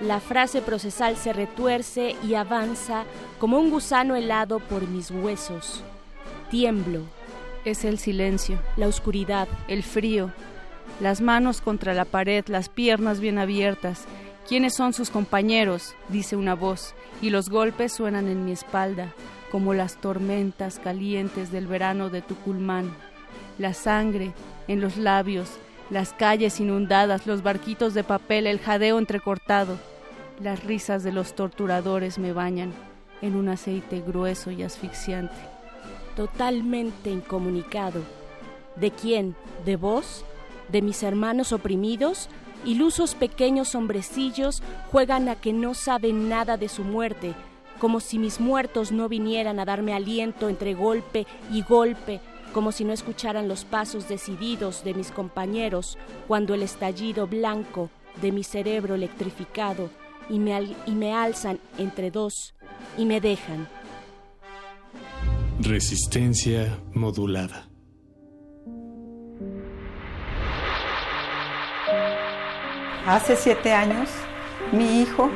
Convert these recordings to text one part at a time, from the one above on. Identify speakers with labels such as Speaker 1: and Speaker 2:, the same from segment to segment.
Speaker 1: La frase procesal se retuerce y avanza como un gusano helado por mis huesos. Tiemblo.
Speaker 2: Es el silencio,
Speaker 1: la oscuridad,
Speaker 2: el frío, las manos contra la pared, las piernas bien abiertas. ¿Quiénes son sus compañeros? dice una voz, y los golpes suenan en mi espalda, como las tormentas calientes del verano de Tuculmán. La sangre en los labios, las calles inundadas, los barquitos de papel, el jadeo entrecortado. Las risas de los torturadores me bañan en un aceite grueso y asfixiante.
Speaker 1: Totalmente incomunicado. ¿De quién? ¿De vos? ¿De mis hermanos oprimidos? Ilusos pequeños hombrecillos juegan a que no saben nada de su muerte, como si mis muertos no vinieran a darme aliento entre golpe y golpe, como si no escucharan los pasos decididos de mis compañeros cuando el estallido blanco de mi cerebro electrificado y me, y me alzan entre dos y me dejan.
Speaker 3: Resistencia modulada.
Speaker 4: Hace siete años, mi hijo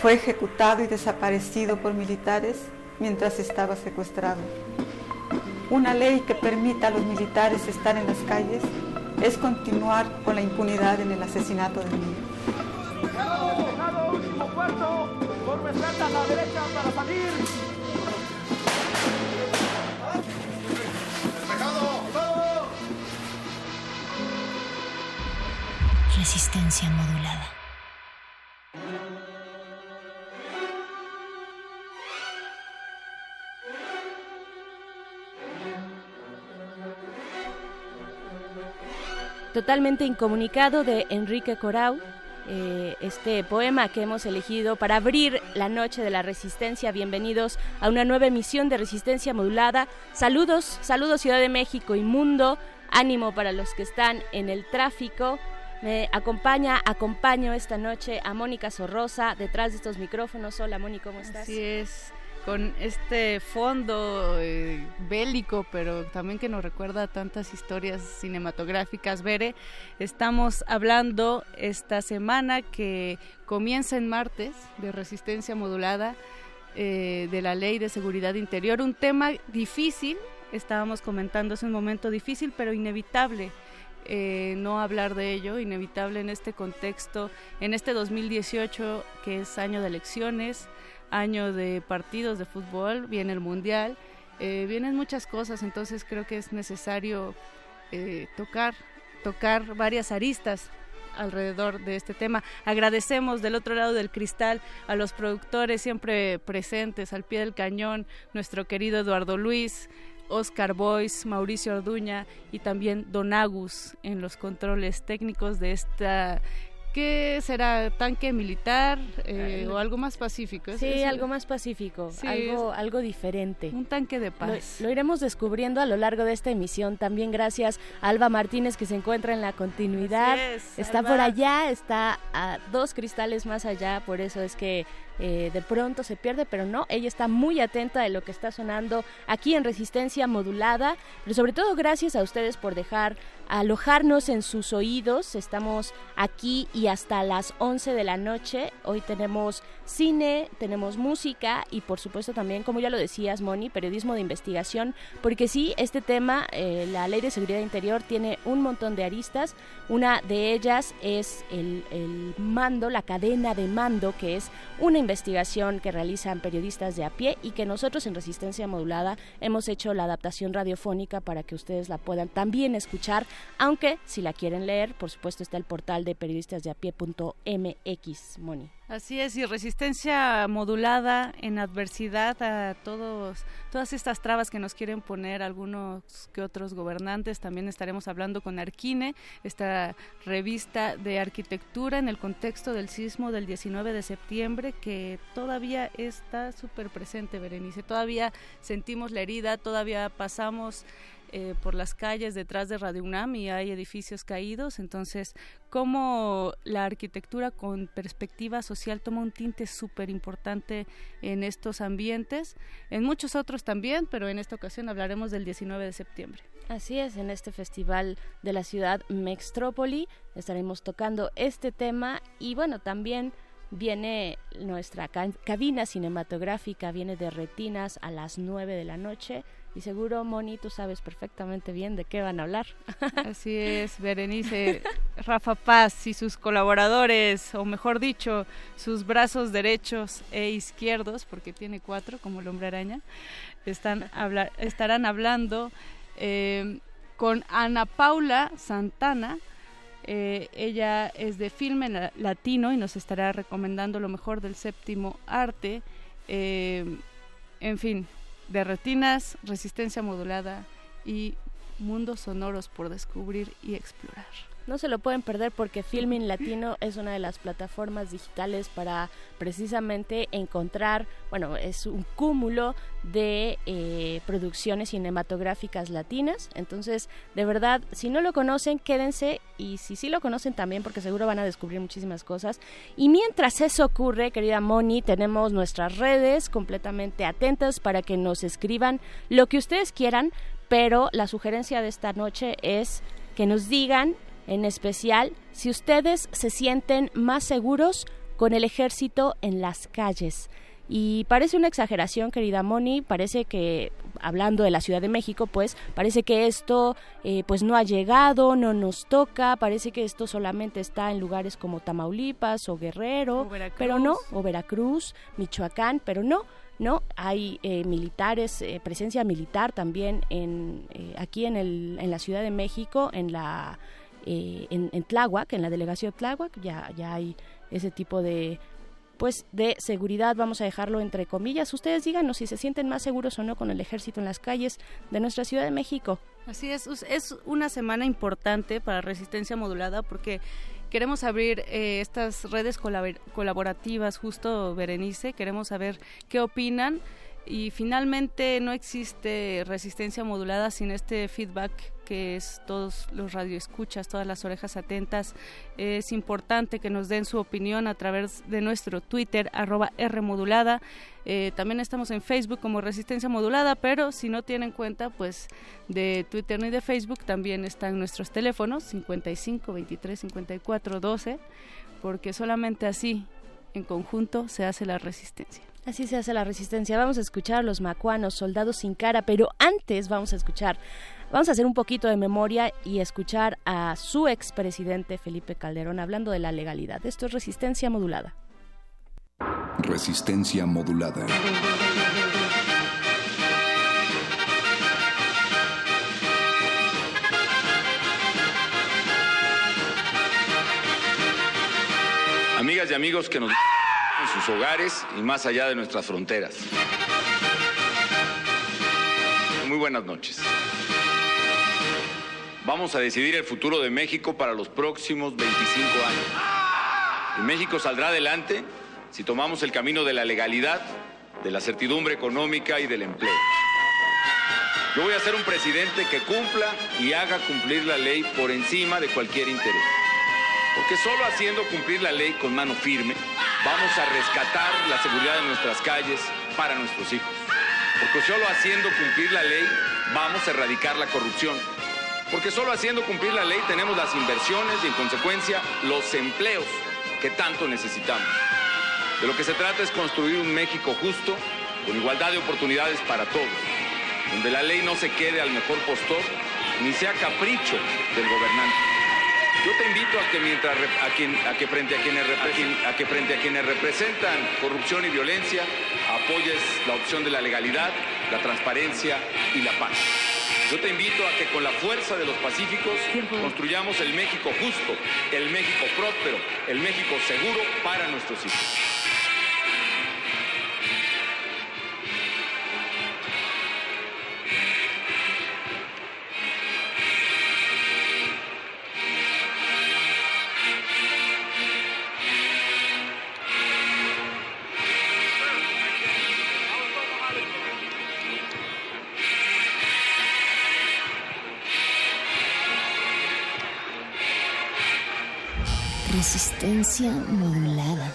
Speaker 4: fue ejecutado y desaparecido por militares mientras estaba secuestrado. Una ley que permita a los militares estar en las calles es continuar con la impunidad en el asesinato de niños.
Speaker 5: último cuarto,
Speaker 1: Totalmente incomunicado de Enrique Corau, eh, este poema que hemos elegido para abrir la noche de la resistencia. Bienvenidos a una nueva emisión de Resistencia Modulada. Saludos, saludos Ciudad de México y mundo. Ánimo para los que están en el tráfico. Me acompaña, acompaño esta noche a Mónica Sorrosa detrás de estos micrófonos. Hola Mónica, ¿cómo estás?
Speaker 2: Así es con este fondo eh, bélico, pero también que nos recuerda tantas historias cinematográficas. Bere, estamos hablando esta semana que comienza en martes de resistencia modulada eh, de la ley de seguridad interior, un tema difícil, estábamos comentando, es un momento difícil, pero inevitable. Eh, no hablar de ello, inevitable en este contexto, en este 2018 que es año de elecciones, año de partidos de fútbol, viene el Mundial, eh, vienen muchas cosas, entonces creo que es necesario eh, tocar, tocar varias aristas alrededor de este tema. Agradecemos del otro lado del cristal a los productores siempre presentes al pie del cañón, nuestro querido Eduardo Luis, Oscar Boyce, Mauricio Orduña y también Don Agus en los controles técnicos de esta ¿Qué será? ¿Tanque militar eh, o algo más pacífico?
Speaker 1: Sí, algo más pacífico, algo, algo diferente.
Speaker 2: Un tanque de paz.
Speaker 1: Lo, iremos descubriendo a lo largo de esta emisión. También gracias a Alba Martínez que se encuentra en la continuidad. está por allá, está a dos cristales más allá, por eso es que eh, de pronto se pierde, pero no, ella está muy atenta de lo que está sonando aquí en Resistencia Modulada, pero sobre todo gracias a ustedes por dejar alojarnos en sus oídos. Estamos aquí y hasta las 11 de la noche. Hoy tenemos cine, tenemos música y por supuesto también, como ya lo decías, Moni, periodismo de investigación, porque sí, este tema, eh, la ley de seguridad interior, tiene un montón de aristas. Una de ellas es el, el mando, la cadena de mando, que es una que realizan periodistas de a pie y que nosotros en Resistencia Modulada hemos hecho la adaptación radiofónica para que ustedes la puedan también escuchar aunque si la quieren leer, por supuesto está el portal de periodistasdeapie.mx, Moni.
Speaker 2: Así es, y resistencia modulada en adversidad a todos, todas estas trabas que nos quieren poner algunos que otros gobernantes. También estaremos hablando con Arquine, esta revista de arquitectura en el contexto del sismo del 19 de septiembre, que todavía está súper presente, Berenice. Todavía sentimos la herida, todavía pasamos eh, por las calles detrás de Radio UNAM y hay edificios caídos. Entonces, cómo la arquitectura con perspectiva social toma un tinte súper importante en estos ambientes, en muchos otros también, pero en esta ocasión hablaremos del 19 de septiembre.
Speaker 1: Así es, en este festival de la ciudad Mextrópoli estaremos tocando este tema y bueno, también viene nuestra cabina cinematográfica, viene de Retinas a las 9 de la noche y seguro, Moni, tú sabes perfectamente bien de qué van a hablar.
Speaker 2: Así es, Berenice, Rafa Paz y sus colaboradores, o mejor dicho, sus brazos derechos e izquierdos, porque tiene cuatro, como el hombre araña, están estarán hablando eh, con Ana Paula Santana. Eh, ella es de filme latino y nos estará recomendando lo mejor del séptimo arte. Eh, en fin, de retinas, resistencia modulada y mundos sonoros por descubrir y explorar.
Speaker 1: No se lo pueden perder porque Filming Latino es una de las plataformas digitales para precisamente encontrar, bueno, es un cúmulo de eh, producciones cinematográficas latinas. Entonces, de verdad, si no lo conocen, quédense y si sí lo conocen también, porque seguro van a descubrir muchísimas cosas. Y mientras eso ocurre, querida Moni, tenemos nuestras redes completamente atentas para que nos escriban lo que ustedes quieran, pero la sugerencia de esta noche es que nos digan en especial si ustedes se sienten más seguros con el ejército en las calles. Y parece una exageración, querida Moni, parece que, hablando de la Ciudad de México, pues parece que esto eh, pues no ha llegado, no nos toca, parece que esto solamente está en lugares como Tamaulipas o Guerrero, pero no, o Veracruz, Michoacán, pero no. No, hay eh, militares, eh, presencia militar también en, aquí en, el, en la Ciudad de México, en la eh, en, en, Tláhuac, en la delegación Tláhuac, ya, ya hay ese tipo de pues de seguridad, vamos a dejarlo entre comillas. Ustedes díganos si se sienten más seguros o no con el ejército en las calles de nuestra Ciudad de México.
Speaker 2: Así es, es una semana importante para Resistencia Modulada porque queremos abrir eh, estas redes colaborativas, justo Berenice, queremos saber qué opinan y finalmente no existe resistencia modulada sin este feedback que es todos los radioescuchas, todas las orejas atentas. Es importante que nos den su opinión a través de nuestro Twitter, arroba Rmodulada. Eh, también estamos en Facebook como Resistencia Modulada, pero si no tienen cuenta pues de Twitter ni de Facebook, también están nuestros teléfonos 55 23 54 12, porque solamente así, en conjunto, se hace la resistencia.
Speaker 1: Así se hace la resistencia. Vamos a escuchar a los macuanos, soldados sin cara, pero antes vamos a escuchar Vamos a hacer un poquito de memoria y escuchar a su expresidente Felipe Calderón hablando de la legalidad. Esto es resistencia modulada.
Speaker 6: Resistencia modulada.
Speaker 7: Amigas y amigos que nos en sus hogares y más allá de nuestras fronteras. Muy buenas noches. Vamos a decidir el futuro de México para los próximos 25 años. Y México saldrá adelante si tomamos el camino de la legalidad, de la certidumbre económica y del empleo. Yo voy a ser un presidente que cumpla y haga cumplir la ley por encima de cualquier interés. Porque solo haciendo cumplir la ley con mano firme vamos a rescatar la seguridad de nuestras calles para nuestros hijos. Porque solo haciendo cumplir la ley vamos a erradicar la corrupción. Porque solo haciendo cumplir la ley tenemos las inversiones y en consecuencia los empleos que tanto necesitamos. De lo que se trata es construir un México justo, con igualdad de oportunidades para todos, donde la ley no se quede al mejor postor ni sea capricho del gobernante. Yo te invito a que mientras a, quien, a que frente a quienes, a que frente a quienes representan corrupción y violencia apoyes la opción de la legalidad, la transparencia y la paz. Yo te invito a que con la fuerza de los pacíficos construyamos el México justo, el México próspero, el México seguro para nuestros hijos.
Speaker 8: Resistencia modulada.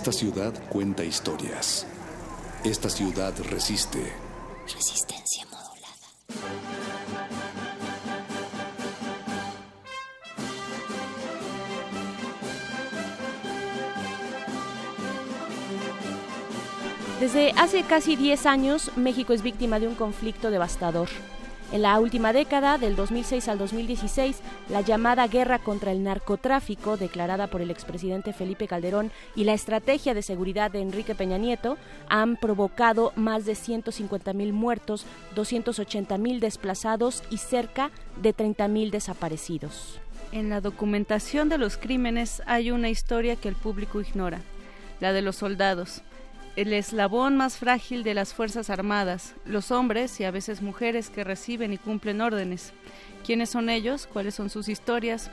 Speaker 6: Esta ciudad cuenta historias. Esta ciudad resiste.
Speaker 8: Resistencia modulada.
Speaker 1: Desde hace casi 10 años, México es víctima de un conflicto devastador. En la última década, del 2006 al 2016, la llamada guerra contra el narcotráfico, declarada por el expresidente Felipe Calderón, y la estrategia de seguridad de Enrique Peña Nieto han provocado más de 150.000 muertos, 280.000 desplazados y cerca de 30.000 desaparecidos.
Speaker 2: En la documentación de los crímenes hay una historia que el público ignora, la de los soldados el eslabón más frágil de las Fuerzas Armadas, los hombres y a veces mujeres que reciben y cumplen órdenes. ¿Quiénes son ellos? ¿Cuáles son sus historias?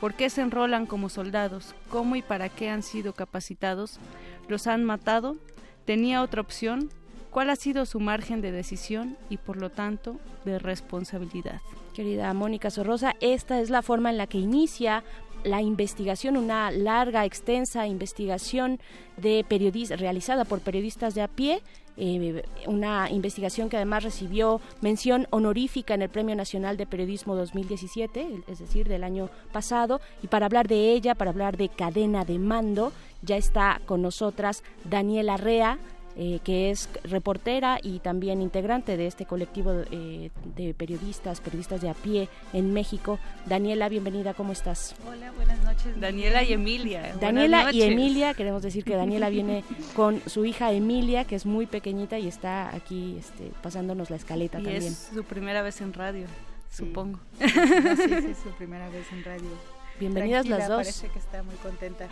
Speaker 2: ¿Por qué se enrolan como soldados? ¿Cómo y para qué han sido capacitados? ¿Los han matado? ¿Tenía otra opción? ¿Cuál ha sido su margen de decisión y por lo tanto de responsabilidad?
Speaker 1: Querida Mónica Sorrosa, esta es la forma en la que inicia la investigación, una larga, extensa investigación de periodistas, realizada por periodistas de a pie, eh, una investigación que además recibió mención honorífica en el Premio Nacional de Periodismo 2017, es decir, del año pasado, y para hablar de ella, para hablar de cadena de mando, ya está con nosotras Daniela Rea, eh, que es reportera y también integrante de este colectivo eh, de periodistas, periodistas de a pie en México. Daniela, bienvenida, ¿cómo estás?
Speaker 9: Hola, buenas noches.
Speaker 2: Daniela y Emilia.
Speaker 1: Daniela y Emilia, queremos decir que Daniela viene con su hija Emilia, que es muy pequeñita y está aquí este, pasándonos la escaleta
Speaker 2: y
Speaker 1: también.
Speaker 2: Es su primera vez en radio, supongo.
Speaker 9: Sí, sí, su primera vez en radio.
Speaker 1: Bienvenidas las dos.
Speaker 9: Parece que está muy contenta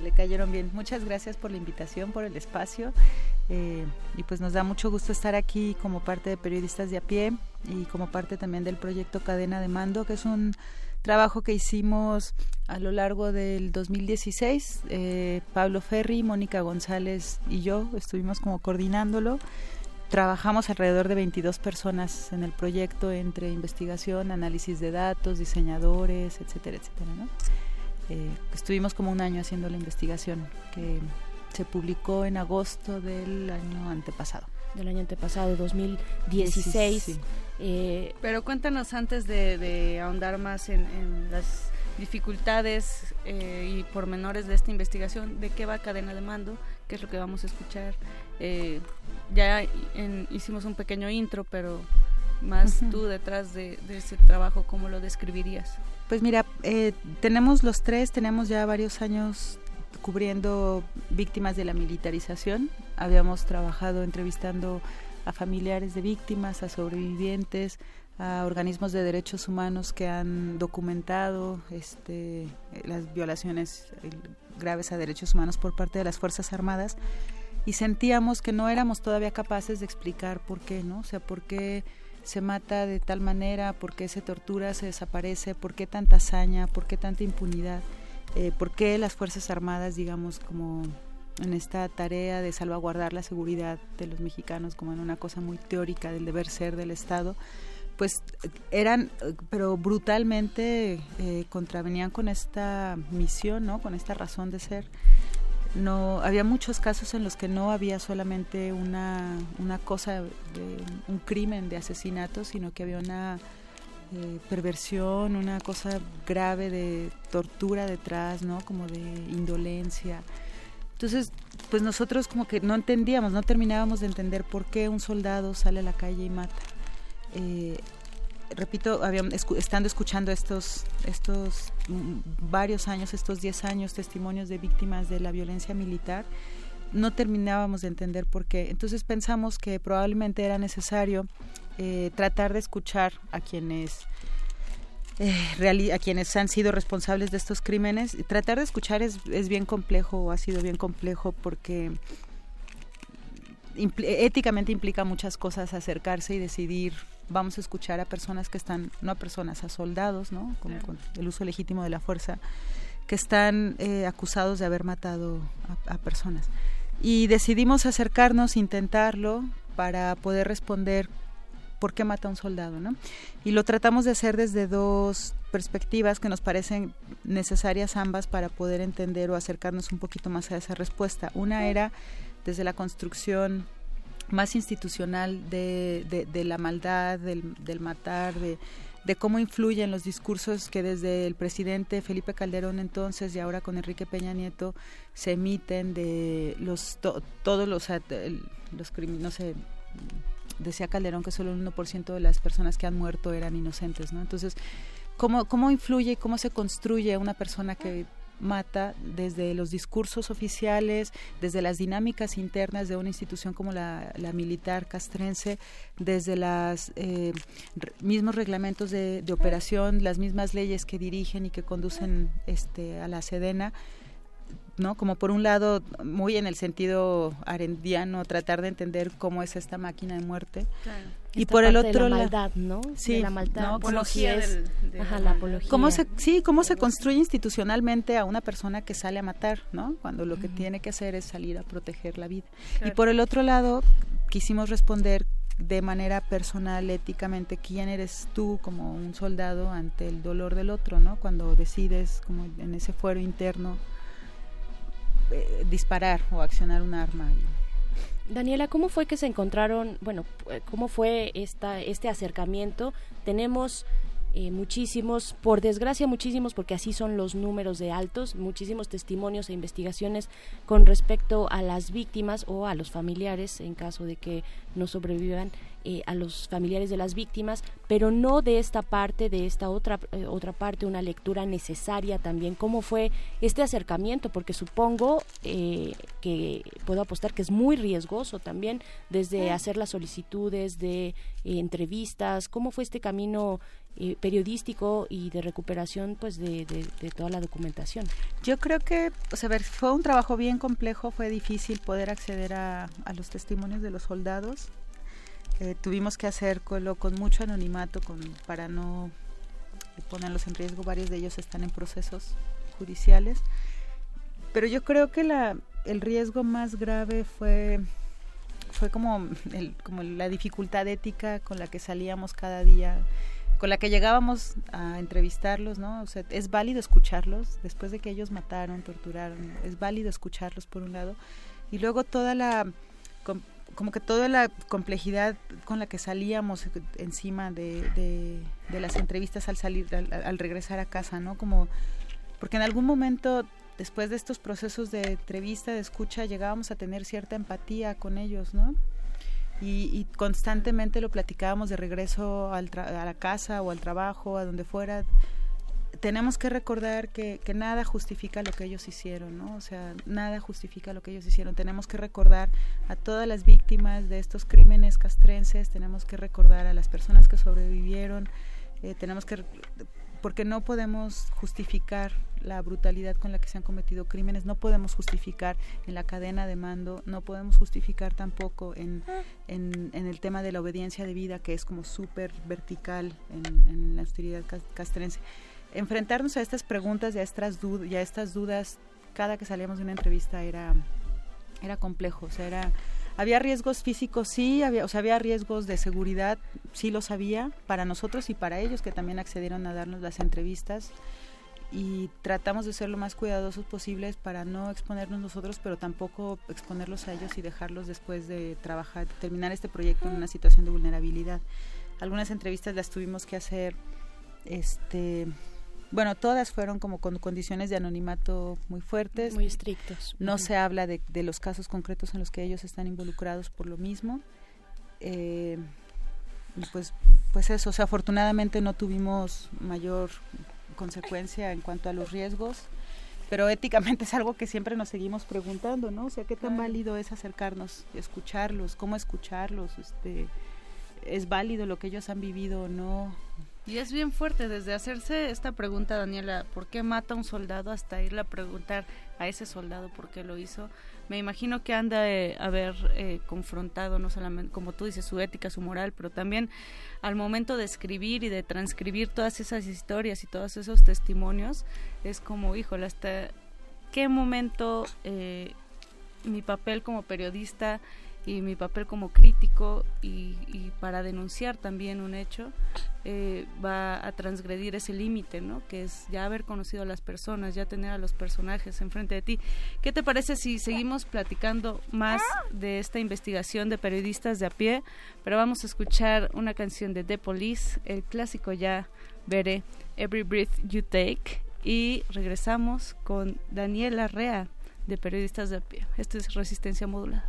Speaker 9: le cayeron bien. Muchas gracias por la invitación, por el espacio. Eh, y pues nos da mucho gusto estar aquí como parte de Periodistas de a pie y como parte también del proyecto Cadena de Mando, que es un trabajo que hicimos a lo largo del 2016. Eh, Pablo Ferri, Mónica González y yo estuvimos como coordinándolo. Trabajamos alrededor de 22 personas en el proyecto entre investigación, análisis de datos, diseñadores, etcétera, etcétera. ¿no? Eh, estuvimos como un año haciendo la investigación que se publicó en agosto del año antepasado.
Speaker 1: Del año antepasado, 2016.
Speaker 2: Sí. Eh, Pero cuéntanos antes de, ahondar más en, las dificultades eh, y pormenores de esta investigación, de qué va cadena de mando, qué es lo que vamos a escuchar. ya hicimos un pequeño intro, pero más tú detrás de, de ese trabajo, ¿cómo lo describirías?
Speaker 9: Pues mira, eh, tenemos los tres, tenemos ya varios años cubriendo víctimas de la militarización. Habíamos trabajado entrevistando a familiares de víctimas, a sobrevivientes, a organismos de derechos humanos que han documentado este, las violaciones graves a derechos humanos por parte de las Fuerzas Armadas y sentíamos que no éramos todavía capaces de explicar por qué, ¿no? O sea, por qué se mata de tal manera, por qué se tortura, se desaparece, por qué tanta hazaña, por qué tanta impunidad, eh, por qué las Fuerzas Armadas, digamos, como en esta tarea de salvaguardar la seguridad de los mexicanos, como en una cosa muy teórica del deber ser del Estado, pues eran, pero brutalmente eh, contravenían con esta misión, ¿no? Con esta razón de ser no había muchos casos en los que no había solamente una, una cosa de un crimen de asesinato sino que había una eh, perversión una cosa grave de tortura detrás no como de indolencia. Entonces pues nosotros como que no entendíamos no terminábamos de entender por qué un soldado sale a la calle y mata. Eh, repito, estando escuchando estos, estos mm, varios años, estos 10 años, testimonios de víctimas de la violencia militar, no terminábamos de entender por qué. Entonces pensamos que probablemente era necesario eh, tratar de escuchar a quienes eh, a quienes han sido responsables de estos crímenes. Tratar de escuchar es, es bien complejo o ha sido bien complejo porque éticamente implica muchas cosas acercarse y decidir vamos a escuchar a personas que están, no a personas, a soldados, ¿no? Como con el uso legítimo de la fuerza, que están eh, acusados de haber matado a, personas. Y decidimos acercarnos, intentarlo, para poder responder por qué mata a un soldado, ¿no? Y lo tratamos de hacer desde dos perspectivas que nos parecen necesarias ambas para poder entender o acercarnos un poquito más a esa respuesta. Una era desde la construcción más institucional de, de, la maldad, del, del matar, de, de cómo influyen los discursos que desde el presidente Felipe Calderón entonces y ahora con Enrique Peña Nieto se emiten de los todos los los no sé decía Calderón que solo el 1% de las personas que han muerto eran inocentes, ¿no? Entonces, ¿cómo, cómo influye, cómo se construye una persona que mata desde los discursos oficiales, desde las dinámicas internas de una institución como la, militar castrense, desde los eh, mismos reglamentos de, de, operación, las mismas leyes que dirigen y que conducen este, a la Sedena. ¿no? Como por un lado, muy en el sentido arendiano, tratar de entender cómo es esta máquina de muerte.
Speaker 1: Y por el otro lado, maldad, ¿no?
Speaker 9: Sí,
Speaker 1: la
Speaker 9: maldad.
Speaker 2: apología del,
Speaker 1: ajá, la apología.
Speaker 9: ¿Cómo se, sí, cómo se construye institucionalmente a una persona que sale a matar, ¿no? Cuando lo que tiene que hacer es salir a proteger la vida. Y por el otro lado, quisimos responder de manera personal, éticamente, quién eres tú como un soldado ante el dolor del otro, ¿no? Cuando decides, como en ese fuero interno, eh, disparar o accionar un arma.
Speaker 1: Daniela, ¿cómo fue que se encontraron, bueno, eh, cómo fue esta, este acercamiento? Tenemos eh, muchísimos, por desgracia muchísimos, porque así son los números de altos, muchísimos testimonios e investigaciones con respecto a las víctimas o a los familiares en caso de que no sobrevivan eh, a los familiares de las víctimas, pero no de esta parte, de esta otra, eh, otra parte, una lectura necesaria también. ¿Cómo fue este acercamiento? Porque supongo eh, que puedo apostar que es muy riesgoso también, desde hacer las solicitudes de entrevistas. ¿Cómo fue este camino periodístico y de recuperación pues de, toda la documentación.
Speaker 9: Yo creo que o sea, fue un trabajo bien complejo, fue difícil poder acceder a, a los testimonios de los soldados. Eh, tuvimos que hacerlo con mucho anonimato con, para no ponerlos en riesgo. Varios de ellos están en procesos judiciales. Pero yo creo que la, el riesgo más grave fue, fue como, el, como la dificultad ética con la que salíamos cada día, con la que llegábamos a entrevistarlos, ¿no? O sea, es válido escucharlos después de que ellos mataron, torturaron, es válido escucharlos por un lado. Y luego toda la como que toda la complejidad con la que salíamos encima de, de, las entrevistas al salir, al, regresar a casa, ¿no? Como, porque en algún momento, después de estos procesos de entrevista, de escucha, llegábamos a tener cierta empatía con ellos, ¿no? Y, y constantemente lo platicábamos de regreso al a la casa o al trabajo, a donde fuera, tenemos que recordar que, nada justifica lo que ellos hicieron, ¿no? O sea, nada justifica lo que ellos hicieron. Tenemos que recordar a todas las víctimas de estos crímenes castrenses, tenemos que recordar a las personas que sobrevivieron, eh, tenemos que porque no podemos justificar la brutalidad con la que se han cometido crímenes, no podemos justificar en la cadena de mando, no podemos justificar tampoco en, el tema de la obediencia de vida, que es como súper vertical en, en la austeridad castrense enfrentarnos a estas preguntas y a estas, a estas dudas cada que salíamos de una entrevista era, era complejo. O sea, había riesgos físicos, sí, había, o sea, había riesgos de seguridad, sí los había, para nosotros y para ellos que también accedieron a darnos las entrevistas. Y tratamos de ser lo más cuidadosos posibles para no exponernos nosotros, pero tampoco exponerlos a ellos y dejarlos después de trabajar, terminar este proyecto en una situación de vulnerabilidad. Algunas entrevistas las tuvimos que hacer este bueno, todas fueron como con condiciones de anonimato muy fuertes.
Speaker 1: Muy estrictos.
Speaker 9: No se habla de, de, los casos concretos en los que ellos están involucrados por lo mismo. Eh, pues, pues eso, o sea, afortunadamente no tuvimos mayor consecuencia en cuanto a los riesgos, pero éticamente es algo que siempre nos seguimos preguntando, ¿no? O sea, ¿qué tan válido es acercarnos, escucharlos, cómo escucharlos? Este, ¿Es válido lo que ellos han vivido o no?
Speaker 2: Y es bien fuerte desde hacerse esta pregunta, Daniela, ¿por qué mata a un soldado? Hasta irle a preguntar a ese soldado por qué lo hizo. Me imagino que anda de haber eh, confrontado, no solamente, como tú dices, su ética, su moral, pero también al momento de escribir y de transcribir todas esas historias y todos esos testimonios, es como, híjole, hasta qué momento eh, mi papel como periodista
Speaker 10: y mi papel como crítico y, para denunciar también un hecho eh, va a transgredir ese límite, ¿no? Que es ya haber conocido a las personas, ya tener a los personajes enfrente de ti. ¿Qué te parece si seguimos platicando más de esta investigación de periodistas de a pie? Pero vamos a escuchar una canción de The Police, el clásico ya veré Every Breath You Take y regresamos con Daniela Rea de Periodistas de a pie. Esto es Resistencia Modulada.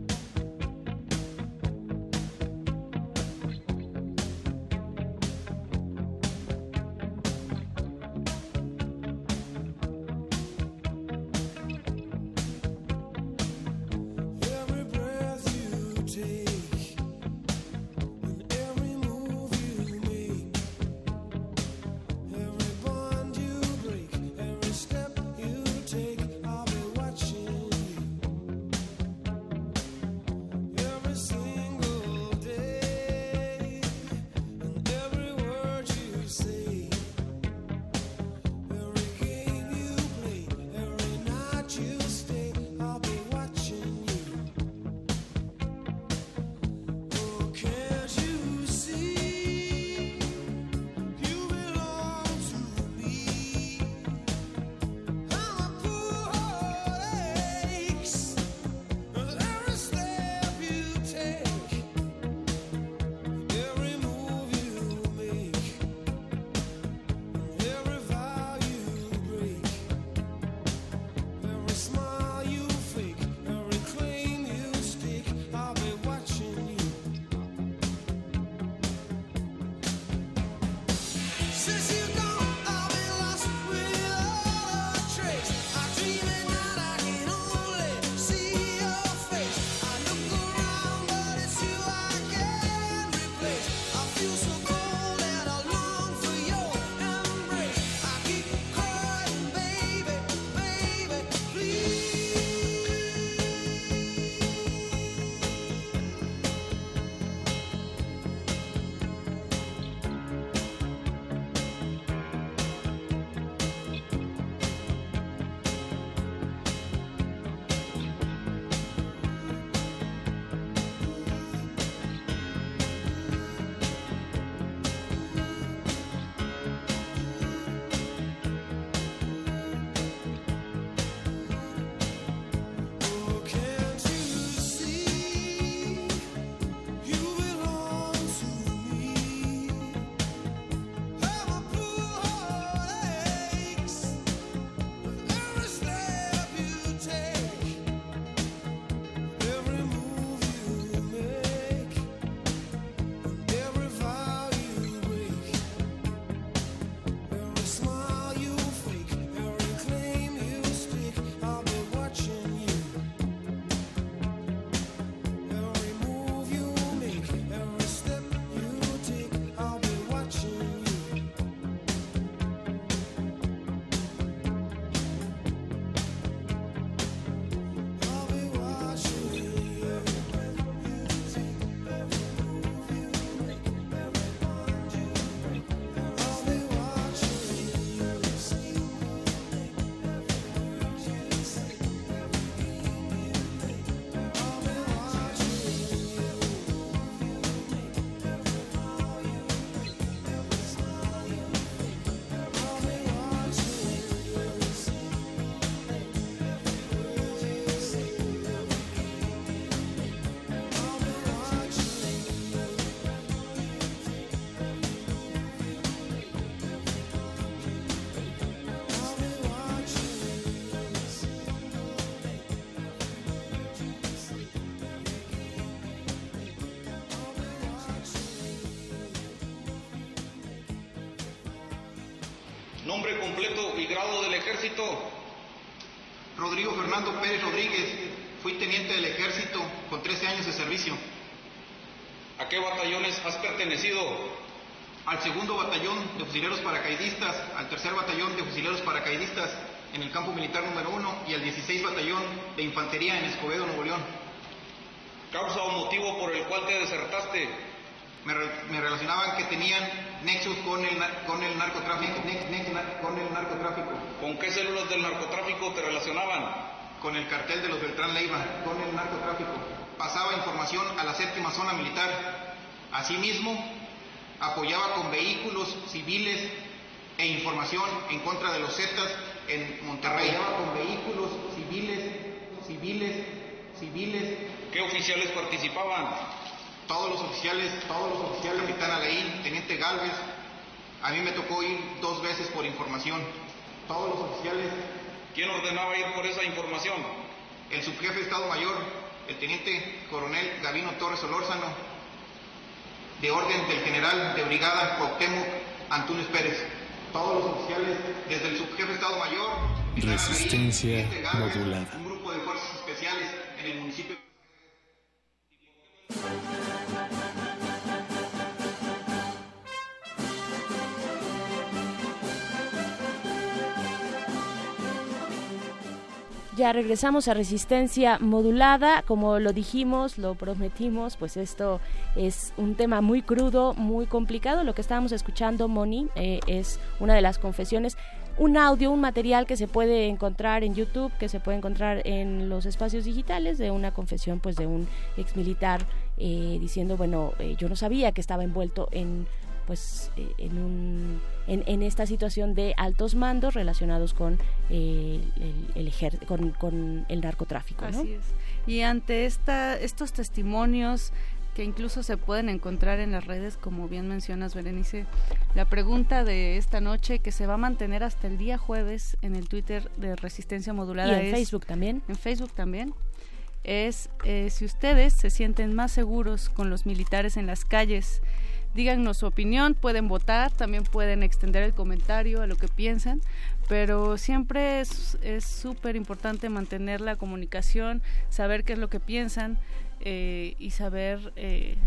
Speaker 11: pertenecido?
Speaker 12: Al segundo batallón de fusileros paracaidistas, al tercer batallón de fusileros paracaidistas en el campo militar número uno y al 16 batallón de infantería en Escobedo, Nuevo León.
Speaker 11: ¿Causa o motivo por el cual te desertaste?
Speaker 12: Me, me relacionaban que tenían nexus con el, con el narcotráfico. con el narcotráfico.
Speaker 11: ¿Con qué células del narcotráfico te relacionaban?
Speaker 12: con el cartel de los Beltrán Leiva, con el narcotráfico. Pasaba información a la séptima zona militar. Asimismo, apoyaba con vehículos civiles e información en contra de los Zetas en Monterrey. Apoyaba con vehículos civiles, civiles, civiles.
Speaker 11: ¿Qué oficiales participaban?
Speaker 12: Todos los oficiales, todos los oficiales, capitán Alain, teniente Galvez. A mí me tocó ir dos veces por información. Todos los oficiales.
Speaker 11: ¿Quién ordenaba ir por esa información?
Speaker 12: El subjefe de Estado Mayor, el teniente coronel Gavino Torres Solórzano, de orden del general de brigada Cuauhtémoc Antunes Pérez. Todos los oficiales, desde el subjefe de Estado Mayor,
Speaker 3: Resistencia
Speaker 12: Galvez,
Speaker 3: modulada.
Speaker 12: un grupo de fuerzas especiales en el municipio.
Speaker 1: Ya regresamos a resistencia modulada, como lo dijimos, lo prometimos, pues esto es un tema muy crudo, muy complicado. Lo que estábamos escuchando, Moni, eh, es una de las confesiones, un audio, un material que se puede encontrar en YouTube, que se puede encontrar en los espacios digitales de una confesión, pues de un ex militar eh, diciendo, bueno, eh, yo no sabía que estaba envuelto en pues eh, en, un, en, en, esta situación de altos mandos relacionados con eh, el, el ejer con, con, el narcotráfico. ¿no?
Speaker 2: Así es. Y ante esta, estos testimonios que incluso se pueden encontrar en las redes, como bien mencionas, Berenice, la pregunta de esta noche que se va a mantener hasta el día jueves en el Twitter de Resistencia Modulada.
Speaker 1: Y en
Speaker 2: es,
Speaker 1: Facebook también.
Speaker 2: En Facebook también. Es eh, si ustedes se sienten más seguros con los militares en las calles, díganos su opinión, pueden votar, también pueden extender el comentario a lo que piensan, pero siempre es súper importante mantener la comunicación, saber qué es lo que piensan eh, y saber eh,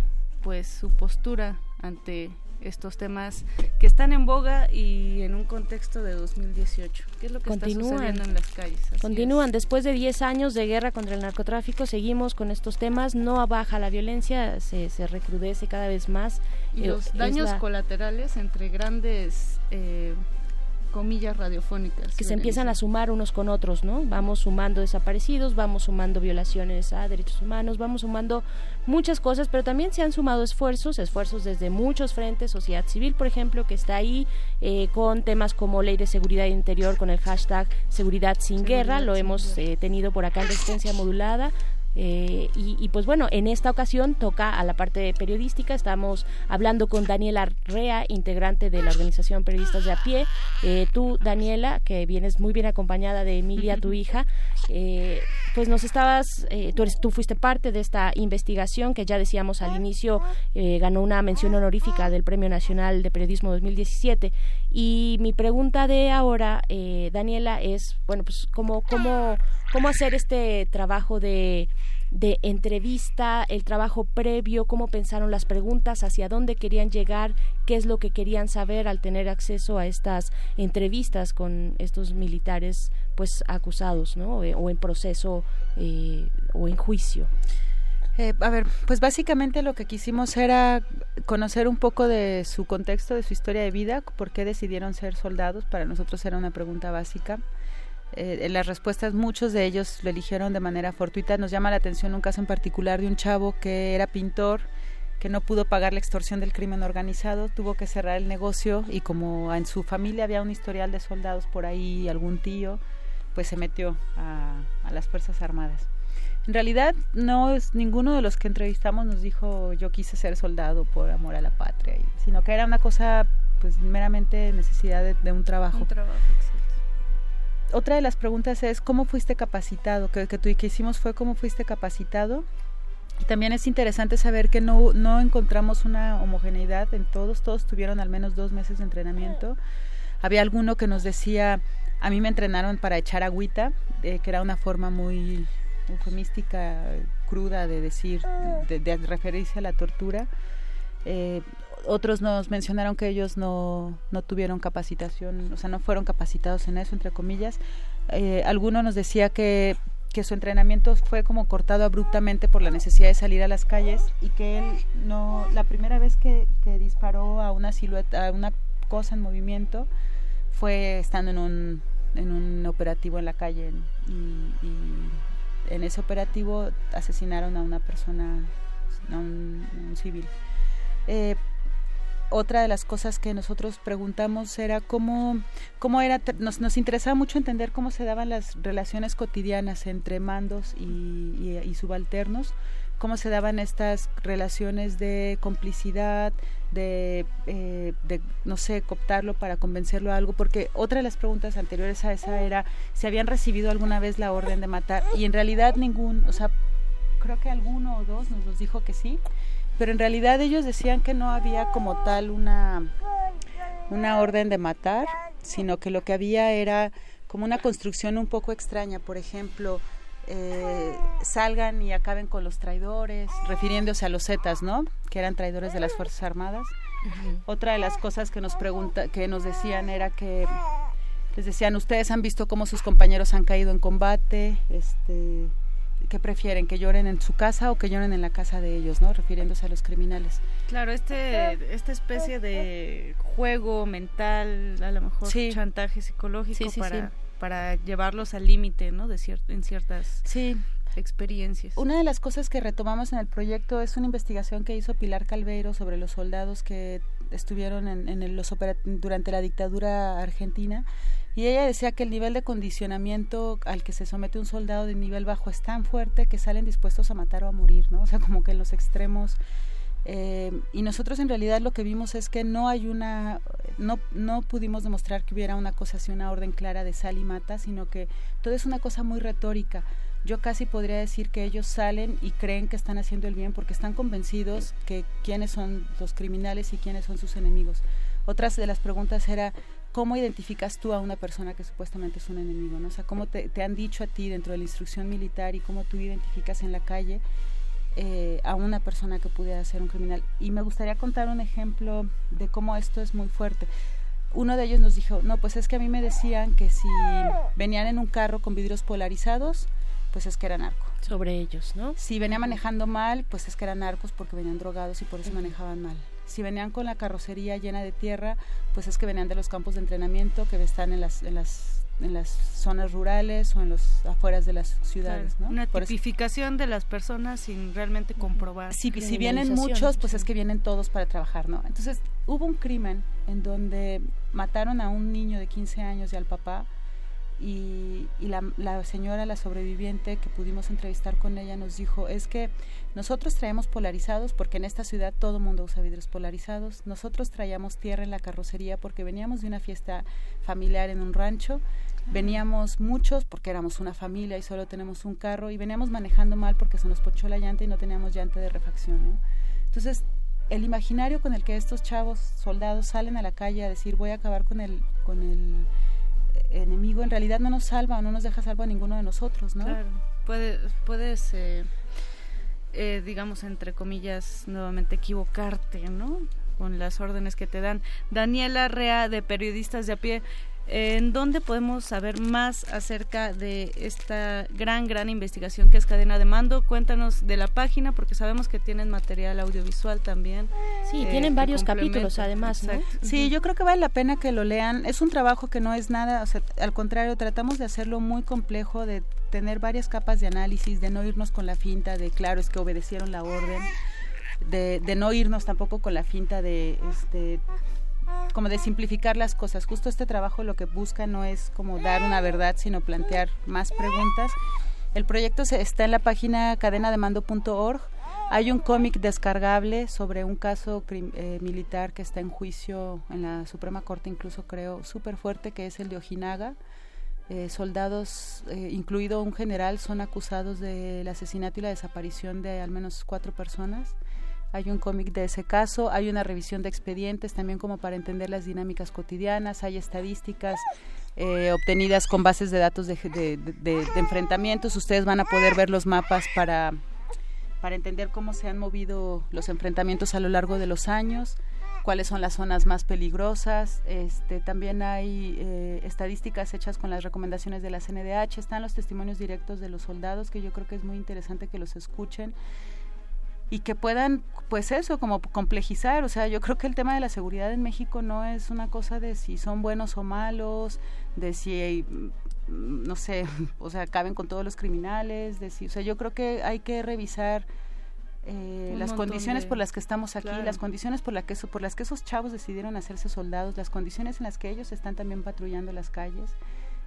Speaker 2: pues su postura ante estos temas que están en boga y en un contexto de 2018. ¿Qué es lo que
Speaker 1: Continúan,
Speaker 2: está sucediendo en las calles? Así
Speaker 1: continúan.
Speaker 2: Es.
Speaker 1: Después de 10 años de guerra contra el narcotráfico, seguimos con estos temas. No baja la violencia, se, se recrudece cada vez más.
Speaker 2: Y
Speaker 1: Eh,
Speaker 2: los daños
Speaker 1: la-
Speaker 2: colaterales entre grandes eh, comillas radiofónicas.
Speaker 1: que se empiezan a sumar unos con otros, ¿no? Vamos sumando desaparecidos, vamos sumando violaciones a derechos humanos, vamos sumando muchas cosas, pero también se han sumado esfuerzos, esfuerzos desde muchos frentes, sociedad civil, por ejemplo, que está ahí eh, con temas como ley de seguridad interior, con el hashtag seguridad sin
Speaker 2: Seguridad
Speaker 1: guerra, lo
Speaker 2: sin
Speaker 1: hemos eh, tenido por acá en resistencia modulada. Eh, y, y, pues bueno, en esta ocasión toca a la parte periodística. Estamos hablando con Daniela Rea, integrante de la organización Periodistas de a pie. Eh, tú, Daniela, que vienes muy bien acompañada de Emilia, tu hija, eh, pues nos estabas, eh, tú, eres, fuiste parte de esta investigación que ya decíamos al inicio, eh, ganó una mención honorífica del Premio Nacional de Periodismo 2017. Y mi pregunta de ahora, eh, Daniela, es, bueno, pues cómo, cómo, cómo hacer este trabajo de de entrevista, el trabajo previo, cómo pensaron las preguntas, hacia dónde querían llegar, qué es lo que querían saber al tener acceso a estas entrevistas con estos militares pues acusados, ¿no? O en proceso eh, o en juicio.
Speaker 9: Eh, a ver, pues básicamente lo que quisimos era conocer un poco de su contexto, de su historia de vida, por qué decidieron ser soldados. Para nosotros era una pregunta básica. Eh, en las respuestas muchos de ellos lo eligieron de manera fortuita. Nos llama la atención un caso en particular de un chavo que era pintor, que no pudo pagar la extorsión del crimen organizado, tuvo que cerrar el negocio y como en su familia había un historial de soldados por ahí, algún tío, pues se metió a, a las Fuerzas Armadas. En realidad, no es ninguno de los que entrevistamos nos dijo yo quise ser soldado por amor a la patria, sino que era una cosa, pues meramente necesidad de, de un trabajo.
Speaker 2: Un trabajo, exacto.
Speaker 9: Otra de las preguntas es cómo fuiste capacitado, que, que, tú, que hicimos fue cómo fuiste capacitado. Y también es interesante saber que no, no encontramos una homogeneidad en todos, todos tuvieron al menos dos meses de entrenamiento. Había alguno que nos decía, a mí me entrenaron para echar agüita, eh, que era una forma muy eufemística, cruda de decir, de, de referirse a la tortura. Eh, otros nos mencionaron que ellos no, no tuvieron capacitación, o sea, no fueron capacitados en eso, entre comillas. Eh, alguno nos decía que, que su entrenamiento fue como cortado abruptamente por la necesidad de salir a las calles y que él no, la primera vez que, que disparó a una silueta, a una cosa en movimiento, fue estando en un en un operativo en la calle y, en ese operativo asesinaron a una persona, a un, civil. Eh, otra de las cosas que nosotros preguntamos era cómo, cómo era, nos, nos interesaba mucho entender cómo se daban las relaciones cotidianas entre mandos y subalternos, cómo se daban estas relaciones de complicidad, de, eh, de, no sé, cooptarlo para convencerlo a algo, porque otra de las preguntas anteriores a esa era si habían recibido alguna vez la orden de matar, y en realidad ningún, o sea, creo que alguno o dos nos los dijo que sí, pero en realidad ellos decían que no había como tal una, una orden de matar, sino que lo que había era como una construcción un poco extraña, por ejemplo, eh, salgan y acaben con los traidores, refiriéndose a los Zetas, ¿no? Que eran traidores de las Fuerzas Armadas. Otra de las cosas que nos pregunta, que nos decían era que les decían, ustedes han visto cómo sus compañeros han caído en combate, este, ¿qué prefieren? ¿Que lloren en su casa o que lloren en la casa de ellos, ¿no? Refiriéndose a los criminales.
Speaker 2: Claro, este, esta especie de juego mental, a lo mejor chantaje psicológico para para llevarlos al límite, ¿no? De en ciertas
Speaker 9: sí.
Speaker 2: experiencias.
Speaker 9: Una de las cosas que retomamos en el proyecto es una investigación que hizo Pilar Calveiro sobre los soldados que estuvieron en, los durante la dictadura argentina y ella decía que el nivel de condicionamiento al que se somete un soldado de nivel bajo es tan fuerte que salen dispuestos a matar o a morir, ¿no? O sea, como que en los extremos eh, y nosotros en realidad lo que vimos es que no hay una, no, no pudimos demostrar que hubiera una cosa así, una orden clara de sal y mata, sino que todo es una cosa muy retórica. Yo casi podría decir que ellos salen y creen que están haciendo el bien porque están convencidos que quiénes son los criminales y quiénes son sus enemigos. Otras de las preguntas era, ¿cómo identificas tú a una persona que supuestamente es un enemigo? ¿no? O sea, ¿cómo te, te han dicho a ti dentro de la instrucción militar y cómo tú identificas en la calle eh, a una persona que pudiera ser un criminal. Y me gustaría contar un ejemplo de cómo esto es muy fuerte. Uno de ellos nos dijo, no, pues es que a mí me decían que si venían en un carro con vidrios polarizados, pues es que era narco.
Speaker 1: Sobre ellos, ¿no?
Speaker 9: Si venía manejando mal, pues es que eran narcos porque venían drogados y por eso manejaban mal. Si venían con la carrocería llena de tierra, pues es que venían de los campos de entrenamiento que están en las, en las en las zonas rurales o en los afueras de las ciudades. ¿no?
Speaker 2: Una tipificación de las personas sin realmente comprobar.
Speaker 9: Si, si vienen muchos, pues es que vienen todos para trabajar, ¿no? Entonces, hubo un crimen en donde mataron a un niño de 15 años y al papá y, la, señora, la sobreviviente que pudimos entrevistar con ella, nos dijo, es que nosotros traemos polarizados porque en esta ciudad todo mundo usa vidrios polarizados, nosotros traíamos tierra en la carrocería porque veníamos de una fiesta familiar en un rancho, veníamos muchos porque éramos una familia y solo tenemos un carro y veníamos manejando mal porque se nos ponchó la llanta y no teníamos llanta de refacción. Entonces, el imaginario con el que estos chavos soldados salen a la calle a decir voy a acabar con el, con el enemigo en realidad no nos salva no nos deja salvo a ninguno de nosotros, ¿no?
Speaker 2: Claro, puedes, puedes eh, eh, digamos, entre comillas, nuevamente equivocarte, ¿no? Con las órdenes que te dan. Daniela Rea, de Periodistas de a pie, ¿En dónde podemos saber más acerca de esta gran, gran investigación que es cadena de mando? Cuéntanos de la página, porque sabemos que tienen material audiovisual también.
Speaker 1: Sí, eh, tienen varios capítulos además.
Speaker 9: Sí, yo creo que vale la pena que lo lean. Es un trabajo que no es nada, o sea, al contrario, tratamos de hacerlo muy complejo, de tener varias capas de análisis, de no irnos con la finta de, claro, es que obedecieron la orden. De, de no irnos tampoco con la finta de este como de simplificar las cosas. Justo este trabajo lo que busca no es como dar una verdad, sino plantear más preguntas. El proyecto se, está en la página cadenademando.org. Hay un cómic descargable sobre un caso eh, militar que está en juicio en la Suprema Corte, incluso creo, súper fuerte, que es el de Ojinaga. Eh, soldados, eh, incluido un general, son acusados del asesinato y la desaparición de al menos cuatro personas hay un cómic de ese caso, hay una revisión de expedientes también como para entender las dinámicas cotidianas, hay estadísticas eh, obtenidas con bases de datos de, enfrentamientos, ustedes van a poder ver los mapas para, para entender cómo se han movido los enfrentamientos a lo largo de los años cuáles son las zonas más peligrosas. Este, también hay eh, estadísticas hechas con las recomendaciones de la CNDH. Están los testimonios directos de los soldados, que yo creo que es muy interesante que los escuchen y que puedan pues eso, como complejizar, o sea, yo creo que el tema de la seguridad en México no es una cosa de si son buenos o malos, de si mm, no sé, o sea, caben con todos los criminales, de si, o sea, yo creo que hay que revisar eh, las condiciones por las que estamos aquí, las condiciones por, la que, por las que esos chavos decidieron hacerse soldados, las condiciones en las que ellos están también patrullando las calles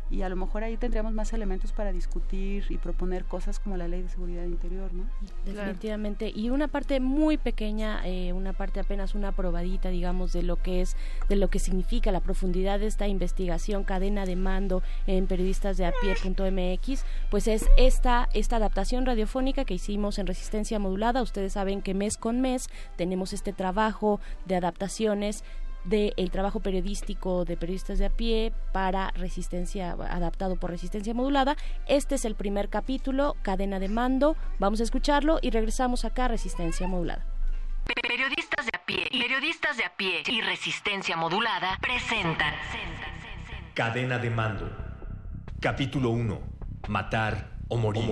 Speaker 9: y a lo mejor ahí tendríamos más elementos para discutir y proponer cosas como la ley de seguridad interior, ¿no?
Speaker 1: Definitivamente. Y una parte muy pequeña, eh, una parte apenas una probadita, digamos, de lo que es, de lo que significa la profundidad de esta investigación, cadena de mando en periodistas de a pie.mx, pues es esta, esta adaptación radiofónica que hicimos en resistencia modulada. Ustedes saben que mes con mes tenemos este trabajo de adaptaciones del trabajo periodístico de periodistas de a pie para resistencia, adaptado por resistencia modulada. Este es el primer capítulo, cadena de mando. Vamos a escucharlo y regresamos acá a resistencia modulada.
Speaker 13: Periodistas de a pie, periodistas de a pie y resistencia modulada presentan
Speaker 14: Cadena de mando. Capítulo 1. Matar o morir.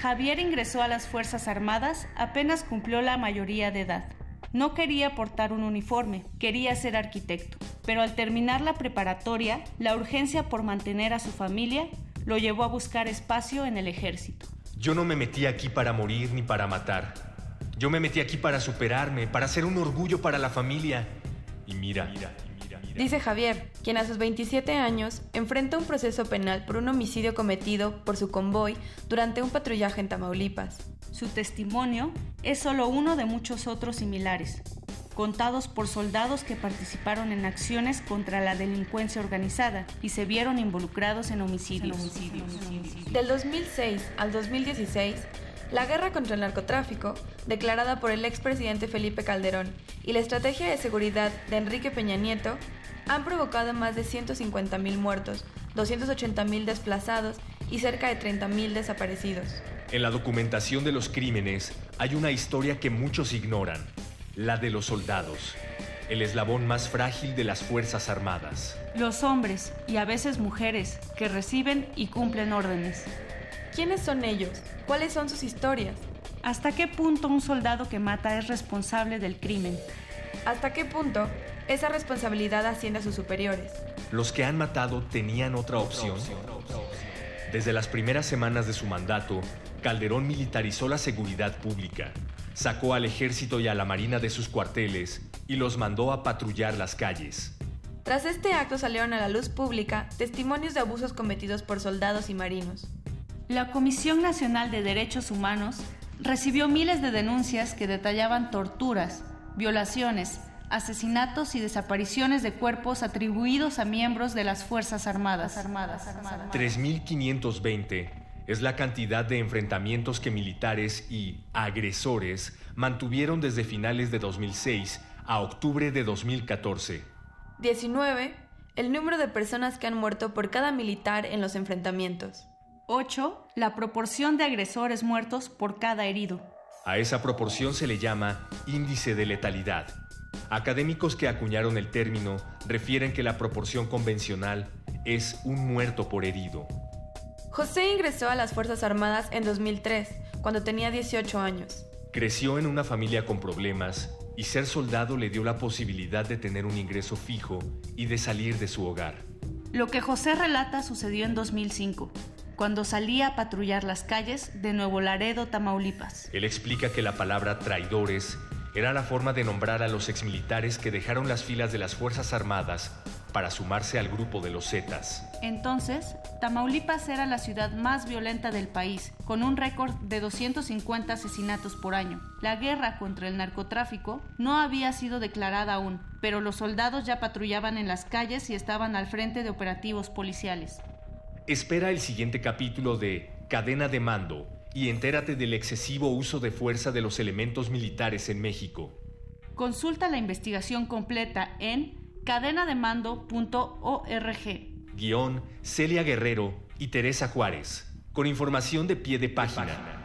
Speaker 2: Javier ingresó a las Fuerzas Armadas apenas cumplió la mayoría de edad. No quería portar un uniforme, quería ser arquitecto, pero al terminar la preparatoria, la urgencia por mantener a su familia lo llevó a buscar espacio en el ejército.
Speaker 14: Yo no me metí aquí para morir ni para matar. Yo me metí aquí para superarme, para ser un orgullo para la familia. Y mira, mira,
Speaker 15: Dice Javier, quien a sus 27 años enfrenta un proceso penal por un homicidio cometido por su convoy durante un patrullaje en Tamaulipas.
Speaker 2: Su testimonio es solo uno de muchos otros similares, contados por soldados que participaron en acciones contra la delincuencia organizada y se vieron involucrados en homicidios.
Speaker 15: Del 2006 al 2016, la guerra contra el narcotráfico, declarada por el expresidente Felipe Calderón, y la estrategia de seguridad de Enrique Peña Nieto han provocado más de 150.000 muertos, 280.000 desplazados y cerca de 30.000 desaparecidos.
Speaker 14: En la documentación de los crímenes hay una historia que muchos ignoran, la de los soldados, el eslabón más frágil de las Fuerzas Armadas.
Speaker 2: Los hombres, y a veces mujeres, que reciben y cumplen órdenes.
Speaker 15: ¿Quiénes son ellos? ¿Cuáles son sus historias?
Speaker 2: ¿Hasta qué punto un soldado que mata es responsable del crimen?
Speaker 15: ¿Hasta qué punto esa responsabilidad asciende a sus superiores?
Speaker 14: Los que han matado tenían otra opción. Desde las primeras semanas de su mandato, Calderón militarizó la seguridad pública, sacó al ejército y a la marina de sus cuarteles y los mandó a patrullar las calles.
Speaker 15: Tras este acto salieron a la luz pública testimonios de abusos cometidos por soldados y marinos.
Speaker 2: La Comisión Nacional de Derechos Humanos recibió miles de denuncias que detallaban torturas, violaciones, asesinatos y desapariciones de cuerpos atribuidos a miembros de las Fuerzas Armadas.
Speaker 14: 3.520 es la cantidad de enfrentamientos que militares y agresores mantuvieron desde finales de 2006 a octubre de 2014.
Speaker 15: 19. El número de personas que han muerto por cada militar en los enfrentamientos.
Speaker 2: 8. La proporción de agresores muertos por cada herido.
Speaker 14: A esa proporción se le llama índice de letalidad. Académicos que acuñaron el término refieren que la proporción convencional es un muerto por herido.
Speaker 15: José ingresó a las Fuerzas Armadas en 2003, cuando tenía 18 años.
Speaker 14: Creció en una familia con problemas y ser soldado le dio la posibilidad de tener un ingreso fijo y de salir de su hogar.
Speaker 2: Lo que José relata sucedió en 2005, cuando salía a patrullar las calles de Nuevo Laredo, Tamaulipas.
Speaker 14: Él explica que la palabra traidores era la forma de nombrar a los exmilitares que dejaron las filas de las Fuerzas Armadas para sumarse al grupo de los Zetas.
Speaker 2: Entonces, Tamaulipas era la ciudad más violenta del país, con un récord de 250 asesinatos por año. La guerra contra el narcotráfico no había sido declarada aún, pero los soldados ya patrullaban en las calles y estaban al frente de operativos policiales.
Speaker 14: Espera el siguiente capítulo de Cadena de Mando, y entérate del excesivo uso de fuerza de los elementos militares en México.
Speaker 2: Consulta la investigación completa en cadenademando.org.
Speaker 14: Guión Celia Guerrero y Teresa Juárez. Con información de pie de página.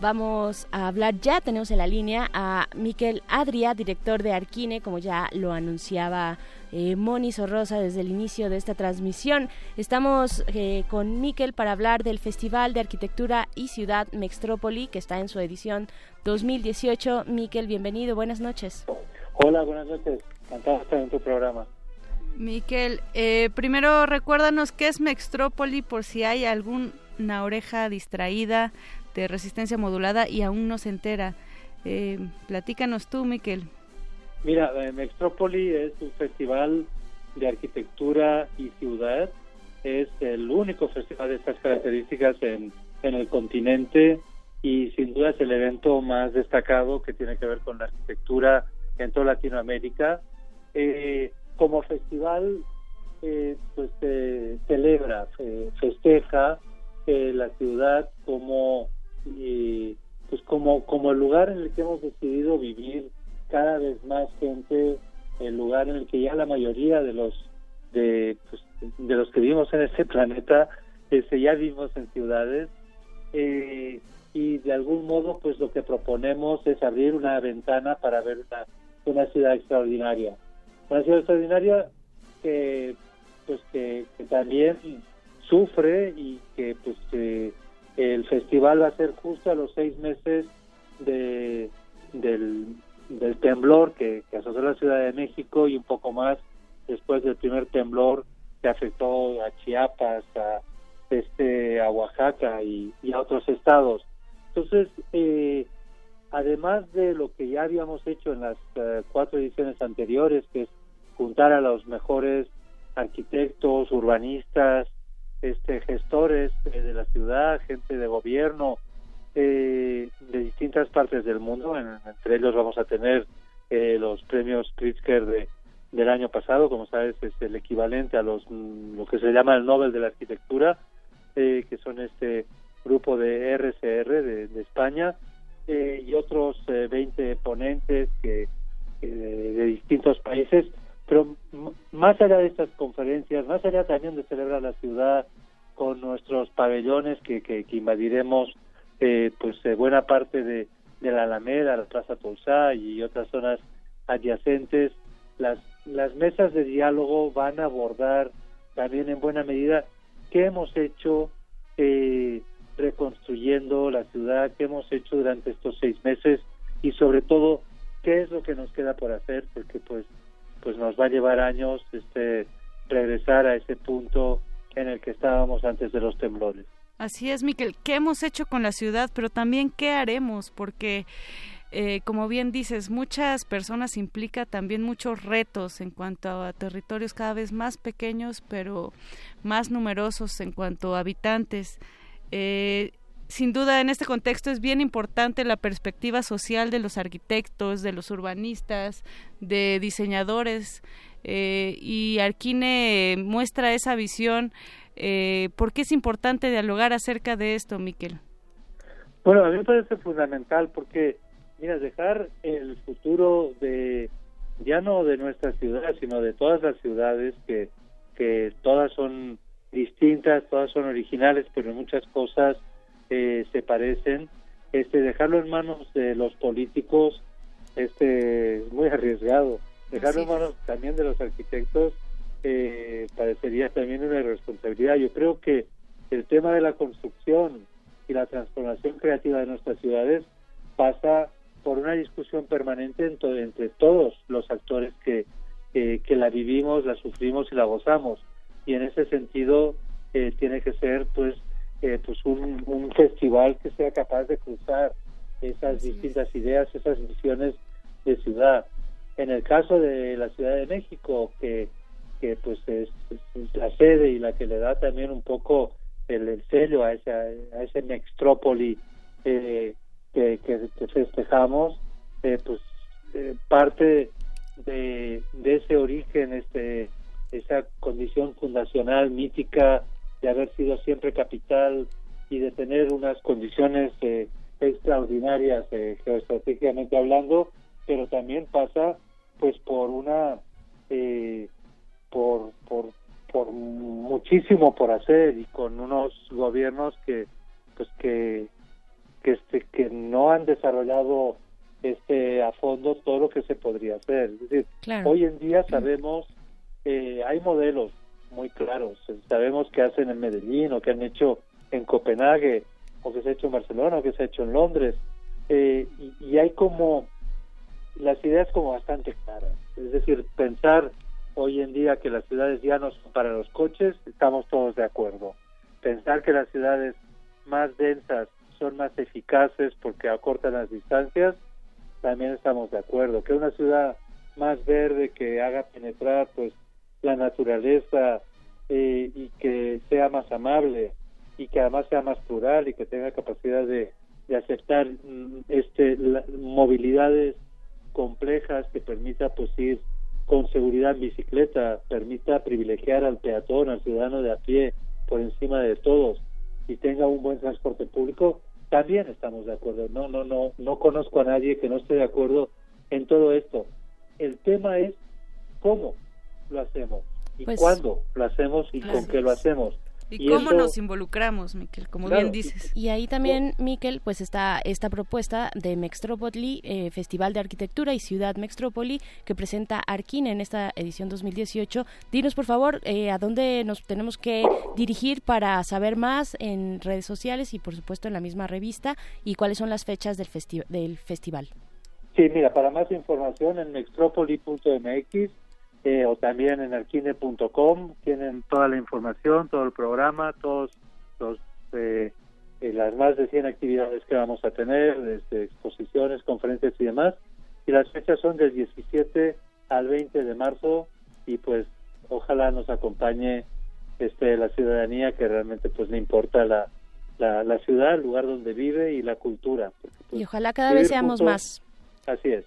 Speaker 1: Vamos a hablar ya, tenemos en la línea a Miquel Adria, director de Arquine, como ya lo anunciaba eh, Moni Sorrosa desde el inicio de esta transmisión. Estamos eh, con Miquel para hablar del Festival de Arquitectura y Ciudad Mextrópoli, que está en su edición 2018. Miquel, bienvenido, buenas noches.
Speaker 16: Hola, buenas noches. Encantado de estar en tu programa.
Speaker 2: Miquel, eh, primero recuérdanos qué es Mextrópoli por si hay alguna oreja distraída de resistencia modulada y aún no se entera. Eh, platícanos tú, Miquel.
Speaker 16: Mira, eh, Mextrópoli es un festival de arquitectura y ciudad. Es el único festival de estas características en, en el continente y sin duda es el evento más destacado que tiene que ver con la arquitectura en toda Latinoamérica. Eh, como festival, eh, pues se celebra, festeja eh, la ciudad como, eh, pues como, como el lugar en el que hemos decidido vivir cada vez más gente, el lugar en el que ya la mayoría de los de, pues, los que vivimos en este planeta este, ya vivimos en ciudades y de algún modo pues lo que proponemos es abrir una ventana para ver una, una ciudad extraordinaria. Una ciudad extraordinaria que pues que, también sufre y que pues el festival va a ser justo a los seis meses de del, temblor que, que asoció la Ciudad de México y un poco más después del primer temblor que afectó a Chiapas, a este a Oaxaca y, a otros estados. Entonces, eh, además de lo que ya habíamos hecho en las eh, cuatro ediciones anteriores, que es juntar a los mejores arquitectos, urbanistas, este, gestores eh, de la ciudad, gente de gobierno eh, de distintas partes del mundo. entre ellos vamos a tener eh, los premios Pritzker de, del año pasado, como sabes, es el equivalente a los mm, lo que se llama el Nobel de la Arquitectura, que son este grupo de RCR de, de España y otros 20 ponentes que de distintos países pero más allá de estas conferencias, más allá también de celebrar la ciudad con nuestros pabellones que, que, invadiremos eh, pues eh, buena parte de, la Alameda, la Plaza Tulsá y otras zonas adyacentes, las, las mesas de diálogo van a abordar también en buena medida qué hemos hecho eh, reconstruyendo la ciudad, qué hemos hecho durante estos seis meses y sobre todo qué es lo que nos queda por hacer, porque pues pues nos va a llevar años este regresar a ese punto en el que estábamos antes de los temblores.
Speaker 2: Así es, Miquel. ¿Qué hemos hecho con la ciudad? Pero también qué haremos, porque eh, como bien dices, muchas personas implica también muchos retos en cuanto a territorios cada vez más pequeños, pero más numerosos en cuanto a habitantes. Eh, sin duda, en este contexto es bien importante la perspectiva social de los arquitectos, de los urbanistas, de diseñadores, eh, y Arquine muestra esa visión. Eh, ¿Por qué es importante dialogar acerca de esto, Miquel?
Speaker 16: Bueno, a mí me parece fundamental porque, mira, dejar el futuro de, ya no de nuestra ciudad, sino de todas las ciudades que, que todas son distintas, todas son originales, pero en muchas cosas eh, se parecen, este dejarlo en manos de los políticos este es muy arriesgado. Dejarlo en manos también de los arquitectos eh, parecería también una irresponsabilidad. Yo creo que el tema de la construcción y la transformación creativa de nuestras ciudades pasa por una discusión permanente entre, entre todos los actores que, que la vivimos, la sufrimos y la gozamos. Y en ese sentido eh, tiene que ser pues eh, pues un, un, festival que sea capaz de cruzar esas distintas ideas, esas visiones de ciudad. En el caso de la Ciudad de México, que, que pues es, la sede y la que le da también un poco el, sello a esa, a ese Mextrópoli, eh, que, que, festejamos, eh, pues eh, parte de, de, ese origen, este, esa condición fundacional mítica de haber sido siempre capital y de tener unas condiciones eh, extraordinarias eh, geoestratégicamente hablando, pero también pasa pues por una eh, por, por por muchísimo por hacer y con unos gobiernos que pues que que este que no han desarrollado este a fondo todo lo que se podría hacer. Es decir hoy en día sabemos eh, hay modelos muy claros sabemos que hacen en Medellín o que han hecho en Copenhague o que se ha hecho en Barcelona o que se ha hecho en Londres eh, y, y hay como las ideas como bastante claras es decir pensar hoy en día que las ciudades ya no son para los coches, estamos todos de acuerdo. Pensar que las ciudades más densas son más eficaces porque acortan las distancias, también estamos de acuerdo. Que una ciudad más verde que haga penetrar pues la naturaleza eh, y que sea más amable y que además sea más plural y que tenga capacidad de, de aceptar mm, este movilidades complejas que permita pues ir con seguridad en bicicleta, permita privilegiar al peatón, al ciudadano de a pie por encima de todos y tenga un buen transporte público, también estamos de acuerdo. No, no, no, no conozco a nadie que no esté de acuerdo en todo esto. El tema es cómo lo hacemos y pues cuándo lo hacemos y con qué lo hacemos.
Speaker 2: ¿Y, cómo nos involucramos, Miquel? Como bien dices.
Speaker 1: Y ahí también, Miquel, pues está esta propuesta de Mextrópoli, eh, Festival de Arquitectura y Ciudad Mextrópoli, que presenta Arquina en esta edición 2018. Dinos, por favor, eh, a dónde nos tenemos que dirigir para saber más en redes sociales y, por supuesto, en la misma revista, y cuáles son las fechas del, del festival.
Speaker 16: Sí, mira, para más información en mextropoli.mx eh, o también en arquine.com tienen toda la información, todo el programa, todos los eh, eh, las más de 100 actividades que vamos a tener, desde exposiciones, conferencias y demás. Y las fechas son del 17 al 20 de marzo y pues ojalá nos acompañe este la ciudadanía que realmente pues le importa la, la, ciudad, el lugar donde vive y la cultura.
Speaker 1: Pues, y ojalá cada vez seamos más.
Speaker 16: Así es.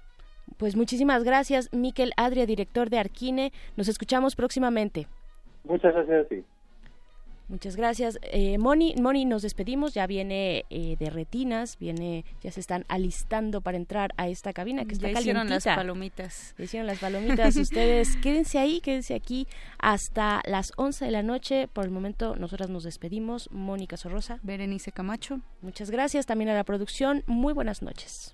Speaker 1: Pues muchísimas gracias, Miquel Adria, director de Arquine. Nos escuchamos próximamente.
Speaker 16: Muchas gracias a ti.
Speaker 1: Muchas gracias. Eh, Moni, Moni, nos despedimos. Ya viene eh, de retinas, viene, ya se están alistando para entrar a esta cabina que está
Speaker 2: ya hicieron las palomitas.
Speaker 1: hicieron las palomitas. Ustedes quédense ahí, quédense aquí hasta las 11 de la noche. Por el momento, nosotras nos despedimos. Mónica Sorrosa.
Speaker 2: Berenice Camacho.
Speaker 1: Muchas gracias también a la producción. Muy buenas noches.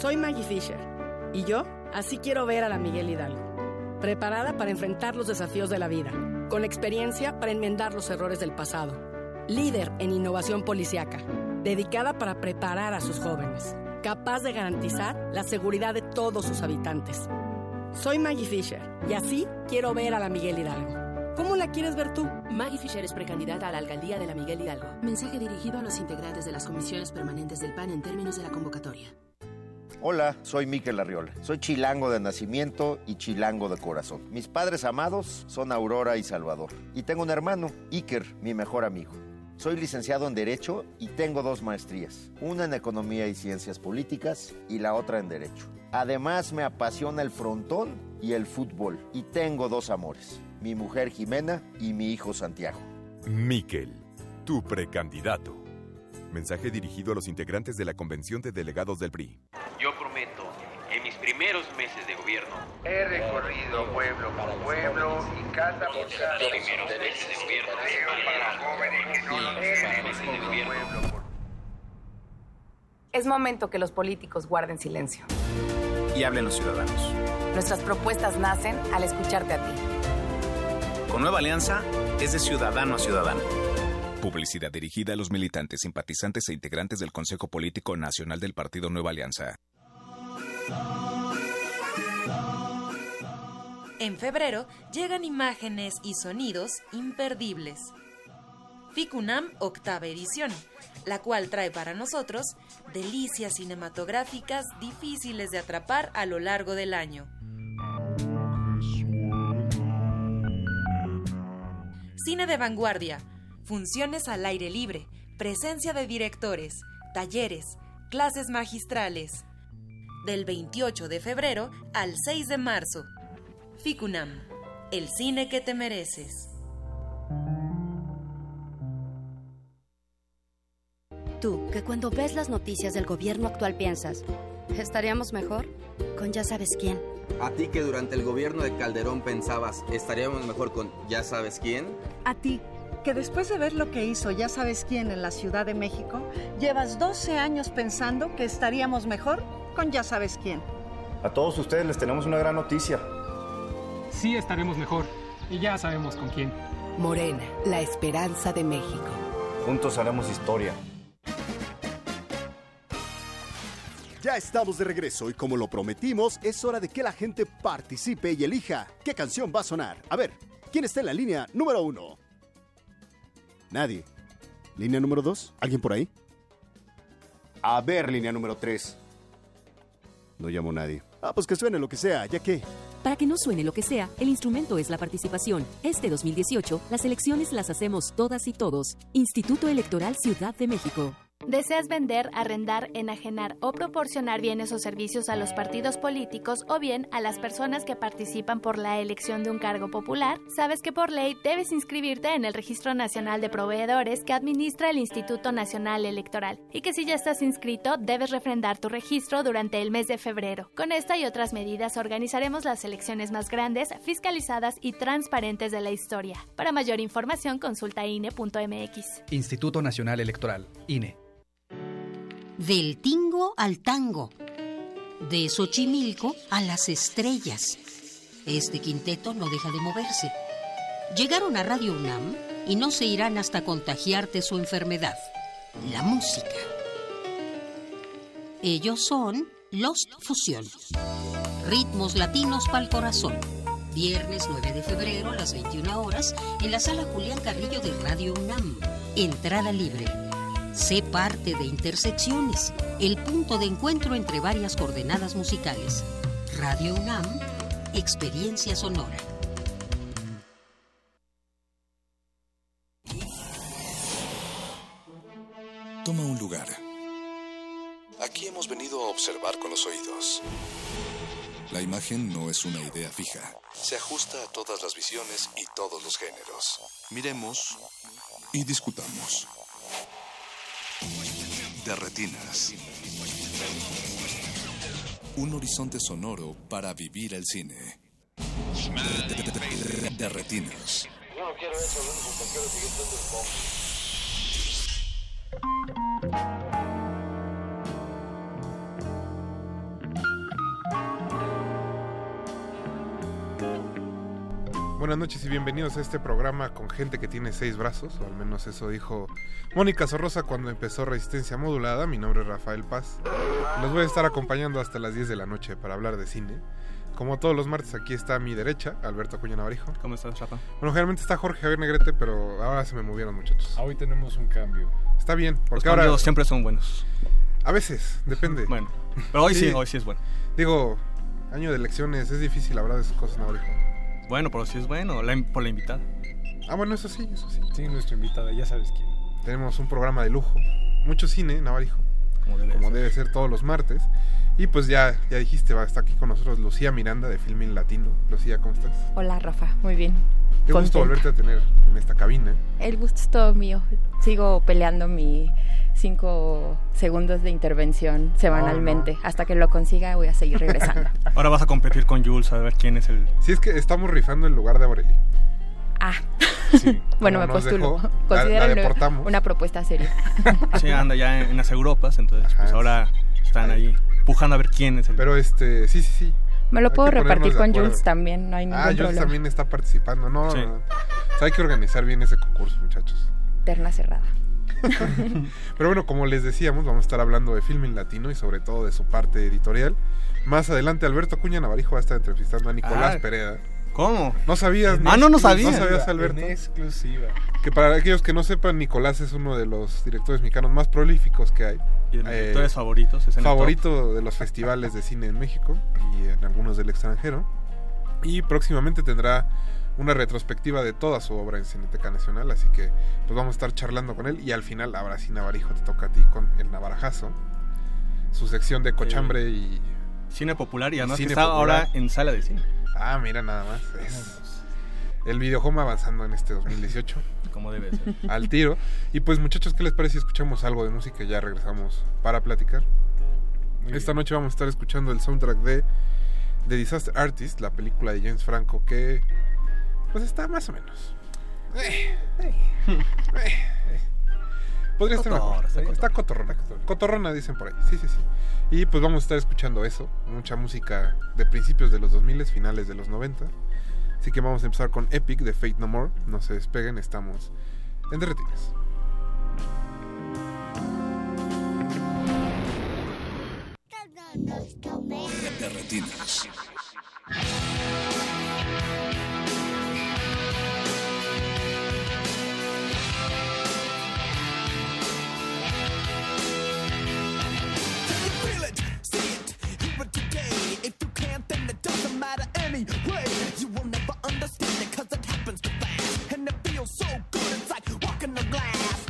Speaker 17: Soy Maggie Fisher y yo así quiero ver a la Miguel Hidalgo. Preparada para enfrentar los desafíos de la vida, con experiencia para enmendar los errores del pasado. Líder en innovación policiaca, dedicada para preparar a sus jóvenes, capaz de garantizar la seguridad de todos sus habitantes. Soy Maggie Fisher y así quiero ver a la Miguel Hidalgo. ¿Cómo la quieres ver tú?
Speaker 18: Maggie Fisher es precandidata a la alcaldía de la Miguel Hidalgo. Mensaje dirigido a los integrantes de las comisiones permanentes del PAN en términos de la convocatoria.
Speaker 19: Hola, soy Miquel Arriola. Soy chilango de nacimiento y chilango de corazón. Mis padres amados son Aurora y Salvador. Y tengo un hermano, Iker, mi mejor amigo. Soy licenciado en Derecho y tengo dos maestrías, una en Economía y Ciencias Políticas y la otra en Derecho. Además me apasiona el frontón y el fútbol y tengo dos amores, mi mujer Jimena y mi hijo Santiago.
Speaker 20: Miquel, tu precandidato. Mensaje dirigido a los integrantes de la Convención de Delegados del PRI.
Speaker 21: Yo prometo, en mis primeros meses de gobierno,
Speaker 22: he recorrido pueblo por pueblo y casa por casa.
Speaker 21: Los primeros meses de gobierno, para jóvenes que no
Speaker 22: de gobierno.
Speaker 23: Es momento que los políticos guarden silencio.
Speaker 24: Y hablen los ciudadanos.
Speaker 23: Nuestras propuestas nacen al escucharte a ti.
Speaker 24: Con Nueva Alianza es de ciudadano a ciudadano.
Speaker 25: Publicidad dirigida a los militantes, simpatizantes e integrantes del Consejo Político Nacional del Partido Nueva Alianza.
Speaker 26: En febrero llegan imágenes y sonidos imperdibles. FICUNAM octava edición, la cual trae para nosotros delicias cinematográficas difíciles de atrapar a lo largo del año. Cine de vanguardia, funciones al aire libre, presencia de directores, talleres, clases magistrales. Del 28 de febrero al 6 de marzo. FICUNAM, el cine que te mereces.
Speaker 27: Tú, que cuando ves las noticias del gobierno actual piensas, ¿estaríamos mejor? Con ya sabes quién.
Speaker 28: A ti que durante el gobierno de Calderón pensabas, ¿estaríamos mejor con ya sabes quién?
Speaker 29: A ti, que después de ver lo que hizo ya sabes quién en la Ciudad de México, llevas 12 años pensando que estaríamos mejor con ya sabes quién.
Speaker 30: A todos ustedes les tenemos una gran noticia.
Speaker 31: Sí estaremos mejor y ya sabemos con quién.
Speaker 32: Morena, la esperanza de México.
Speaker 30: Juntos haremos historia.
Speaker 33: Ya estamos de regreso y como lo prometimos, es hora de que la gente participe y elija qué canción va a sonar. A ver, ¿quién está en la línea número uno? Nadie. ¿Línea número dos? ¿Alguien por ahí? A ver, línea número tres. No llamó nadie. Ah, pues que suene lo que sea, ya que...
Speaker 34: Para que no suene lo que sea, el instrumento es la participación. Este 2018, las elecciones las hacemos todas y todos. Instituto Electoral Ciudad de México.
Speaker 35: ¿Deseas vender, arrendar, enajenar o proporcionar bienes o servicios a los partidos políticos o bien a las personas que participan por la elección de un cargo popular? Sabes que por ley debes inscribirte en el Registro Nacional de Proveedores que administra el Instituto Nacional Electoral y que si ya estás inscrito debes refrendar tu registro durante el mes de febrero. Con esta y otras medidas organizaremos las elecciones más grandes, fiscalizadas y transparentes de la historia. Para mayor información consulta INE.mx.
Speaker 36: Instituto Nacional Electoral, INE.
Speaker 37: Del tingo al tango. De Xochimilco a las estrellas. Este quinteto no deja de moverse. Llegaron a Radio UNAM y no se irán hasta contagiarte su enfermedad, la música. Ellos son Lost Fusion. Ritmos latinos para el corazón. Viernes 9 de febrero a las 21 horas en la sala Julián Carrillo de Radio UNAM. Entrada libre. Sé parte de Intersecciones, el punto de encuentro entre varias coordenadas musicales. Radio UNAM, experiencia sonora.
Speaker 6: Toma un lugar. Aquí hemos venido a observar con los oídos. La imagen no es una idea fija. Se ajusta a todas las visiones y todos los géneros. Miremos y discutamos. De retinas. Un horizonte sonoro para vivir el cine. De, de- de- de retinas.
Speaker 22: Yo no quiero eso, que quiero seguir siendo el
Speaker 38: Buenas noches y bienvenidos a este programa con gente que tiene seis brazos, o al menos eso dijo Mónica Sorrosa cuando empezó Resistencia Modulada. Mi nombre es Rafael Paz. Los voy a estar acompañando hasta las 10 de la noche para hablar de cine. Como todos los martes, aquí está a mi derecha, Alberto Acuña Navarijo.
Speaker 39: ¿Cómo estás, Rafa?
Speaker 38: Bueno, generalmente está Jorge Javier Negrete, pero ahora se me movieron, muchachos.
Speaker 39: Hoy tenemos un cambio.
Speaker 38: Está bien,
Speaker 39: Los
Speaker 38: porque ahora.
Speaker 39: cambios siempre son buenos.
Speaker 38: A veces, depende.
Speaker 39: Bueno, pero hoy sí, hoy sí es bueno.
Speaker 38: Digo, año de elecciones, es difícil hablar de esas cosas, Navarijo.
Speaker 39: Bueno, pero sí es bueno, la, por la invitada.
Speaker 38: Ah, bueno, eso sí, eso sí.
Speaker 39: Sí, nuestra invitada, ya sabes quién.
Speaker 38: Tenemos un programa de lujo. Mucho cine, Navarijo.
Speaker 39: Como debe,
Speaker 38: como debe ser todos los martes. Y pues ya, ya dijiste, va a estar aquí con nosotros Lucía Miranda de Filming Latino. Lucía, ¿cómo estás?
Speaker 40: Hola Rafa, muy bien.
Speaker 38: Qué gusto volverte a tener en esta cabina.
Speaker 40: El gusto es todo mío. Sigo peleando mi cinco segundos de intervención semanalmente. Hasta que lo consiga voy a seguir regresando.
Speaker 39: Ahora vas a competir con Jules a ver quién es el...
Speaker 38: Si es que estamos rifando en lugar de Aureli.
Speaker 40: Ah, bueno, me postulo.
Speaker 38: deportamos.
Speaker 40: una propuesta seria.
Speaker 39: Sí, anda ya en, en las Europas, entonces pues ahora están ahí pujando a ver quién es el...
Speaker 38: Pero este, sí, sí, sí.
Speaker 40: Me lo
Speaker 38: Hay
Speaker 40: puedo repartir con. Jules también, no hay ningún
Speaker 38: Ah, Jules
Speaker 40: problema.
Speaker 38: también está participando. No,
Speaker 39: Sí.
Speaker 38: no, no. O sea, hay que organizar bien ese concurso, muchachos.
Speaker 40: Terna cerrada.
Speaker 38: Pero bueno, como les decíamos, vamos a estar hablando de filming latino y sobre todo de su parte editorial. Más adelante, Alberto Cuña Navarijo va a estar entrevistando a Nicolás
Speaker 39: Ah,
Speaker 38: Pereda.
Speaker 39: ¿Cómo?
Speaker 38: No sabías.
Speaker 39: Ah, no, no sabía.
Speaker 38: No sabías, Alberto.
Speaker 39: En
Speaker 38: exclusiva. Que para aquellos que no sepan, Nicolás es uno de los directores mexicanos más prolíficos que hay.
Speaker 39: Y de mis directores favoritos, es en el
Speaker 38: favorito de los festivales de cine en México y en algunos del extranjero. Y próximamente tendrá una retrospectiva de toda su obra en Cineteca Nacional, así que pues vamos a estar charlando con él y al final, ahora sí, Navarijo, te toca a ti con el Navarajazo, su sección de cochambre y...
Speaker 39: Cine popular y además que está
Speaker 38: popular.
Speaker 39: ahora en sala de cine.
Speaker 38: Ah, mira nada más. Es el videohome avanzando en este 2018.
Speaker 39: Como debe ser.
Speaker 38: Al tiro. Y pues muchachos, ¿qué les parece si escuchamos algo de música y ya regresamos para platicar? Esta noche vamos a estar escuchando el soundtrack de The Disaster Artist, la película de James Franco que pues está más o menos. Eh, eh, eh. Podría estar mejor.
Speaker 39: Está
Speaker 38: Eh, Está cotorrona. Cotorrona dicen por ahí. Sí, sí, sí. Y pues vamos a estar escuchando eso. Mucha música de principios de los 2000, finales de los 90. Así que vamos a empezar con Epic de Fate No More. No se despeguen, estamos en Derretinas.
Speaker 6: De
Speaker 41: matter anyway. You will never understand it cause it happens too fast. And it feels so good, it's like walking on glass.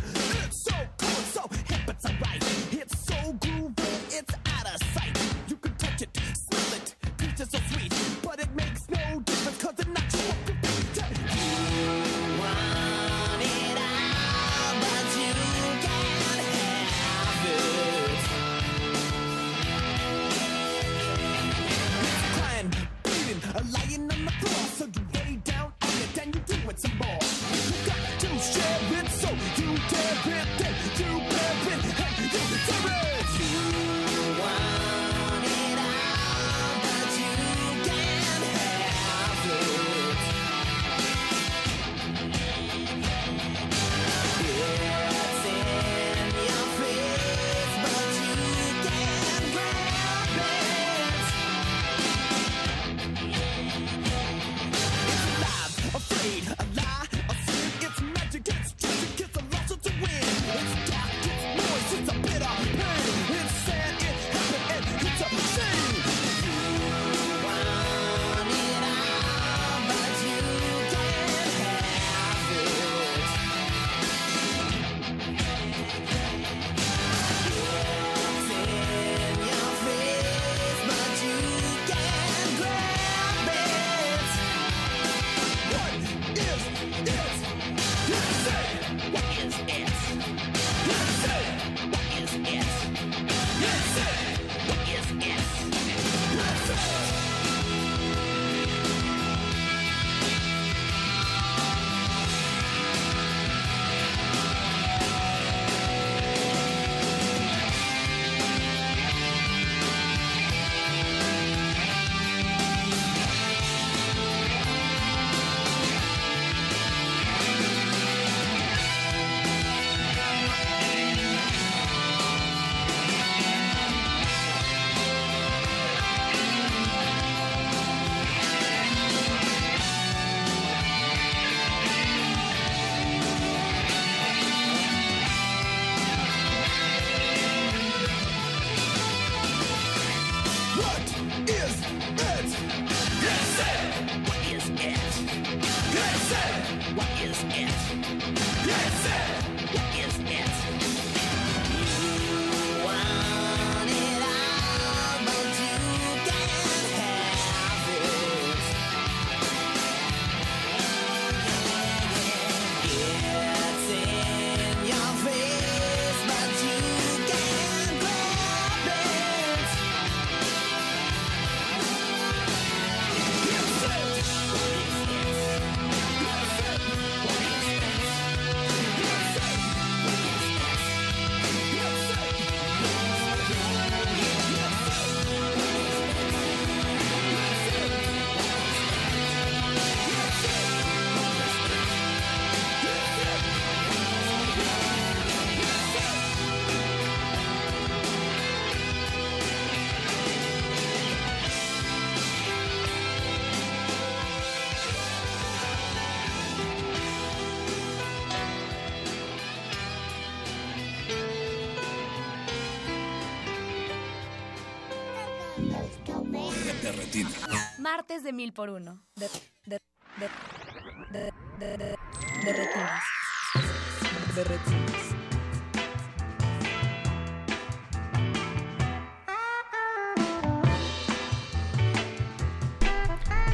Speaker 10: De mil por uno. De, de, de, de,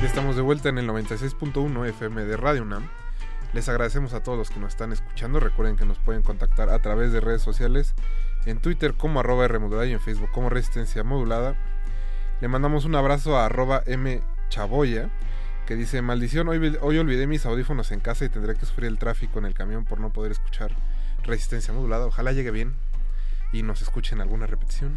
Speaker 38: estamos de vuelta en el 96.1 FM de Radio UNAM. Les agradecemos a todos los que nos están escuchando. Recuerden que nos pueden contactar a través de redes sociales, en Twitter como arroba Rmodulada y en Facebook como Resistencia Modulada. Le mandamos un abrazo a arroba M Chaboya, que dice, maldición, hoy, hoy olvidé mis audífonos en casa y tendré que sufrir el tráfico en el camión por no poder escuchar Resistencia Modulada. Ojalá llegue bien y nos escuchen alguna repetición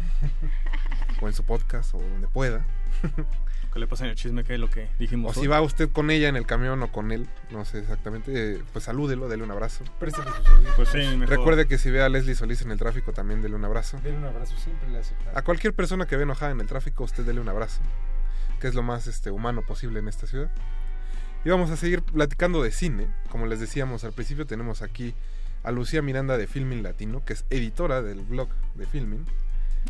Speaker 38: o en su podcast o donde pueda.
Speaker 39: ¿Qué le pasa en el chisme? ¿Qué es lo que dijimos?
Speaker 38: O si va usted con ella en el camión o con él, no sé exactamente, eh, pues salúdelo, dele un abrazo.
Speaker 30: Préstale sus oídos.
Speaker 39: Pues sí, mejor.
Speaker 38: Recuerde que si ve a Leslie Solís en el tráfico, también dele un abrazo.
Speaker 30: Dele un abrazo, siempre le hace falta.
Speaker 38: A cualquier persona que ve enojada en el tráfico, usted dele un abrazo, que es lo más este, humano posible en esta ciudad. Y vamos a seguir platicando de cine. Como les decíamos al principio, tenemos aquí a Lucía Miranda de Filming Latino, que es editora del blog de Filming.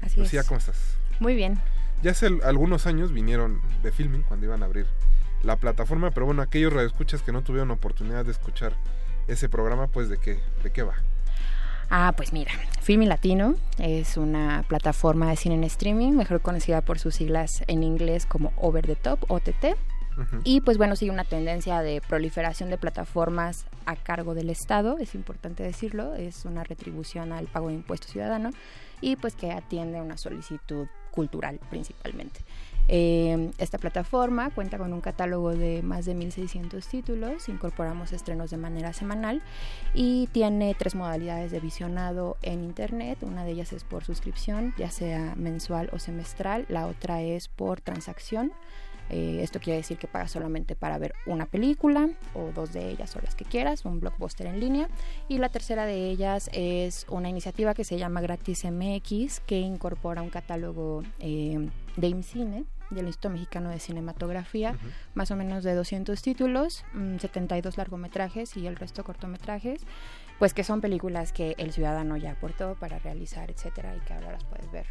Speaker 40: Así
Speaker 38: Lucía,
Speaker 40: es.
Speaker 38: ¿cómo estás?
Speaker 40: Muy bien.
Speaker 38: Ya hace al- algunos años vinieron de Filming cuando iban a abrir la plataforma, pero bueno, aquellos radioescuchas que no tuvieron oportunidad de escuchar ese programa, pues de qué, de qué va.
Speaker 40: Ah, pues mira, Filming Latino es una plataforma de cine en streaming, mejor conocida por sus siglas en inglés como Over the Top, OTT. Y pues bueno, sigue una tendencia de proliferación de plataformas a cargo del Estado, es importante decirlo, es una retribución al pago de impuesto ciudadano y pues que atiende una solicitud cultural principalmente. Eh, esta plataforma cuenta con un catálogo de más de 1.600 títulos, incorporamos estrenos de manera semanal y tiene tres modalidades de visionado en Internet. Una de ellas es por suscripción, ya sea mensual o semestral, la otra es por transacción. Eh, esto quiere decir que pagas solamente para ver una película o dos de ellas o las que quieras, un blockbuster en línea. Y la tercera de ellas es una iniciativa que se llama Gratis MX, que incorpora un catálogo eh, de IMCINE, del Instituto Mexicano de Cinematografía, más o menos de 200 títulos, mm, 72 largometrajes y el resto cortometrajes, pues que son películas que el ciudadano ya aportó para realizar, etcétera, y que ahora las puedes ver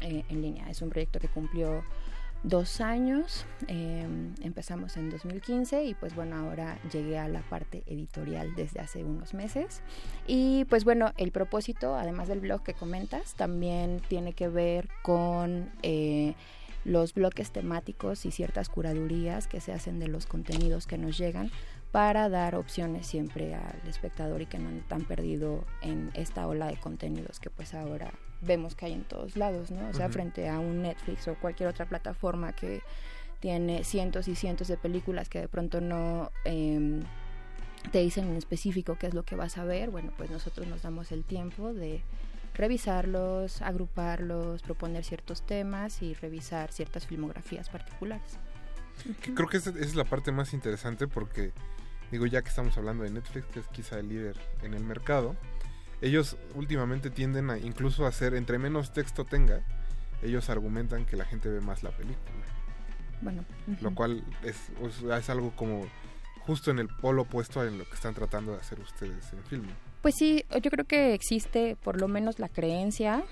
Speaker 40: eh, en línea. Es un proyecto que cumplió dos años, eh, empezamos en 2015 y pues bueno, ahora llegué a la parte editorial desde hace unos meses. Y pues bueno, el propósito, además del blog que comentas, también tiene que ver con... eh, los bloques temáticos y ciertas curadurías que se hacen de los contenidos que nos llegan para dar opciones siempre al espectador y que no tan perdido en esta ola de contenidos que pues ahora vemos que hay en todos lados, ¿no? O sea, frente a un Netflix o cualquier otra plataforma que tiene cientos y cientos de películas que de pronto no em, te dicen en específico qué es lo que vas a ver, bueno, pues nosotros nos damos el tiempo de revisarlos, agruparlos, proponer ciertos temas y revisar ciertas filmografías particulares.
Speaker 38: Creo que esa, es la parte más interesante porque, digo, ya que estamos hablando de Netflix, que es quizá el líder en el mercado, ellos últimamente tienden a incluso hacer, entre menos texto tenga, ellos argumentan que la gente ve más la película.
Speaker 40: Bueno,
Speaker 38: Lo cual es, es algo como justo en el polo opuesto a en lo que están tratando de hacer ustedes en film.
Speaker 40: Pues sí, yo creo que existe por lo menos la creencia,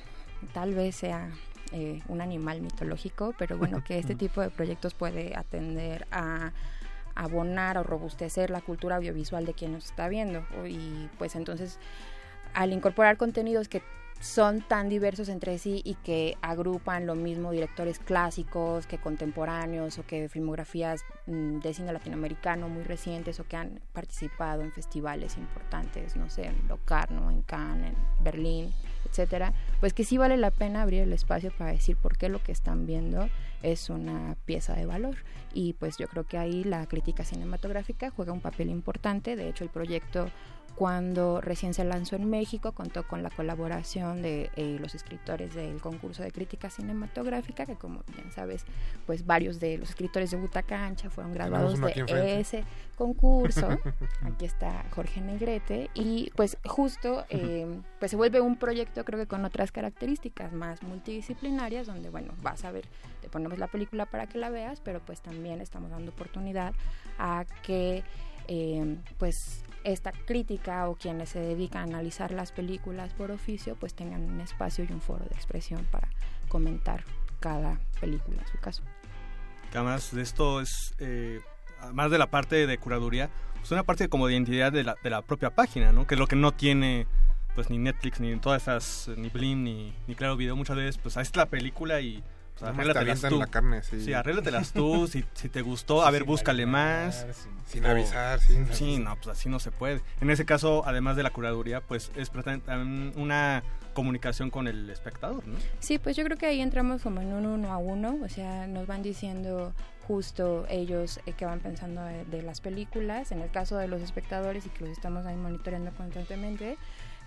Speaker 40: tal vez sea eh, un animal mitológico, pero bueno, que este tipo de proyectos puede atender a abonar o robustecer la cultura audiovisual de quien nos está viendo. Y pues entonces, al incorporar contenidos que son tan diversos entre sí y que agrupan lo mismo directores clásicos que contemporáneos o que filmografías mm, de cine latinoamericano muy recientes o que han participado en festivales importantes, no sé, en Locarno, en Cannes, en Berlín, etcétera, pues que sí vale la pena abrir el espacio para decir por qué lo que están viendo es una pieza de valor. Y pues yo creo que ahí la crítica cinematográfica juega un papel importante. De hecho, el proyecto cuando recién se lanzó en México contó con la colaboración de eh, los escritores del concurso de crítica cinematográfica que como bien sabes pues varios de los escritores de Butaca Ancha fueron graduados de ese concurso. Aquí está Jorge Negrete. Y pues justo eh, pues se vuelve un proyecto creo que con otras características más multidisciplinarias donde bueno vas a ver te ponemos la película para que la veas pero pues también estamos dando oportunidad a que eh, pues esta crítica o quienes se dedican a analizar las películas por oficio pues tengan un espacio y un foro de expresión para comentar cada película en su caso.
Speaker 39: además de esto es, eh, además de la parte de curaduría, pues una parte como de identidad de la, de la propia página, ¿no? Que es lo que no tiene pues ni Netflix, ni todas esas, ni Blim, ni, ni Claro Video, muchas veces, pues ahí está la película y pues, arréglatelas tú.
Speaker 38: la carne, sí.
Speaker 39: Sí, arréglatelas tú, si, si te gustó, a ver, búscale más.
Speaker 38: sin
Speaker 39: O-
Speaker 38: avisar, sí.
Speaker 39: Sí, no, pues así no se puede. En ese caso, además de la curaduría, pues es una comunicación con el espectador, ¿no?
Speaker 40: Sí, pues yo creo que ahí entramos como en un uno a uno, o sea, nos van diciendo justo ellos eh, que van pensando de, de las películas, en el caso de los espectadores y que los estamos ahí monitoreando constantemente,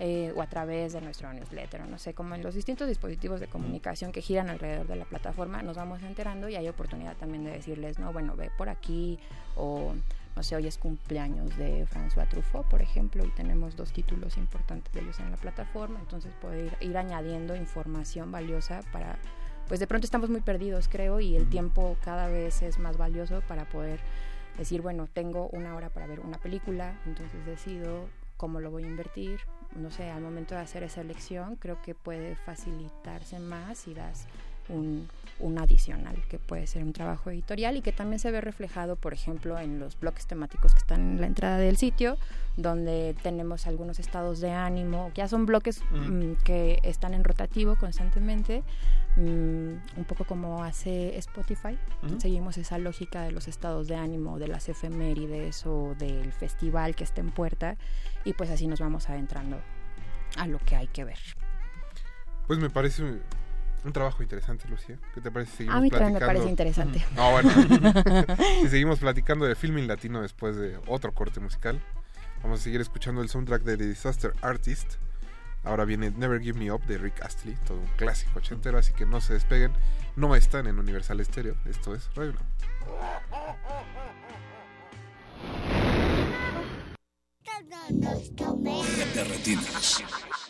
Speaker 40: eh, o a través de nuestro newsletter, no sé, como en los distintos dispositivos de comunicación que giran alrededor de la plataforma, nos vamos enterando y hay oportunidad también de decirles, no, bueno, ve por aquí, o no sé, hoy es cumpleaños de François Truffaut, por ejemplo, y tenemos dos títulos importantes de ellos en la plataforma, entonces puede ir, ir añadiendo información valiosa para, pues de pronto estamos muy perdidos, creo, y el tiempo cada vez es más valioso para poder decir, bueno, tengo una hora para ver una película, entonces decido cómo lo voy a invertir, no sé, al momento de hacer esa elección, creo que puede facilitarse más si das un, un adicional, que puede ser un trabajo editorial y que también se ve reflejado, por ejemplo, en los bloques temáticos que están en la entrada del sitio, donde tenemos algunos estados de ánimo, ya son bloques mm, que están en rotativo constantemente, mm, un poco como hace Spotify. Seguimos esa lógica de los estados de ánimo, de las efemérides o del festival que está en puerta, y pues así nos vamos adentrando a lo que hay que ver.
Speaker 38: Pues me parece un, un trabajo interesante, Lucía. ¿Qué te parece si seguimos
Speaker 40: A mí también me
Speaker 38: platicando?
Speaker 40: parece interesante.
Speaker 38: No, bueno. si seguimos platicando de filming latino después de otro corte musical. Vamos a seguir escuchando el soundtrack de The Disaster Artist. Ahora viene Never Give Me Up de Rick Astley, todo un clásico ochentero, así que no se despeguen. No están en Universal Stereo, esto es Radio
Speaker 6: De retinas.
Speaker 41: We're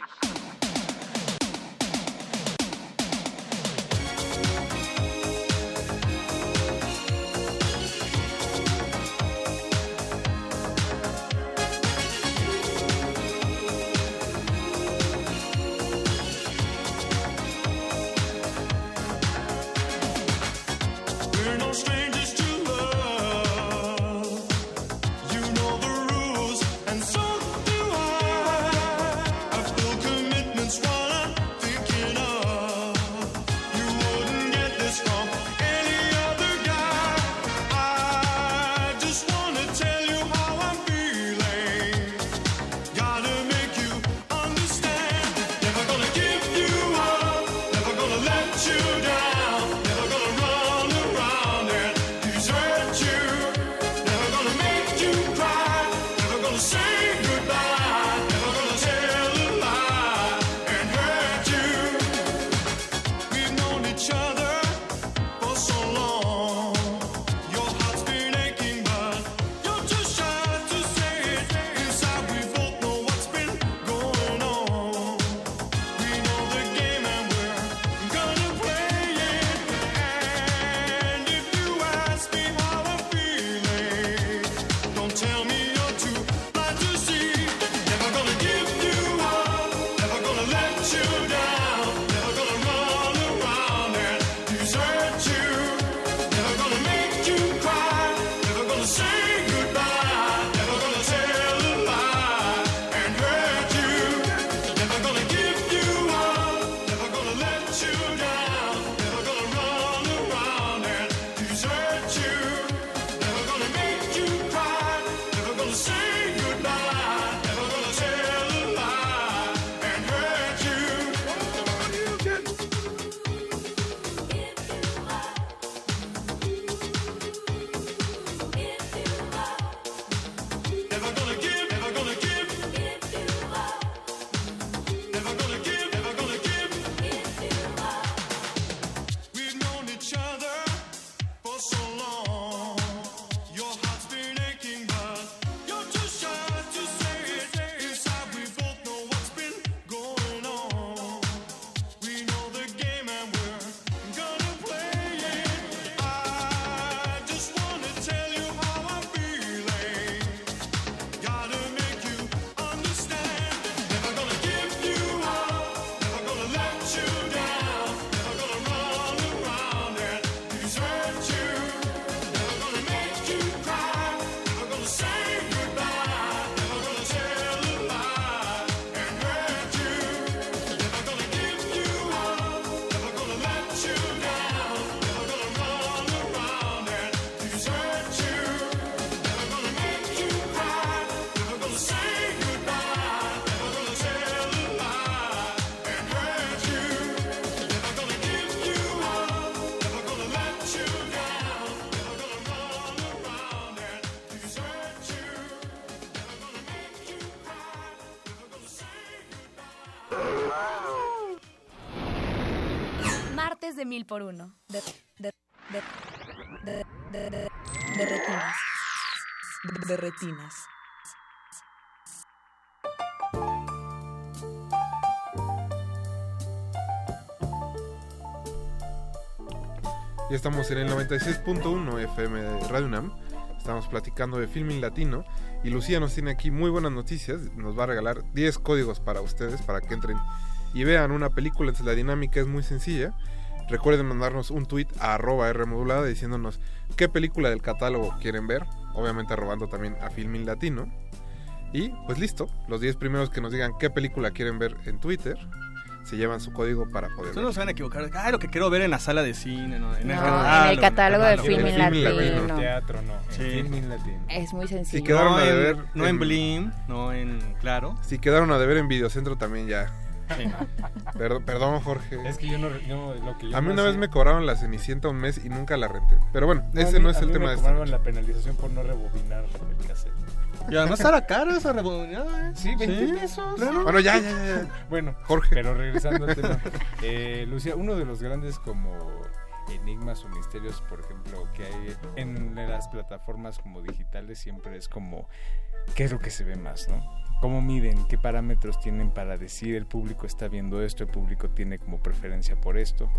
Speaker 10: mil por uno. De, de, de, de, retinas. De retinas.
Speaker 38: Ya estamos en el 96.1 FM de Radio UNAM. Estamos platicando de filming latino. Y Lucía nos tiene aquí muy buenas noticias. Nos va a regalar 10 códigos para ustedes para que entren y vean una película. Entonces la dinámica es muy sencilla. Recuerden mandarnos un tweet a arroba Rmodulada diciéndonos qué película del catálogo quieren ver. Obviamente robando también a Filming Latino. Y pues listo, los 10 primeros que nos digan qué película quieren ver en Twitter se llevan su código para poder
Speaker 39: No se van a equivocar. Ah, lo que quiero ver en la sala de cine, ¿no? En,
Speaker 40: No,
Speaker 39: ah,
Speaker 40: en el
Speaker 39: lo-
Speaker 40: catálogo de Filmin
Speaker 39: Filmin
Speaker 40: Latino.
Speaker 39: Latino.
Speaker 30: Teatro, no.
Speaker 39: Sí.
Speaker 30: En Filmin Latino.
Speaker 40: Es muy sencillo.
Speaker 38: Si quedaron
Speaker 39: no
Speaker 38: a
Speaker 39: en,
Speaker 38: deber
Speaker 39: no en
Speaker 38: en-
Speaker 39: Blim, no en Claro.
Speaker 38: Si quedaron a deber en Videocentro también ya.
Speaker 39: Sí, no.
Speaker 38: Perdón, perdón, Jorge.
Speaker 30: Es que yo no, no- lo que yo
Speaker 38: A mí
Speaker 30: no
Speaker 38: una vez
Speaker 30: sé-
Speaker 38: me cobraron la Cenicienta un mes y nunca la renté. Pero bueno, ese
Speaker 30: mí-
Speaker 38: no es
Speaker 30: a
Speaker 38: el
Speaker 30: mí
Speaker 38: tema
Speaker 30: me
Speaker 38: de esta
Speaker 30: cobraron la penalización por no rebobinar el cassette.
Speaker 39: Y además estará caro esa rebobinada, ¿eh?
Speaker 30: Sí, 20
Speaker 39: Sí,
Speaker 30: pesos.
Speaker 39: claro.
Speaker 38: Bueno, ya, ya, ya. ya.
Speaker 30: Bueno,
Speaker 38: Jorge.
Speaker 30: Pero regresando al tema. Eh, Lucía, uno de los grandes como enigmas o misterios, por ejemplo, que hay en las plataformas como digitales siempre es como qué es lo que se ve más, ¿no? ¿Cómo miden? ¿Qué parámetros tienen para decir el público está viendo esto, el público tiene como preferencia por esto?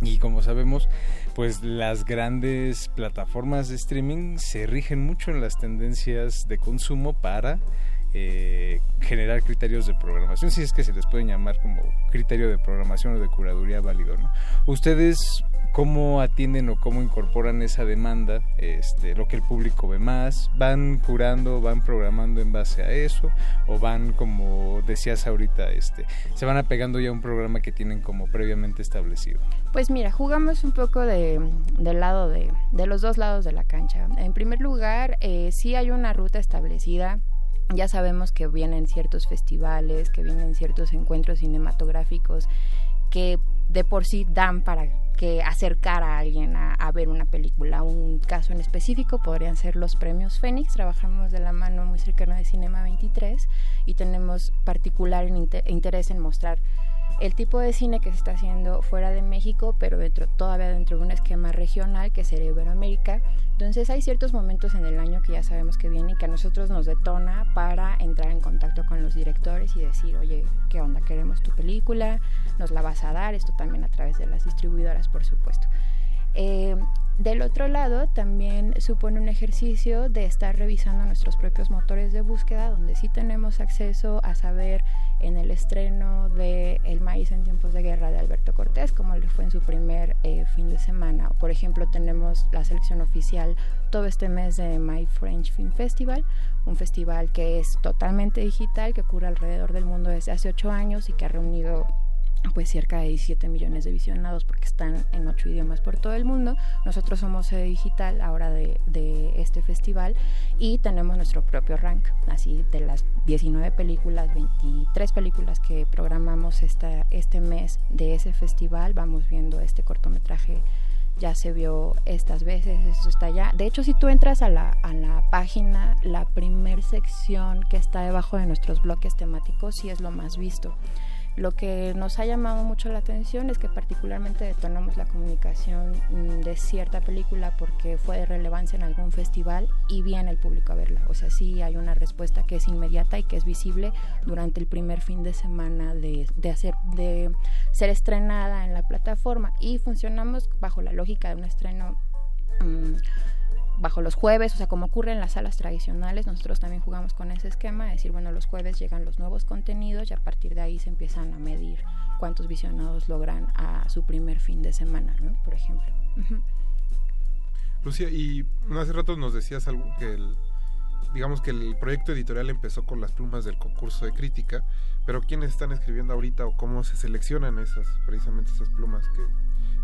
Speaker 30: Y como sabemos, pues las grandes plataformas de streaming se rigen mucho en las tendencias de consumo para eh, generar criterios de programación, si es que se les pueden llamar como criterio de programación o de curaduría válido. ¿no? ¿Ustedes cómo atienden o cómo incorporan esa demanda, este, lo que el público ve más? ¿Van curando, van programando en base a eso? ¿O van, como decías ahorita, este, se van apegando ya a un programa que tienen como previamente establecido?
Speaker 40: Pues mira, jugamos un poco de, del lado de, de los dos lados de la cancha. En primer lugar, eh, sí hay una ruta establecida. Ya sabemos que vienen ciertos festivales, que vienen ciertos encuentros cinematográficos que de por sí dan para que acercar a alguien a, ver una película. Un caso en específico podrían ser los premios Fénix. Trabajamos de la mano muy cercana de Cinema 23 y tenemos particular interés en mostrar el tipo de cine que se está haciendo fuera de México, pero dentro, todavía dentro de un esquema regional que sería Iberoamérica. Entonces hay ciertos momentos en el año que ya sabemos que vienen y que a nosotros nos detona para entrar en contacto con los directores y decir, oye, ¿qué onda? Queremos tu película, nos la vas a dar, esto también a través de las distribuidoras, por supuesto. Eh, del otro lado, también supone un ejercicio de estar revisando nuestros propios motores de búsqueda, donde sí tenemos acceso a saber en el estreno de El maíz en tiempos de guerra de Alberto Cortés, como le fue en su primer eh, fin de semana. Por ejemplo, tenemos la selección oficial todo este mes de My French Film Festival, un festival que es totalmente digital, que ocurre alrededor del mundo desde hace ocho años y que ha reunido pues cerca de 17 millones de visionados porque están en ocho idiomas por todo el mundo. Nosotros somos sede digital ahora de, de este festival y tenemos nuestro propio rank, así de las 19 películas, 23 películas que programamos esta, este mes de ese festival, vamos viendo este cortometraje ya se vio estas veces, eso está ya. De hecho, si tú entras a la, a la página, la primer sección que está debajo de nuestros bloques temáticos sí es lo más visto. Lo que nos ha llamado mucho la atención es que particularmente detonamos la comunicación mm, de cierta película porque fue de relevancia en algún festival y viene el público a verla. O sea, sí hay una respuesta que es inmediata y que es visible durante el primer fin de semana de, de hacer, de ser estrenada en la plataforma y funcionamos bajo la lógica de un estreno mm, bajo los jueves, o sea, como ocurre en las salas tradicionales, nosotros también jugamos con ese esquema, de decir, bueno, los jueves llegan los nuevos contenidos y a partir de ahí se empiezan a medir cuántos visionados logran a su primer fin de semana, ¿no? Por ejemplo.
Speaker 38: Lucía, y hace rato nos decías algo que el, digamos que el proyecto editorial empezó con las plumas del concurso de crítica, pero ¿quiénes están escribiendo ahorita o cómo se seleccionan esas, precisamente esas plumas que,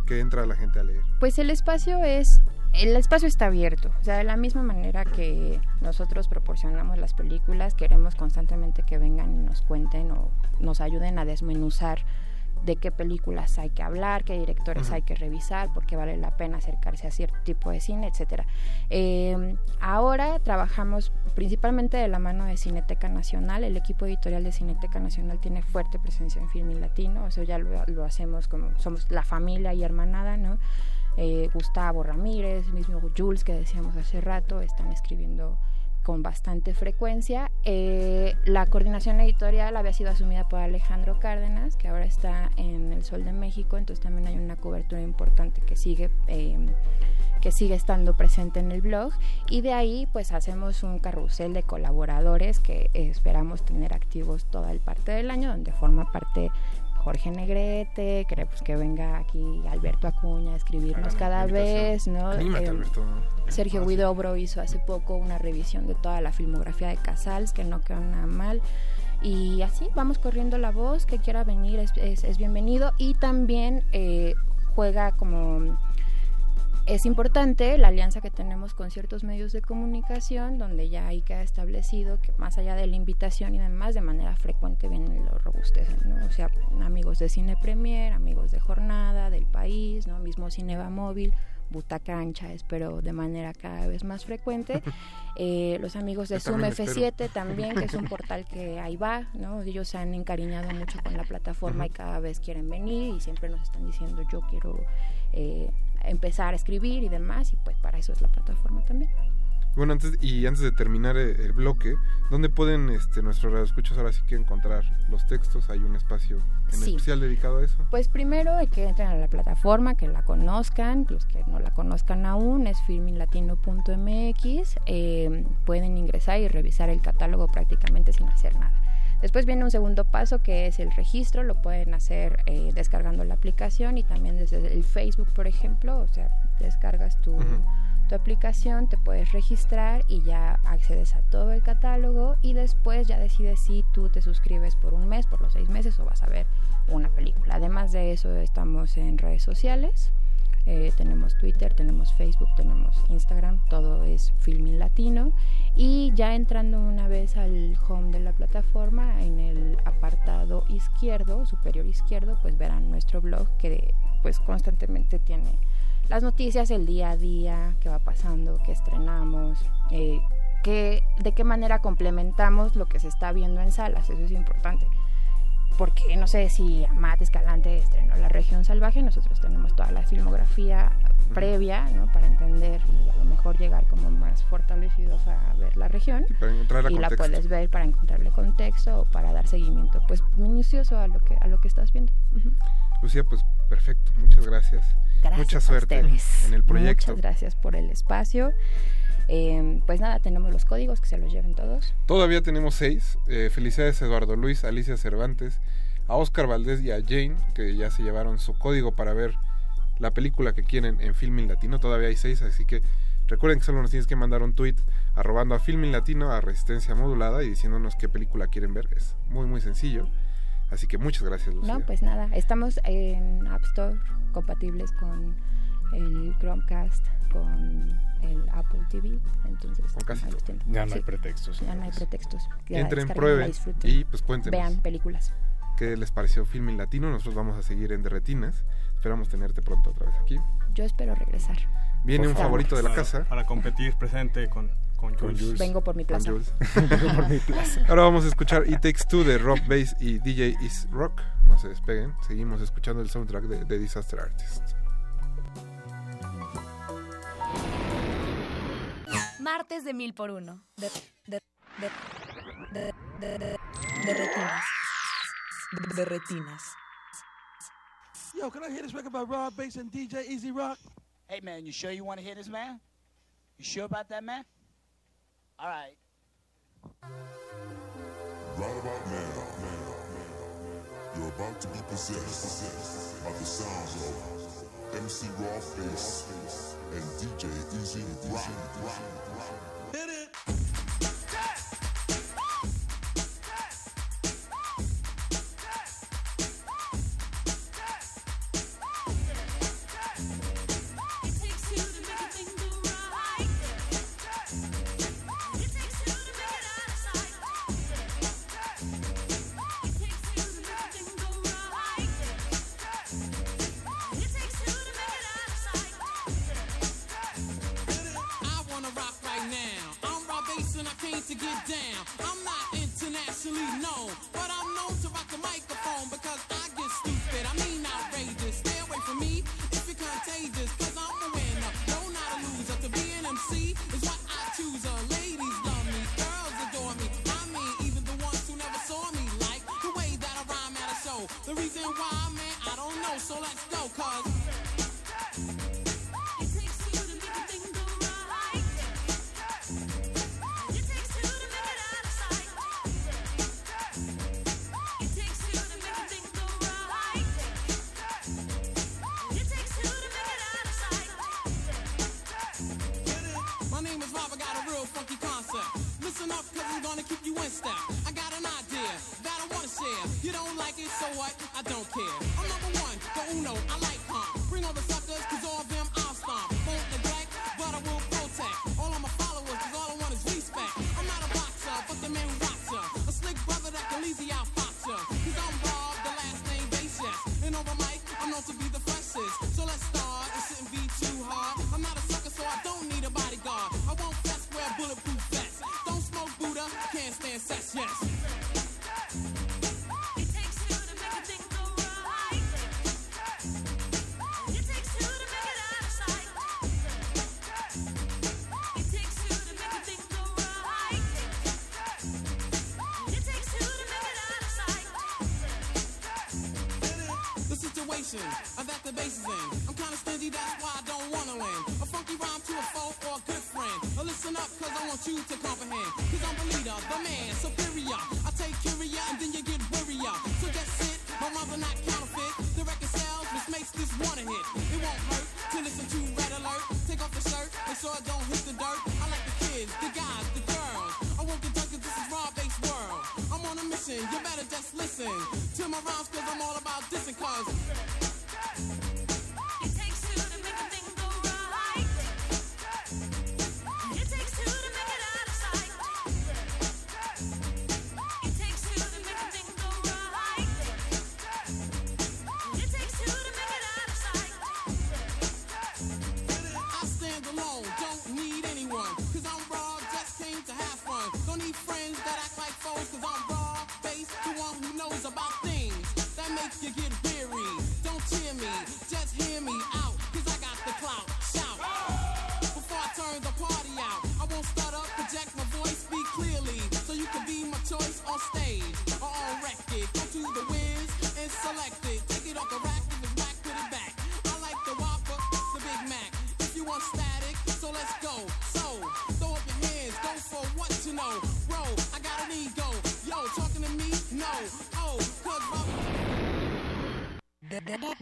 Speaker 38: que entra la gente a leer?
Speaker 40: Pues el espacio es, el espacio está abierto, o sea, de la misma manera que nosotros proporcionamos las películas, queremos constantemente que vengan y nos cuenten o nos ayuden a desmenuzar de qué películas hay que hablar, qué directores hay que revisar, por qué vale la pena acercarse a cierto tipo de cine, etcétera. Eh, ahora trabajamos principalmente de la mano de Cineteca Nacional. El equipo editorial de Cineteca Nacional tiene fuerte presencia en Filmin Latino, o sea, ya lo, lo hacemos como somos la familia y hermanada, ¿no? Eh, Gustavo Ramírez, mismo Jules que decíamos hace rato, están escribiendo con bastante frecuencia. Eh, la coordinación editorial había sido asumida por Alejandro Cárdenas, que ahora está en El Sol de México, entonces también hay una cobertura importante que sigue, eh, que sigue estando presente en el blog. Y de ahí pues hacemos un carrusel de colaboradores que esperamos tener activos toda el parte del año, donde forma parte Jorge Negrete, queremos que venga aquí Alberto Acuña a escribirnos cada vez, ¿no?
Speaker 38: Anímate,
Speaker 40: Eh,
Speaker 38: Alberto.
Speaker 40: Sergio Guidobro hizo hace poco una revisión de toda la filmografía de Casals, que no quedó nada mal. Y así vamos corriendo la voz, que quiera venir es, es- es bienvenido. Y también eh, juega como... Es importante la alianza que tenemos con ciertos medios de comunicación, donde ya ahí queda establecido que más allá de la invitación y demás, de manera frecuente vienen y lo robustecen, ¿no? O sea, amigos de Cine Premier, amigos de Jornada, del País, ¿no? Mismo Cineva Móvil, Butaca Ancha, espero de manera cada vez más frecuente. Eh, los amigos de
Speaker 42: Yo
Speaker 40: Zoom
Speaker 42: también
Speaker 40: F7
Speaker 42: espero.
Speaker 40: también, que es un portal que ahí va, ¿no? Ellos se han encariñado mucho con la plataforma y cada vez quieren venir y siempre nos están diciendo yo quiero eh, empezar a escribir y demás y pues para eso es la plataforma también.
Speaker 38: Bueno, antes y antes de terminar eh, el bloque, ¿dónde pueden este, nuestros radioescuchas ahora sí que encontrar los textos? ¿Hay un espacio en
Speaker 40: Sí.
Speaker 38: especial dedicado a eso?
Speaker 40: Pues primero hay que entren a la plataforma, que la conozcan, los que no la conozcan aún, es filminlatino.mx, eh, pueden ingresar y revisar el catálogo prácticamente sin hacer nada. Después viene un segundo paso que es el registro, lo pueden hacer eh, descargando la aplicación y también desde el Facebook, por ejemplo, o sea, descargas tu, tu aplicación, te puedes registrar y ya accedes a todo el catálogo y después ya decides si tú te suscribes por un mes, por los seis meses o vas a ver una película. Además de eso estamos en redes sociales, eh, tenemos Twitter, tenemos Facebook, tenemos Instagram, todo es Filmin Latino y ya entrando una vez al home de la plataforma en el apartado izquierdo, superior izquierdo, pues verán nuestro blog que pues constantemente tiene las noticias del día a día, qué va pasando, qué estrenamos, eh, qué, de qué manera complementamos lo que se está viendo en salas, eso es importante. Porque no sé si Amat Escalante estrenó La Región Salvaje, nosotros tenemos toda la filmografía previa, ¿no? Para entender y a lo mejor llegar como más fortalecidos a ver la región.
Speaker 38: para encontrarle
Speaker 40: y la puedes ver para encontrarle contexto o para dar seguimiento, pues minucioso a lo que a lo que estás viendo.
Speaker 38: Lucía, pues perfecto, muchas gracias.
Speaker 40: Gracias
Speaker 38: Mucha
Speaker 40: a
Speaker 38: suerte
Speaker 40: ustedes.
Speaker 38: en el proyecto.
Speaker 40: Muchas gracias por el espacio. Eh, pues nada, tenemos los códigos que se los lleven todos.
Speaker 38: Todavía tenemos seis. Eh, felicidades Eduardo Luis, Alicia Cervantes, a Oscar Valdés y a Jane, que ya se llevaron su código para ver la película que quieren en Filmin Latino. Todavía hay seis, así que recuerden que solo nos tienes que mandar un tweet arrobando a Filmin Latino a Resistencia Modulada y diciéndonos qué película quieren ver. Es muy, muy sencillo. Así que muchas gracias, Lucía.
Speaker 40: No, pues nada, estamos en App Store compatibles con el Chromecast, con el Apple TV, entonces
Speaker 38: casi. Ya no hay pretextos,
Speaker 40: Ya no hay pretextos. Ya
Speaker 38: Entren, prueben y pues cuéntenos.
Speaker 40: Vean películas.
Speaker 38: ¿Qué les pareció Filmin Latino? Nosotros vamos a seguir en Derretinas. Esperamos tenerte pronto otra vez aquí.
Speaker 40: Yo espero regresar.
Speaker 38: Viene
Speaker 40: Por
Speaker 38: un
Speaker 40: favor.
Speaker 38: favorito de la
Speaker 39: Para-
Speaker 38: casa.
Speaker 39: Para competir presente con, con, Jules.
Speaker 40: Vengo por mi
Speaker 38: Con
Speaker 40: plaza.
Speaker 38: Jules.
Speaker 39: Por mi plaza.
Speaker 38: Ahora vamos a escuchar It Takes Two de Rock Bass y DJ Is Rock. No se despeguen. Seguimos escuchando el soundtrack de, de Disaster Artist.
Speaker 10: Martes de mil por uno. De, de, de, de, de, de, de retinas. De, de retinas.
Speaker 43: Yo, can I hear this record by Rob Bass and DJ Easy Rock?
Speaker 44: Hey man, you sure you want to hear this, man? You sure about that, man? All right.
Speaker 45: Right about now, you're about to be possessed by the sounds of MC Raw Face and DJ Easy Rock.
Speaker 43: Hit
Speaker 42: down. I'm not internationally known.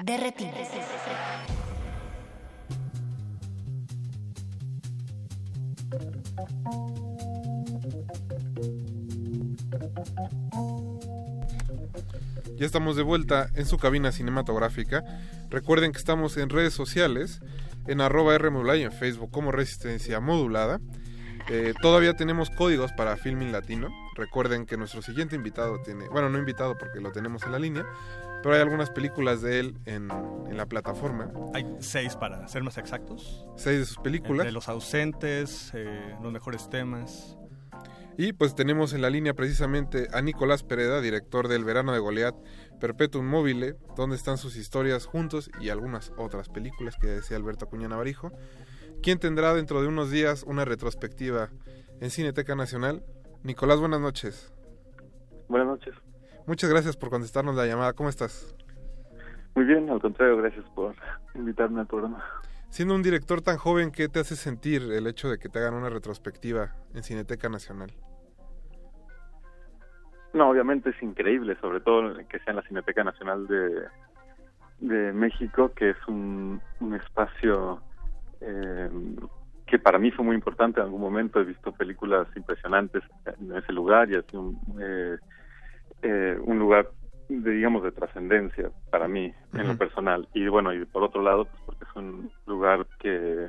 Speaker 10: Derretidos.
Speaker 38: Ya estamos de vuelta en su cabina cinematográfica. Recuerden que estamos en redes sociales, en arroba y en Facebook como Resistencia Modulada. Eh, todavía tenemos códigos para Filming Latino. Recuerden que nuestro siguiente invitado tiene, bueno, no invitado porque lo tenemos en la línea, pero hay algunas películas de él en, la plataforma.
Speaker 39: Hay seis, para ser más exactos.
Speaker 38: Seis de sus películas.
Speaker 39: Eh, de los ausentes, eh, los mejores temas.
Speaker 38: Y pues tenemos en la línea precisamente a Nicolás Pereda, director del Verano de Goliat, Perpetuum Mobile, donde están sus historias juntos y algunas otras películas que decía Alberto Acuña Navarijo, quien tendrá dentro de unos días una retrospectiva en Cineteca Nacional. Nicolás, buenas noches.
Speaker 46: Buenas noches.
Speaker 38: Muchas gracias por contestarnos la llamada. ¿Cómo estás?
Speaker 46: Muy bien, al contrario, gracias por invitarme al programa.
Speaker 38: Siendo un director tan joven, ¿qué te hace sentir el hecho de que te hagan una retrospectiva en Cineteca Nacional?
Speaker 46: No, obviamente es increíble, sobre todo que sea en la Cineteca Nacional de, México, que es un, espacio em, que para mí fue muy importante en algún momento. He visto películas impresionantes en ese lugar y así un, eh, eh, un lugar, de, digamos, de trascendencia para mí en lo personal. Y bueno, y por otro lado, pues, porque es un lugar que,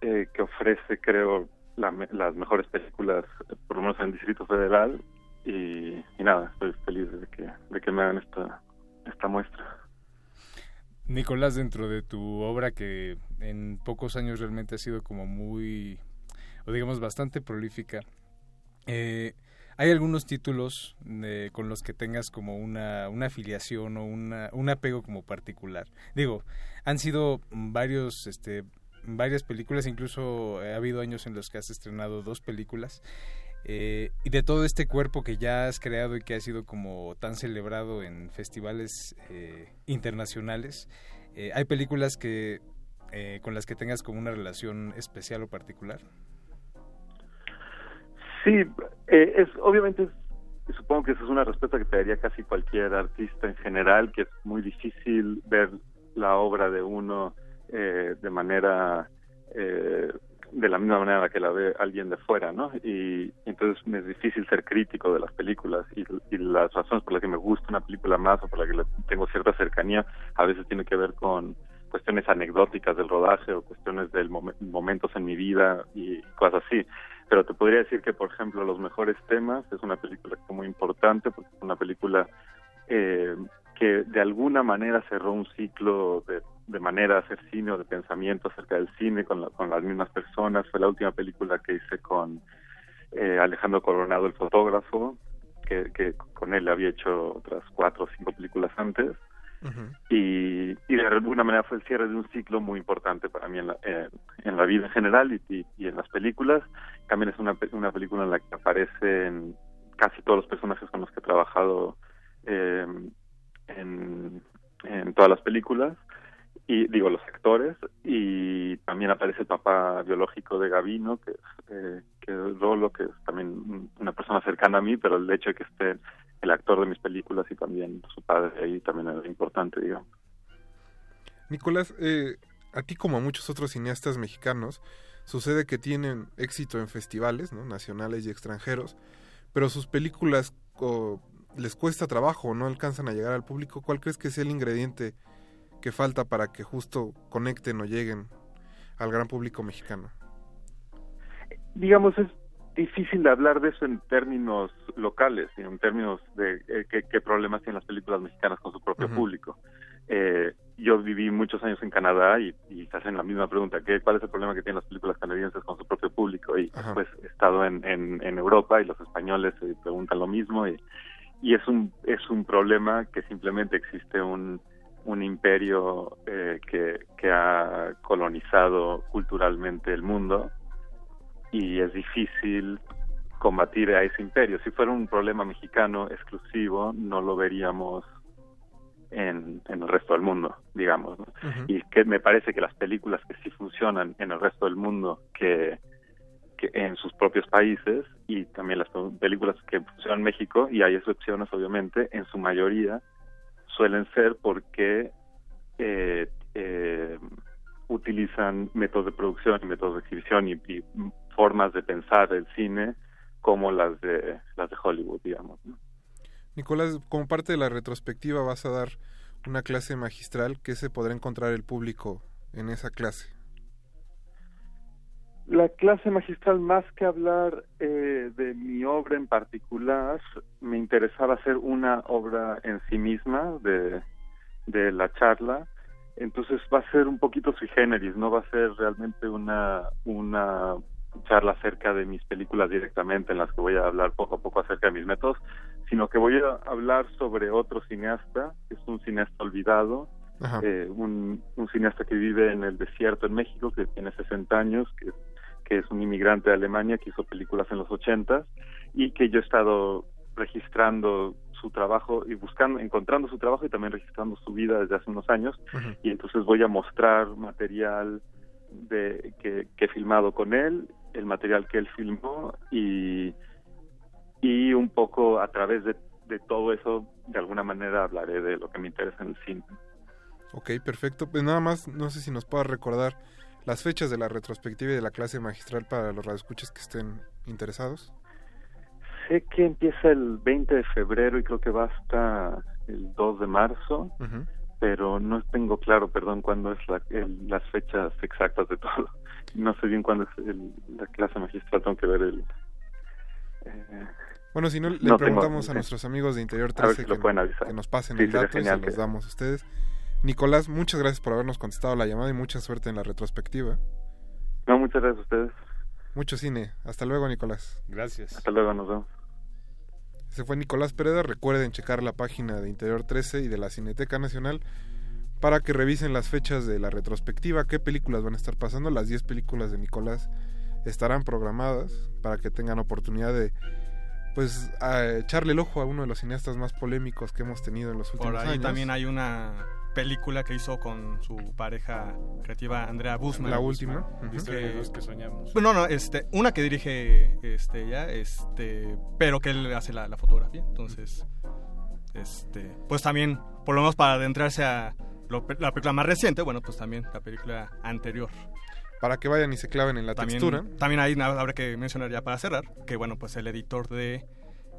Speaker 46: eh, que ofrece, creo, la, las mejores películas, eh, por lo menos en el Distrito Federal. Y, nada, estoy feliz de que, de que me hagan esta, esta muestra.
Speaker 30: Nicolás, dentro de tu obra que en pocos años realmente ha sido como muy, o digamos, bastante prolífica, eh, ¿hay algunos títulos de- con los que tengas como una, una afiliación o una, un apego como particular? Digo, han sido varios, este, varias películas, incluso ha habido años en los que has estrenado dos películas. eh, y de todo este cuerpo que ya has creado y que ha sido como tan celebrado en festivales eh, internacionales, eh, ¿hay películas que eh, con las que tengas como una relación especial o particular?
Speaker 46: Sí, eh, es obviamente supongo que esa es una respuesta que te daría casi cualquier artista en general, que es muy difícil ver la obra de uno eh, de manera eh, de la misma manera que la ve alguien de fuera, ¿no? Y entonces me es difícil ser crítico de las películas y, y las razones por las que me gusta una película más o por las que tengo cierta cercanía a veces tiene que ver con cuestiones anecdóticas del rodaje o cuestiones de momentos en mi vida y cosas así. Pero te podría decir que, por ejemplo, Los Mejores Temas es una película muy importante porque es una película eh, que de alguna manera cerró un ciclo de, de manera de hacer cine o de pensamiento acerca del cine con, la- con las mismas personas. Fue la última película que hice con eh, Alejandro Coronado, el fotógrafo, que, que con él había hecho otras cuatro o cinco películas antes y, y de alguna manera fue el cierre de un ciclo muy importante para mí en la, eh, en la vida en general y, en las películas. También es una, una película en la que aparecen casi todos los personajes con los que he trabajado eh, en, en todas las películas. Y digo los actores. Y también aparece el papá biológico de Gavino que es, eh, que es Rolo que es también una persona cercana a mí pero el hecho de que esté el actor de mis películas y también su padre ahí también es importante digamos
Speaker 38: Nicolás, eh, a ti como a muchos otros cineastas mexicanos, sucede que tienen éxito en festivales, ¿no? nacionales y extranjeros, pero sus películas o, les cuesta trabajo o no alcanzan a llegar al público. ¿Cuál crees que sea el ingrediente que falta para que justo conecten o lleguen al gran público mexicano?
Speaker 46: digamos es difícil de hablar de eso en términos locales en términos de eh, qué, qué problemas tienen las películas mexicanas con su propio público. Eh, yo viví muchos años en Canadá y, y se hacen la misma pregunta, ¿qué, ¿cuál es el problema que tienen las películas canadienses con su propio público? Y pues he estado en, en, en Europa y los españoles se preguntan lo mismo y, y es un es un problema que simplemente existe un, un imperio eh, que, que ha colonizado culturalmente el mundo y es difícil combatir a ese imperio. Si fuera un problema mexicano exclusivo, no lo veríamos en, en el resto del mundo, digamos. ¿no? Y que me parece que las películas que sí funcionan en el resto del mundo, que, que en sus propios países, y también las películas que funcionan en México, y hay excepciones obviamente, en su mayoría suelen ser porque eh, eh, utilizan métodos de producción y métodos de exhibición y, y formas de pensar el cine como las de las de Hollywood, digamos. ¿no?
Speaker 38: Nicolás, como parte de la retrospectiva vas a dar una clase magistral que se podrá encontrar el público en esa clase.
Speaker 46: La clase magistral, más que hablar eh, de mi obra en particular, me interesaba hacer una obra en sí misma de, de la charla. Entonces va a ser un poquito sui generis, no va a ser realmente una, una charla acerca de mis películas directamente, en las que voy a hablar poco a poco acerca de mis métodos, sino que voy a hablar sobre otro cineasta, que es un cineasta olvidado, eh, un, un cineasta que vive en el desierto en México, que tiene 60 años, que, que es un inmigrante de Alemania, que hizo películas en los 80 y que yo he estado registrando su trabajo y buscando, encontrando su trabajo y también registrando su vida desde hace unos años. Y entonces voy a mostrar material de que, que he filmado con él, el material que él filmó y, y un poco a través de, de todo eso, de alguna manera hablaré de lo que me interesa en el cine.
Speaker 38: Ok, perfecto. Pues nada más, no sé si nos puedas recordar las fechas de la retrospectiva y de la clase magistral para los radioescuchas que estén interesados.
Speaker 46: Sé que empieza el 20 de febrero y creo que va hasta el 2 de marzo,
Speaker 38: Ujú.
Speaker 46: Pero no tengo claro, perdón, cuándo es la, el- las fechas exactas de todo. No sé bien cuándo es el- la clase magistral, tengo que ver el... eh,
Speaker 38: Bueno, si no, le
Speaker 46: no tengo-
Speaker 38: preguntamos a
Speaker 46: sí.
Speaker 38: nuestros amigos de Interior
Speaker 46: A ver
Speaker 38: 13
Speaker 46: si lo
Speaker 38: que,
Speaker 46: pueden avisar.
Speaker 38: que nos pasen
Speaker 46: Sí,
Speaker 38: el dato y se los
Speaker 46: que-
Speaker 38: damos a ustedes. Nicolás, muchas gracias por habernos contestado la llamada y mucha suerte en la retrospectiva.
Speaker 46: No, muchas gracias a ustedes.
Speaker 38: Mucho cine. Hasta luego, Nicolás.
Speaker 30: Gracias.
Speaker 46: Hasta luego, nos vemos.
Speaker 43: Ese fue Nicolás Pereda. Recuerden checar la página de Interior 13 y de la Cineteca Nacional para que revisen las fechas de la retrospectiva, qué películas van a estar pasando. Las 10 películas de Nicolás estarán programadas para que tengan oportunidad de pues a echarle el ojo a uno de los cineastas más polémicos que hemos tenido en los últimos
Speaker 39: Por ahí
Speaker 43: años.
Speaker 39: también hay una película que hizo con su pareja creativa Andrea Busman.
Speaker 43: La última.
Speaker 30: Los que soñamos.
Speaker 39: Bueno, no, este, una que dirige este ella, este, pero que él hace la, la fotografía. Entonces, este, pues también, por lo menos para adentrarse a lo- la película más reciente, bueno, pues también la película anterior.
Speaker 43: Para que vayan y se claven en la
Speaker 39: también,
Speaker 43: textura.
Speaker 39: También ahí habrá que mencionar ya para cerrar, que bueno, pues el editor de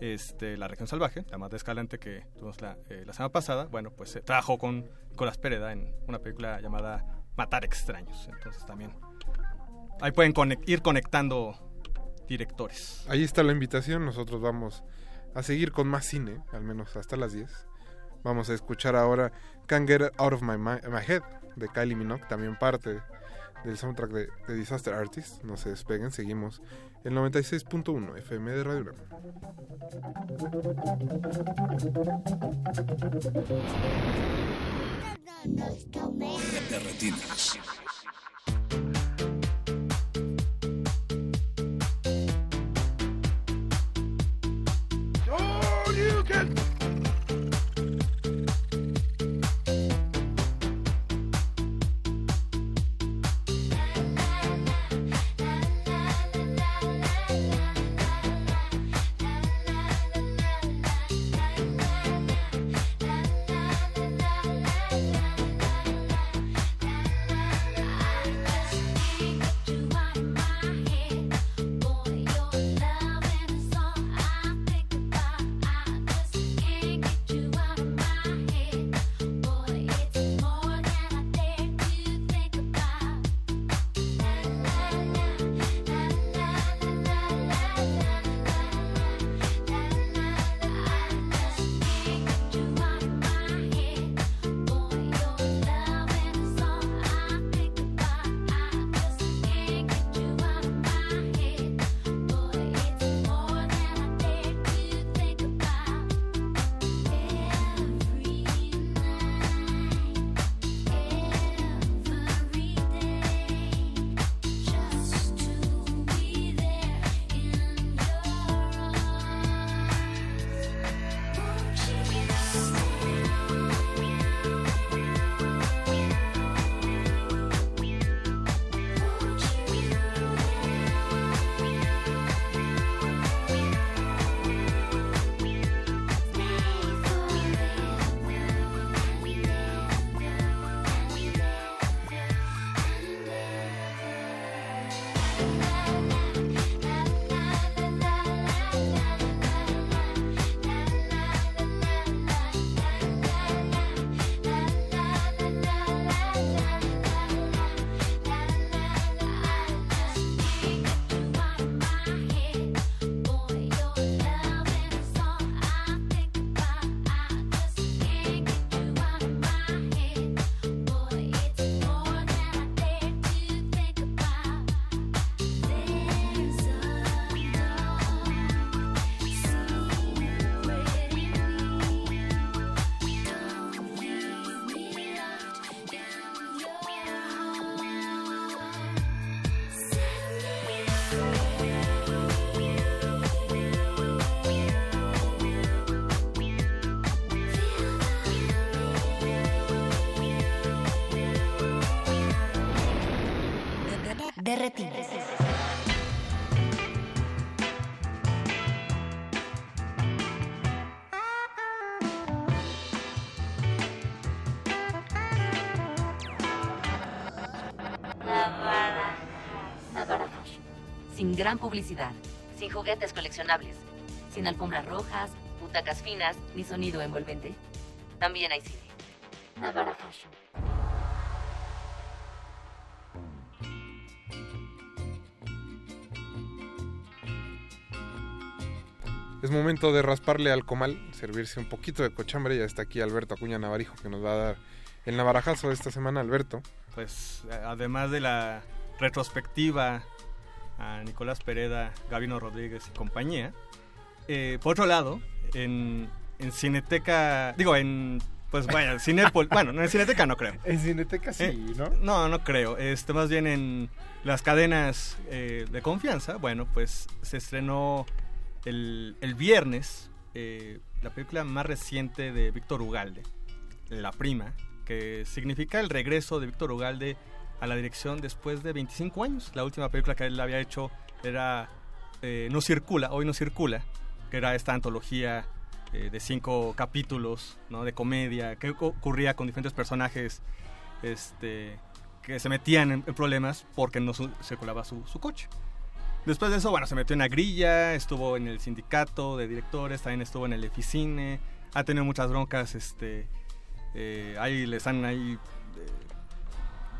Speaker 39: este, La Región Salvaje, la más de Escalante que tuvimos la, eh, la semana pasada, bueno, pues se trabajó con Nicolás Pereda en una película llamada Matar Extraños. Entonces también ahí pueden ir conectando directores.
Speaker 43: Ahí está la invitación. Nosotros vamos a seguir con más cine, al menos hasta las 10. Vamos a escuchar ahora Can't Get Out of My, My Head de Kylie Minogue, también parte del soundtrack de, de Disaster Artist. No se despeguen, seguimos el 96.1 FM de Radio
Speaker 34: publicidad, sin juguetes coleccionables, sin alfombras rojas, butacas finas ni sonido envolvente. También hay cine. Navara Fashion.
Speaker 43: Es momento de rasparle al comal, servirse un poquito de cochambre. Ya está aquí Alberto Acuña Navarijo que nos va a dar el navarajazo de esta semana, Alberto.
Speaker 39: Pues eh, además de la retrospectiva a Nicolás Pereda, Gabino Rodríguez y compañía, eh, por otro lado, en, en Cineteca, digo, en, pues bueno, Cinepol, bueno, no, en Cineteca no creo.
Speaker 30: En Cineteca sí,
Speaker 39: Eh,
Speaker 30: ¿no?
Speaker 39: No, no creo. Este, más bien en las cadenas eh, de confianza. Bueno, pues se estrenó el, el viernes eh, la película más reciente de Víctor Ugalde, La Prima, que significa el regreso de Víctor Ugalde a la dirección después de 25 años. La última película que él había hecho era eh, No Circula, Hoy No Circula, que era esta antología eh, de cinco capítulos ¿no? de comedia que oc- ocurría con diferentes personajes este, que se metían en, problemas porque no circulaba su, su coche. Después de eso, bueno, se metió en la grilla, estuvo en el sindicato de directores, también estuvo en el Eficine, ha tenido muchas broncas, este, eh, ahí le están ahí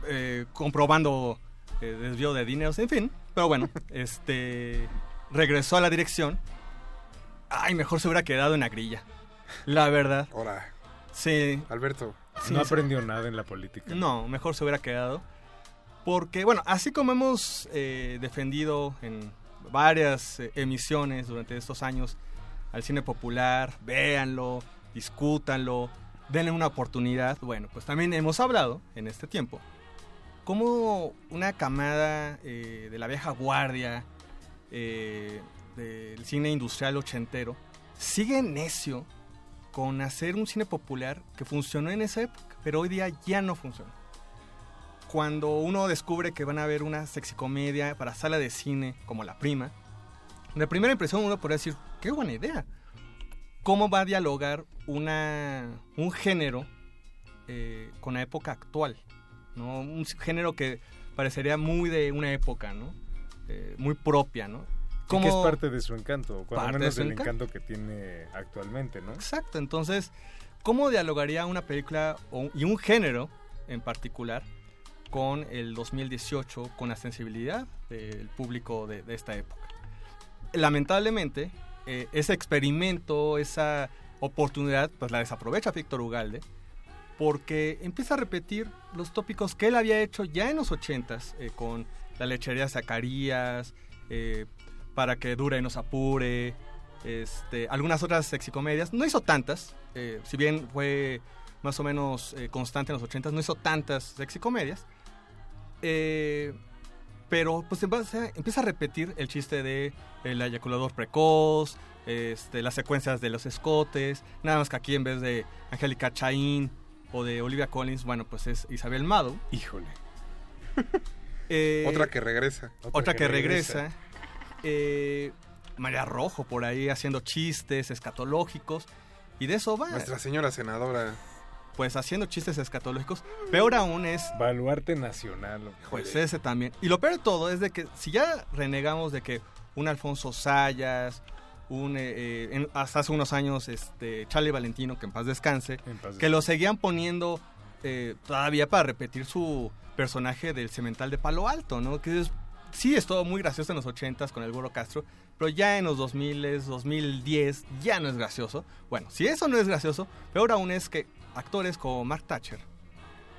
Speaker 39: eh, comprobando eh, desvío de dineros, en fin, pero bueno, este, regresó a la dirección. Ay, mejor se hubiera quedado en la grilla, la verdad.
Speaker 38: Ahora,
Speaker 39: Sí.
Speaker 38: Alberto.
Speaker 39: Sí,
Speaker 30: no
Speaker 39: sí.
Speaker 30: aprendió nada en la política.
Speaker 39: No, mejor se hubiera quedado. Porque, bueno, así como hemos eh, defendido en varias eh, emisiones durante estos años al cine popular, véanlo, discútanlo, denle una oportunidad. Bueno, pues también hemos hablado en este tiempo cómo una camada eh, de la vieja guardia eh, del cine industrial ochentero sigue necio con hacer un cine popular que funcionó en esa época, pero hoy día ya no funciona. Cuando uno descubre que van a ver una sexicomedia para sala de cine como La Prima, de primera impresión uno podría decir, qué buena idea. ¿Cómo va a dialogar una, un género eh, con la época actual? ¿No? Un género que parecería muy de una época, ¿no? Eh, muy propia, ¿no?
Speaker 30: Y que es parte de su encanto, o cuando menos
Speaker 39: de
Speaker 30: del
Speaker 39: encanto.
Speaker 30: encanto que tiene actualmente, ¿no?
Speaker 39: Exacto, entonces, ¿cómo dialogaría una película o- y un género en particular con el 2018, con la sensibilidad del público de, de esta época? Lamentablemente, eh, ese experimento, esa oportunidad, pues la desaprovecha Víctor Ugalde, porque empieza a repetir los tópicos que él había hecho ya en los 80s, eh, con la lechería Zacarías, eh, para que dure y nos apure, este, algunas otras sexicomedias. No hizo tantas, eh, si bien fue más o menos constante en los 80s, no hizo tantas sexicomedias. Pero pues empieza a repetir el chiste de el eyaculador precoz, este, las secuencias de los escotes, nada más que aquí en vez de Angélica Chaín o de Olivia Collins, bueno, pues es Isabel Mado.
Speaker 30: Híjole.
Speaker 39: Eh,
Speaker 38: Otra que regresa.
Speaker 39: otra, que, regresa. Eh, María Rojo por ahí haciendo chistes escatológicos. Y de eso va.
Speaker 38: Nuestra señora senadora.
Speaker 39: Pues haciendo chistes escatológicos. Peor aún es.
Speaker 30: Baluarte nacional.
Speaker 39: Pues ese también. Y lo peor de todo es de que si ya renegamos de que un Alfonso Sayas, un eh, eh, en- hasta hace unos años este Charlie Valentino, que en paz descanse,
Speaker 30: paz
Speaker 39: que lo seguían poniendo eh, todavía para repetir su personaje del cemental de Palo Alto, ¿no? Que es, sí es todo muy gracioso en los 80s con el Burro Castro, pero ya en los 2000, 2010 ya no es gracioso. Bueno, si eso no es gracioso, peor aún es que actores como Mark Thatcher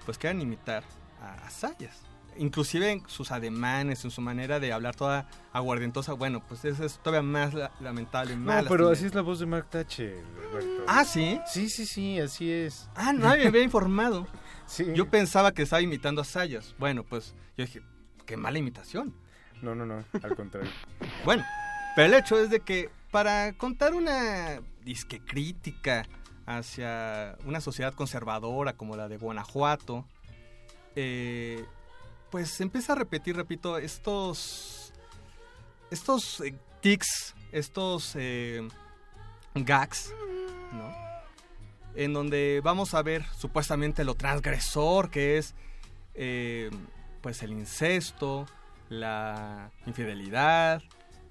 Speaker 39: pues quieran imitar a, a Sayas. Inclusive en sus ademanes, en su manera de hablar toda aguardientosa, bueno, pues eso es todavía más la- lamentable, más
Speaker 30: No, pero así es la voz de Mark Thatcher, Alberto.
Speaker 39: Ah, ¿sí?
Speaker 30: Sí, sí, sí, así es.
Speaker 39: Ah, nadie me había informado.
Speaker 30: Sí.
Speaker 39: Yo pensaba que estaba imitando a Sayas. Bueno, pues yo dije, qué mala imitación.
Speaker 30: No, no, no, al contrario.
Speaker 39: Bueno, pero el hecho es de que para contar una disque crítica hacia una sociedad conservadora como la de Guanajuato, eh, pues empieza a repetir, repito, estos estos eh, tics, estos eh, gags, ¿no? En donde vamos a ver supuestamente lo transgresor que es eh, pues el incesto, la infidelidad,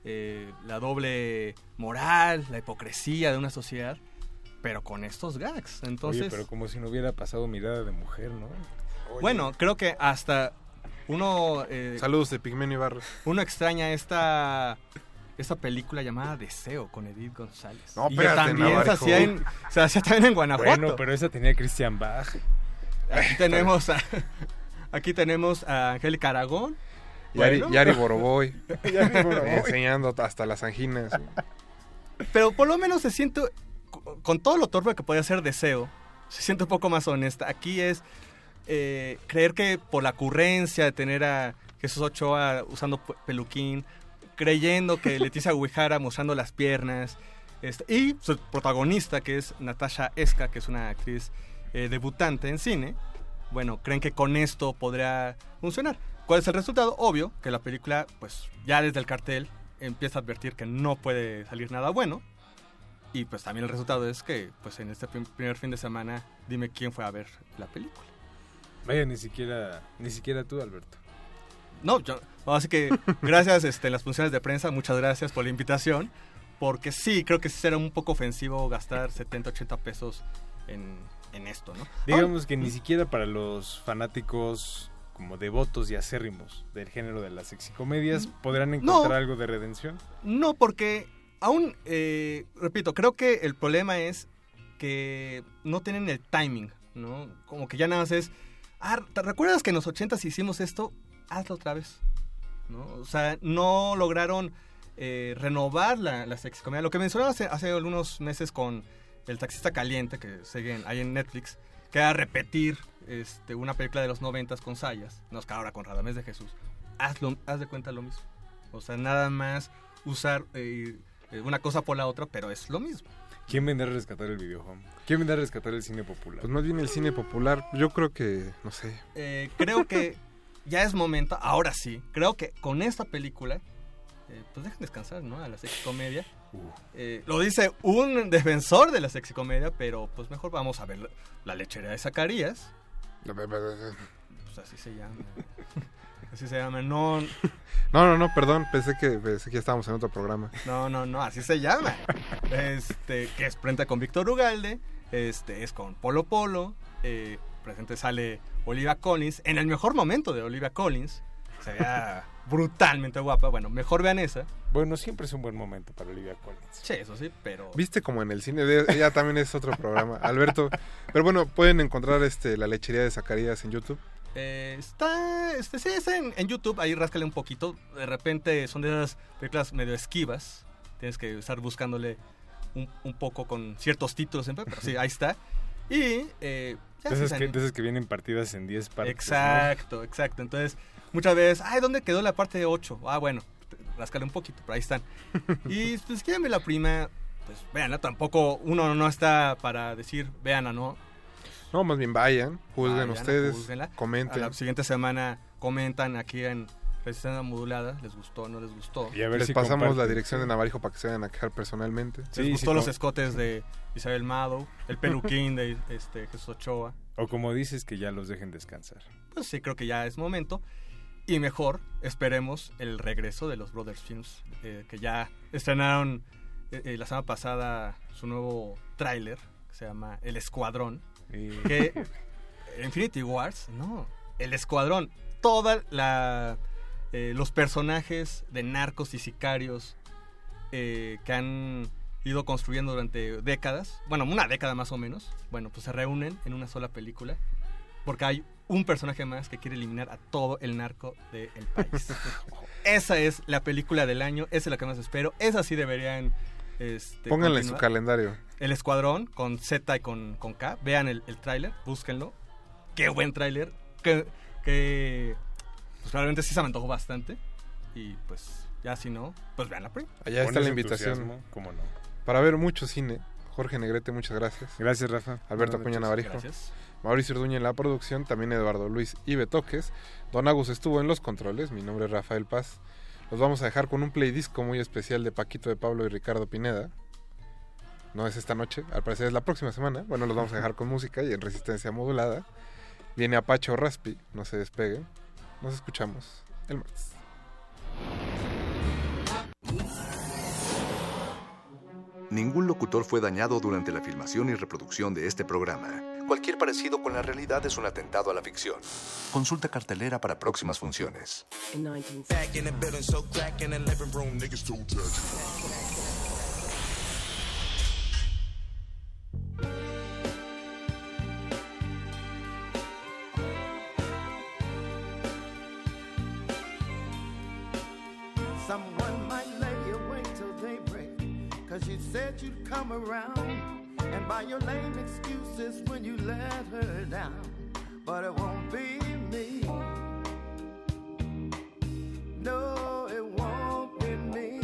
Speaker 39: eh, la doble moral, la hipocresía de una sociedad, pero con estos gags. Entonces,
Speaker 30: Oye, pero como si no hubiera pasado mirada de mujer, ¿no?
Speaker 39: bueno, creo que hasta uno... eh,
Speaker 38: Saludos de Pigmenio Ibarra.
Speaker 39: Uno extraña esta esta película llamada Deseo con Edith González.
Speaker 38: No, espérate,
Speaker 39: también se hacía, en, se hacía también en Guanajuato.
Speaker 30: Bueno, pero esa tenía Christian Bach.
Speaker 39: Aquí tenemos a, aquí tenemos a Angélica Aragón.
Speaker 38: Yari,
Speaker 39: Bueno.
Speaker 38: Yari Boroboy.
Speaker 30: Yari Boroboy.
Speaker 38: Enseñando hasta las anginas.
Speaker 39: pero por lo menos se siente, co- con todo lo torpe que podía ser Deseo, se siente un poco más honesta. Aquí es eh, creer que por la ocurrencia de tener a Jesús Ochoa usando pe- peluquín, creyendo que Leticia Guijara mostrando las piernas, este, y su protagonista, que es Natasha Esca, que es una actriz eh, debutante en cine, bueno, creen que con esto podrá funcionar. ¿Cuál es el resultado? Obvio, que la película, pues ya desde el cartel empieza a advertir que no puede salir nada bueno. Y pues también el resultado es que, pues en este prim- primer fin de semana, dime quién fue a ver la película.
Speaker 30: Vaya, ni siquiera, ni siquiera tú, Alberto.
Speaker 39: No, yo, así que gracias este, en las funciones de prensa, muchas gracias por la invitación, porque sí, creo que será un poco ofensivo gastar 70, 80 pesos en, en esto, ¿no?
Speaker 30: Digamos que ni siquiera para los fanáticos como devotos y acérrimos del género de las sexicomedias podrán encontrar algo de redención.
Speaker 39: No, porque aún, eh, repito, creo que el problema es que no tienen el timing, ¿no? Como que ya nada más es, ah, ¿te recuerdas que en los 80 hicimos esto? Hazlo otra vez, ¿no? O sea, no lograron eh, renovar la, la sexicomedia. Lo que mencionaba hace, hace algunos meses con El taxista caliente, que siguen ahí en Netflix, que era repetir este, una película de los 90 con Sayas, no es que ahora con Radamés de Jesús. Hazlo, haz de cuenta lo mismo. O sea, nada más usar eh, eh, una cosa por la otra, pero es lo mismo.
Speaker 30: ¿Quién vendrá a rescatar el videojuego? ¿Quién vendrá a rescatar el cine popular?
Speaker 38: Pues más bien el cine popular, yo creo que, no sé.
Speaker 39: Eh, creo que ya es momento, ahora sí, creo que con esta película, eh, pues dejen descansar, ¿no? A la sexicomedia. Eh, lo dice un defensor de la sexicomedia, pero pues mejor vamos a ver la, la lechería de Zacarías. Pues así se llama. Así se llama, no,
Speaker 38: No, no, no, perdón, pensé que, pensé que ya estábamos en otro programa.
Speaker 39: No, no, no, así se llama. Este, que es frente con Víctor Ugalde, este, es con Polo Polo, eh, presente sale Olivia Collins, en el mejor momento de Olivia Collins, se veía brutalmente guapa, bueno, mejor vean esa.
Speaker 30: Bueno, siempre es un buen momento para Olivia Collins.
Speaker 39: Sí, eso sí, pero...
Speaker 38: Viste como en el cine, de- ya también es otro programa, Alberto. Pero bueno, pueden encontrar este la lechería de Zacarías en YouTube.
Speaker 39: Eh, está, este, sí, está en, en YouTube, ahí ráscale un poquito. De repente son de esas películas medio esquivas. Tienes que estar buscándole un, un poco con ciertos títulos siempre, pero sí, ahí está. Y eh, se
Speaker 30: esas, que, esas que vienen partidas en 10 partes. ¿no?
Speaker 39: Exacto, exacto. Entonces, muchas veces, ay, ¿dónde quedó la parte de 8? Ah, bueno, ráscale un poquito, pero ahí están. y pues, ver la prima, pues véanla. Tampoco uno no está para decir, véanla, ¿no?
Speaker 38: No, más bien vayan, juzguen
Speaker 39: Vayan,
Speaker 38: ustedes,
Speaker 39: júzguenla.
Speaker 38: comenten.
Speaker 39: A la siguiente semana comentan aquí en Resistencia Modulada, les gustó, no les gustó.
Speaker 30: Y a ver
Speaker 38: Les
Speaker 30: si
Speaker 38: pasamos la dirección de Navarijo para que se vayan a quejar personalmente.
Speaker 39: Les gustó los escotes de Isabel Mado, el peluquín de este, Jesús Ochoa.
Speaker 30: O como dices, que ya los dejen descansar.
Speaker 39: Pues sí, creo que ya es momento. Y mejor, esperemos el regreso de los Brothers Films, eh, que ya estrenaron eh, eh, la semana pasada su nuevo tráiler, que se llama El Escuadrón. Que Infinity Wars, no, El Escuadrón. Toda la... eh, los personajes de narcos y sicarios eh, que han ido construyendo durante décadas, bueno, una década más o menos, bueno, pues se reúnen en una sola película porque hay un personaje más que quiere eliminar a todo el narco del país. esa es la película del año, esa es la que más espero, esa sí deberían... Este,
Speaker 38: Pónganla en su calendario.
Speaker 39: El Escuadrón con Z y con, con K, vean el, el tráiler, búsquenlo. Qué buen tráiler, que, que pues probablemente sí se me antojó bastante y pues ya si no, pues vean la prima.
Speaker 38: Allá está la invitación.
Speaker 30: entusiasmo, ¿cómo no?
Speaker 38: Para ver mucho cine. Jorge Negrete, muchas gracias.
Speaker 30: Gracias, Rafa.
Speaker 38: Alberto
Speaker 30: noches.
Speaker 38: Navarijo.
Speaker 39: Gracias.
Speaker 38: Mauricio Orduña en la producción, también Eduardo Luis y Betoques. Don Agus estuvo en los controles, mi nombre es Rafael Paz. Los vamos a dejar con un playdisco muy especial de Paquito de Pablo y Ricardo Pineda. No es esta noche, al parecer es la próxima semana. Bueno, los vamos a dejar con música y en resistencia modulada. Viene Apache o Raspi, no se despeguen. Nos escuchamos el martes.
Speaker 6: Ningún locutor fue dañado durante la filmación y reproducción de este programa. Cualquier parecido con la realidad es un atentado a la ficción. Consulta cartelera para próximas funciones.
Speaker 47: Come around, and by your lame excuses when you let her down. But it won't be me. No, it won't be me.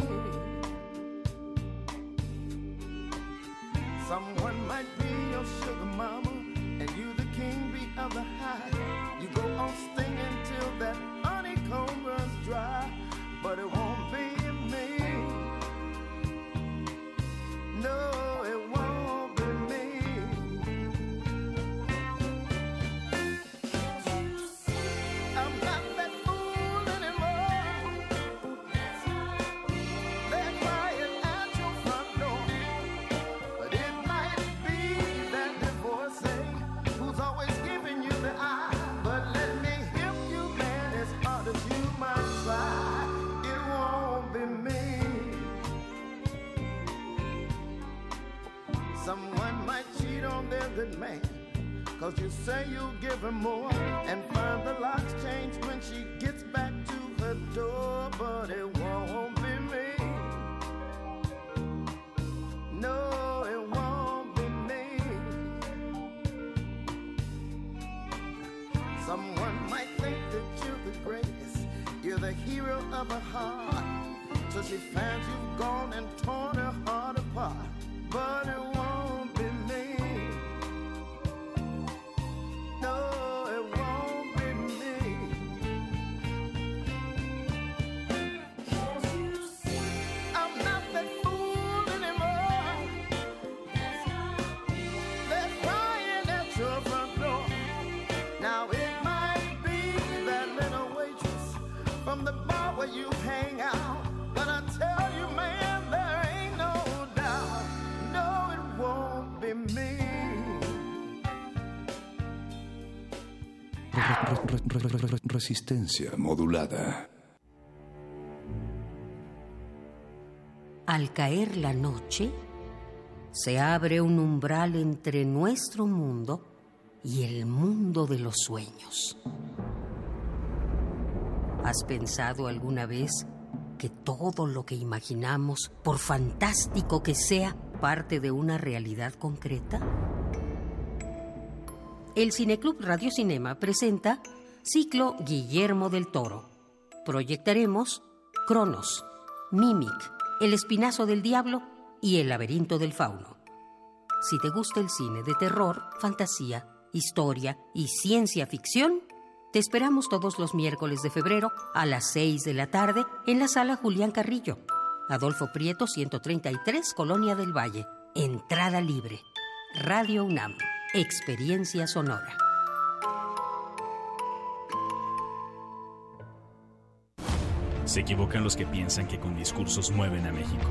Speaker 47: Someone might be your sugar mama, and you the king bee of the hive. You go on stinging till that honeycomb runs dry, but it won't Cause you say you'll give her more and find the locks changed when she gets back to her door. But it won't be me. No, it won't be me. Someone might think that you're the greatest. You're the hero of her heart. Till she finds you've gone and torn her heart apart. But it won't where you hang out. But I tell you, man, there ain't no doubt. No, it won't be me.
Speaker 6: Re- re- re- re- Resistencia modulada.
Speaker 37: Al caer la noche, se abre un umbral entre nuestro mundo y el mundo de los sueños. ¿Has pensado alguna vez que todo lo que imaginamos, por fantástico que sea, parte de una realidad concreta? El Cineclub Radio Cinema presenta Ciclo Guillermo del Toro. Proyectaremos Cronos, Mimic, El Espinazo del Diablo y El Laberinto del Fauno. Si te gusta el cine de terror, fantasía, historia y ciencia ficción, te esperamos todos los miércoles de febrero a las 6 de la tarde en la sala Julián Carrillo. Adolfo Prieto 133, Colonia del Valle. Entrada libre. Radio UNAM. Experiencia sonora.
Speaker 48: Se equivocan los que piensan que con discursos mueven a México.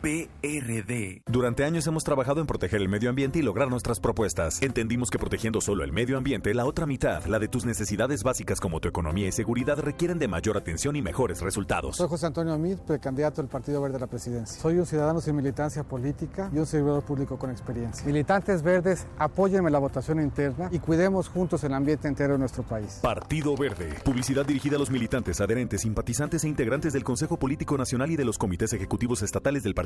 Speaker 49: PRD. Durante años hemos trabajado en proteger el medio ambiente y lograr nuestras propuestas. Entendimos que protegiendo solo el medio ambiente, la otra mitad, la de tus necesidades básicas como tu economía y seguridad, requieren de mayor atención y mejores resultados.
Speaker 50: Soy José Antonio Amid, precandidato del Partido Verde a la presidencia. Soy un ciudadano sin militancia política y un servidor público con experiencia. Militantes verdes, apóyenme la votación interna y cuidemos juntos el ambiente entero de nuestro país.
Speaker 49: Partido Verde. Publicidad dirigida a los militantes, adherentes, simpatizantes e integrantes del Consejo Político Nacional y de los comités ejecutivos estatales del Partido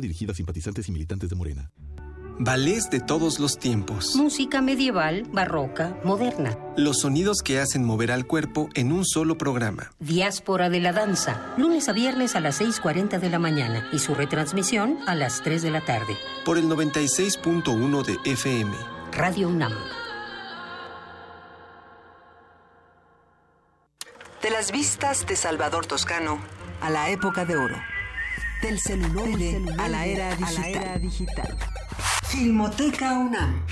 Speaker 51: Dirigida a simpatizantes y militantes de Morena.
Speaker 52: Ballets de todos los tiempos.
Speaker 37: Música medieval, barroca, moderna.
Speaker 52: Los sonidos que hacen mover al cuerpo en un solo programa.
Speaker 37: Diáspora de la danza, lunes a viernes a las 6.40 de la mañana y su retransmisión a las 3 de la tarde.
Speaker 52: Por el 96.1 de FM.
Speaker 37: Radio UNAM.
Speaker 53: De las vistas de Salvador Toscano a la época de oro del celuloide a la era digital. Filmoteca UNAM.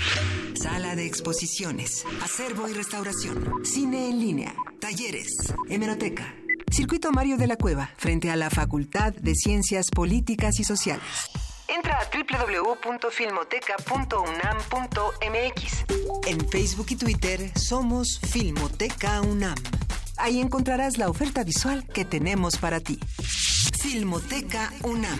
Speaker 53: Sala de exposiciones, acervo y restauración, cine en línea, talleres, hemeroteca. Circuito Mario de la Cueva, frente a la Facultad de Ciencias Políticas y Sociales. Entra a www.filmoteca.unam.mx. En Facebook y Twitter somos Filmoteca UNAM. Ahí encontrarás la oferta visual que tenemos para ti. Filmoteca UNAM.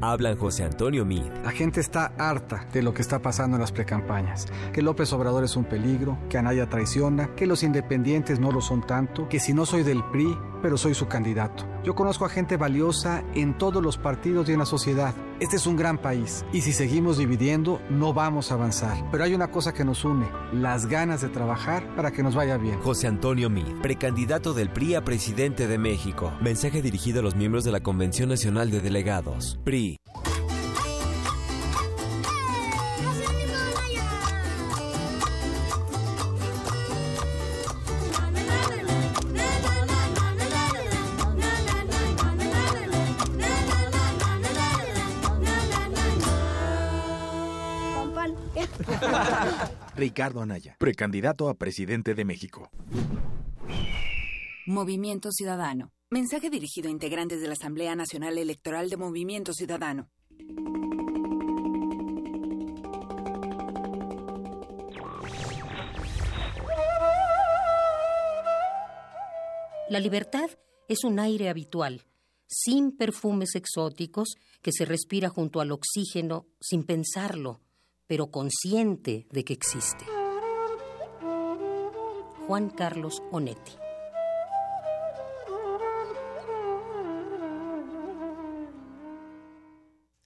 Speaker 54: Hablan José Antonio Mid.
Speaker 50: La gente está harta de lo que está pasando en las precampañas. Que López Obrador es un peligro, que Anaya traiciona, que los independientes no lo son tanto, que si no soy del PRI, pero soy su candidato. Yo conozco a gente valiosa en todos los partidos y en la sociedad. Este es un gran país y si seguimos dividiendo no vamos a avanzar. Pero hay una cosa que nos une, las ganas de trabajar para que nos vaya bien.
Speaker 54: José Antonio Mid, precandidato del PRI a presidente de México. Mensaje dirigido a los miembros de la Convención Nacional de Delegados. PRI.
Speaker 55: Ricardo Anaya, precandidato a presidente de México.
Speaker 10: Movimiento Ciudadano. Mensaje dirigido a integrantes de la Asamblea Nacional Electoral de Movimiento Ciudadano.
Speaker 37: La libertad es un aire habitual, sin perfumes exóticos, que se respira junto al oxígeno sin pensarlo, pero consciente de que existe. Juan Carlos Onetti.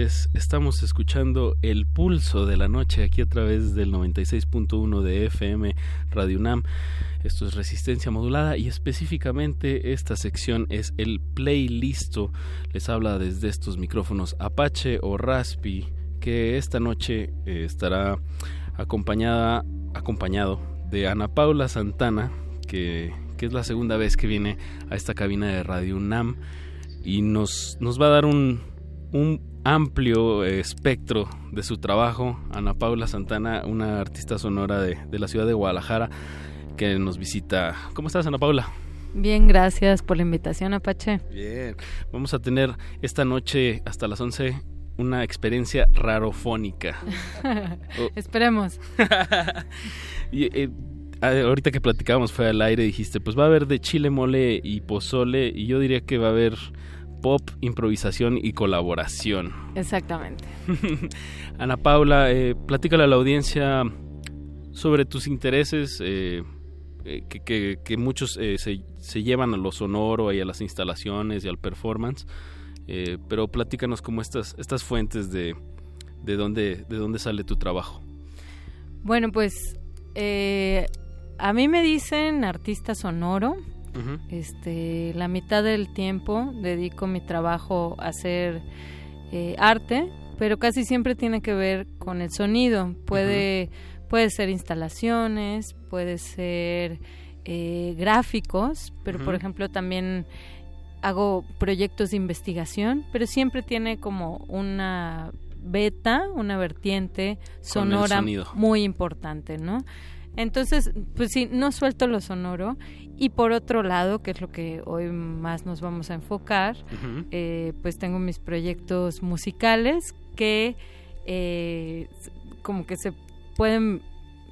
Speaker 56: estamos escuchando El Pulso de la Noche aquí a través del 96.1 de FM Radio UNAM. Esto es Resistencia Modulada y específicamente esta sección es el Playlisto. Les habla desde estos micrófonos Apache o Raspi que esta noche eh, estará acompañada, acompañado de Ana Paula Santana que, es la segunda vez que viene a esta cabina de Radio UNAM y nos va a dar un, un amplio eh, espectro de su trabajo. Ana Paula Santana, una artista sonora de, de, la ciudad de Guadalajara, que nos visita. ¿Cómo estás, Ana Paula?
Speaker 57: Bien, gracias por la invitación, Apache.
Speaker 56: Bien, vamos a tener esta noche hasta las 11 una experiencia rarofónica.
Speaker 57: oh. Esperemos.
Speaker 56: y, eh, ahorita que platicábamos fue al aire, dijiste, pues va a haber de chile, mole y pozole, y yo diría que va a haber pop, improvisación y colaboración.
Speaker 57: Exactamente.
Speaker 56: Ana Paula, eh, platícale a la audiencia sobre tus intereses, eh, eh, que, que, que, muchos se, se, llevan a lo sonoro y a las instalaciones y al performance, pero platícanos como estas, estas fuentes de, de, dónde, de dónde sale tu trabajo.
Speaker 57: Bueno, pues a mí me dicen artista sonoro Este, la mitad del tiempo dedico mi trabajo a hacer eh, arte, pero casi siempre tiene que ver con el sonido. Puede, puede ser instalaciones, puede ser eh, gráficos, pero por ejemplo también hago proyectos de investigación, pero siempre tiene como una beta, una vertiente sonora muy importante, ¿no? Entonces, pues sí, no suelto lo sonoro. Y por otro lado, que es lo que hoy más nos vamos a enfocar, eh, pues tengo mis proyectos musicales que eh, como que se pueden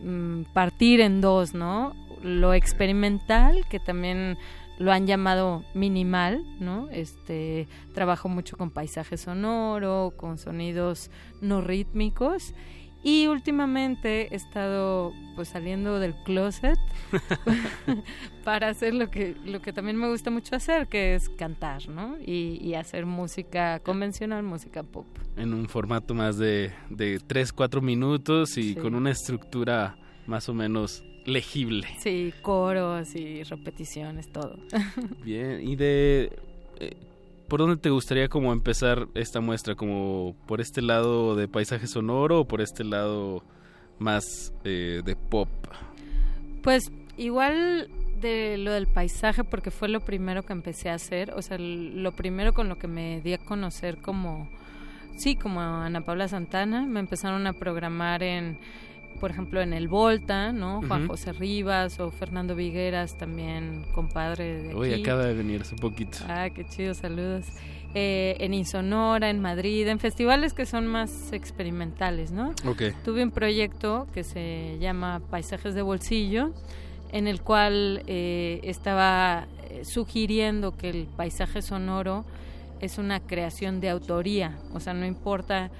Speaker 57: mm, partir en dos, ¿no? Lo experimental, que también lo han llamado minimal, ¿no? Este, trabajo mucho con paisaje sonoro, con sonidos no rítmicos y últimamente he estado pues saliendo del closet para hacer lo que lo que también me gusta mucho hacer, que es cantar, ¿no? Y, y hacer música convencional, música pop.
Speaker 56: En un formato más de, de 3, 4 minutos y
Speaker 57: Sí.
Speaker 56: con una estructura más o menos legible.
Speaker 57: Sí, coros y repeticiones, todo.
Speaker 56: Bien, y de... ¿Por dónde te gustaría como empezar esta muestra? ¿Como por este lado de paisaje sonoro o por este lado más eh, de pop?
Speaker 57: Pues igual de lo del paisaje, porque fue lo primero que empecé a hacer, o sea, lo primero con lo que me di a conocer como, sí, como Ana Paula Santana, me empezaron a programar en, por ejemplo, en el Volta, ¿no? Juan. José Rivas o Fernando Vigueras, también compadre de
Speaker 56: Hoy acaba de venir hace poquito.
Speaker 57: Ah, qué chido, saludos. Eh, en Insonora, en Madrid, en festivales que son más experimentales, ¿no?
Speaker 56: Ok.
Speaker 57: Tuve un proyecto que se llama Paisajes de Bolsillo, en el cual eh, estaba eh, sugiriendo que el paisaje sonoro es una creación de autoría, o sea, no importa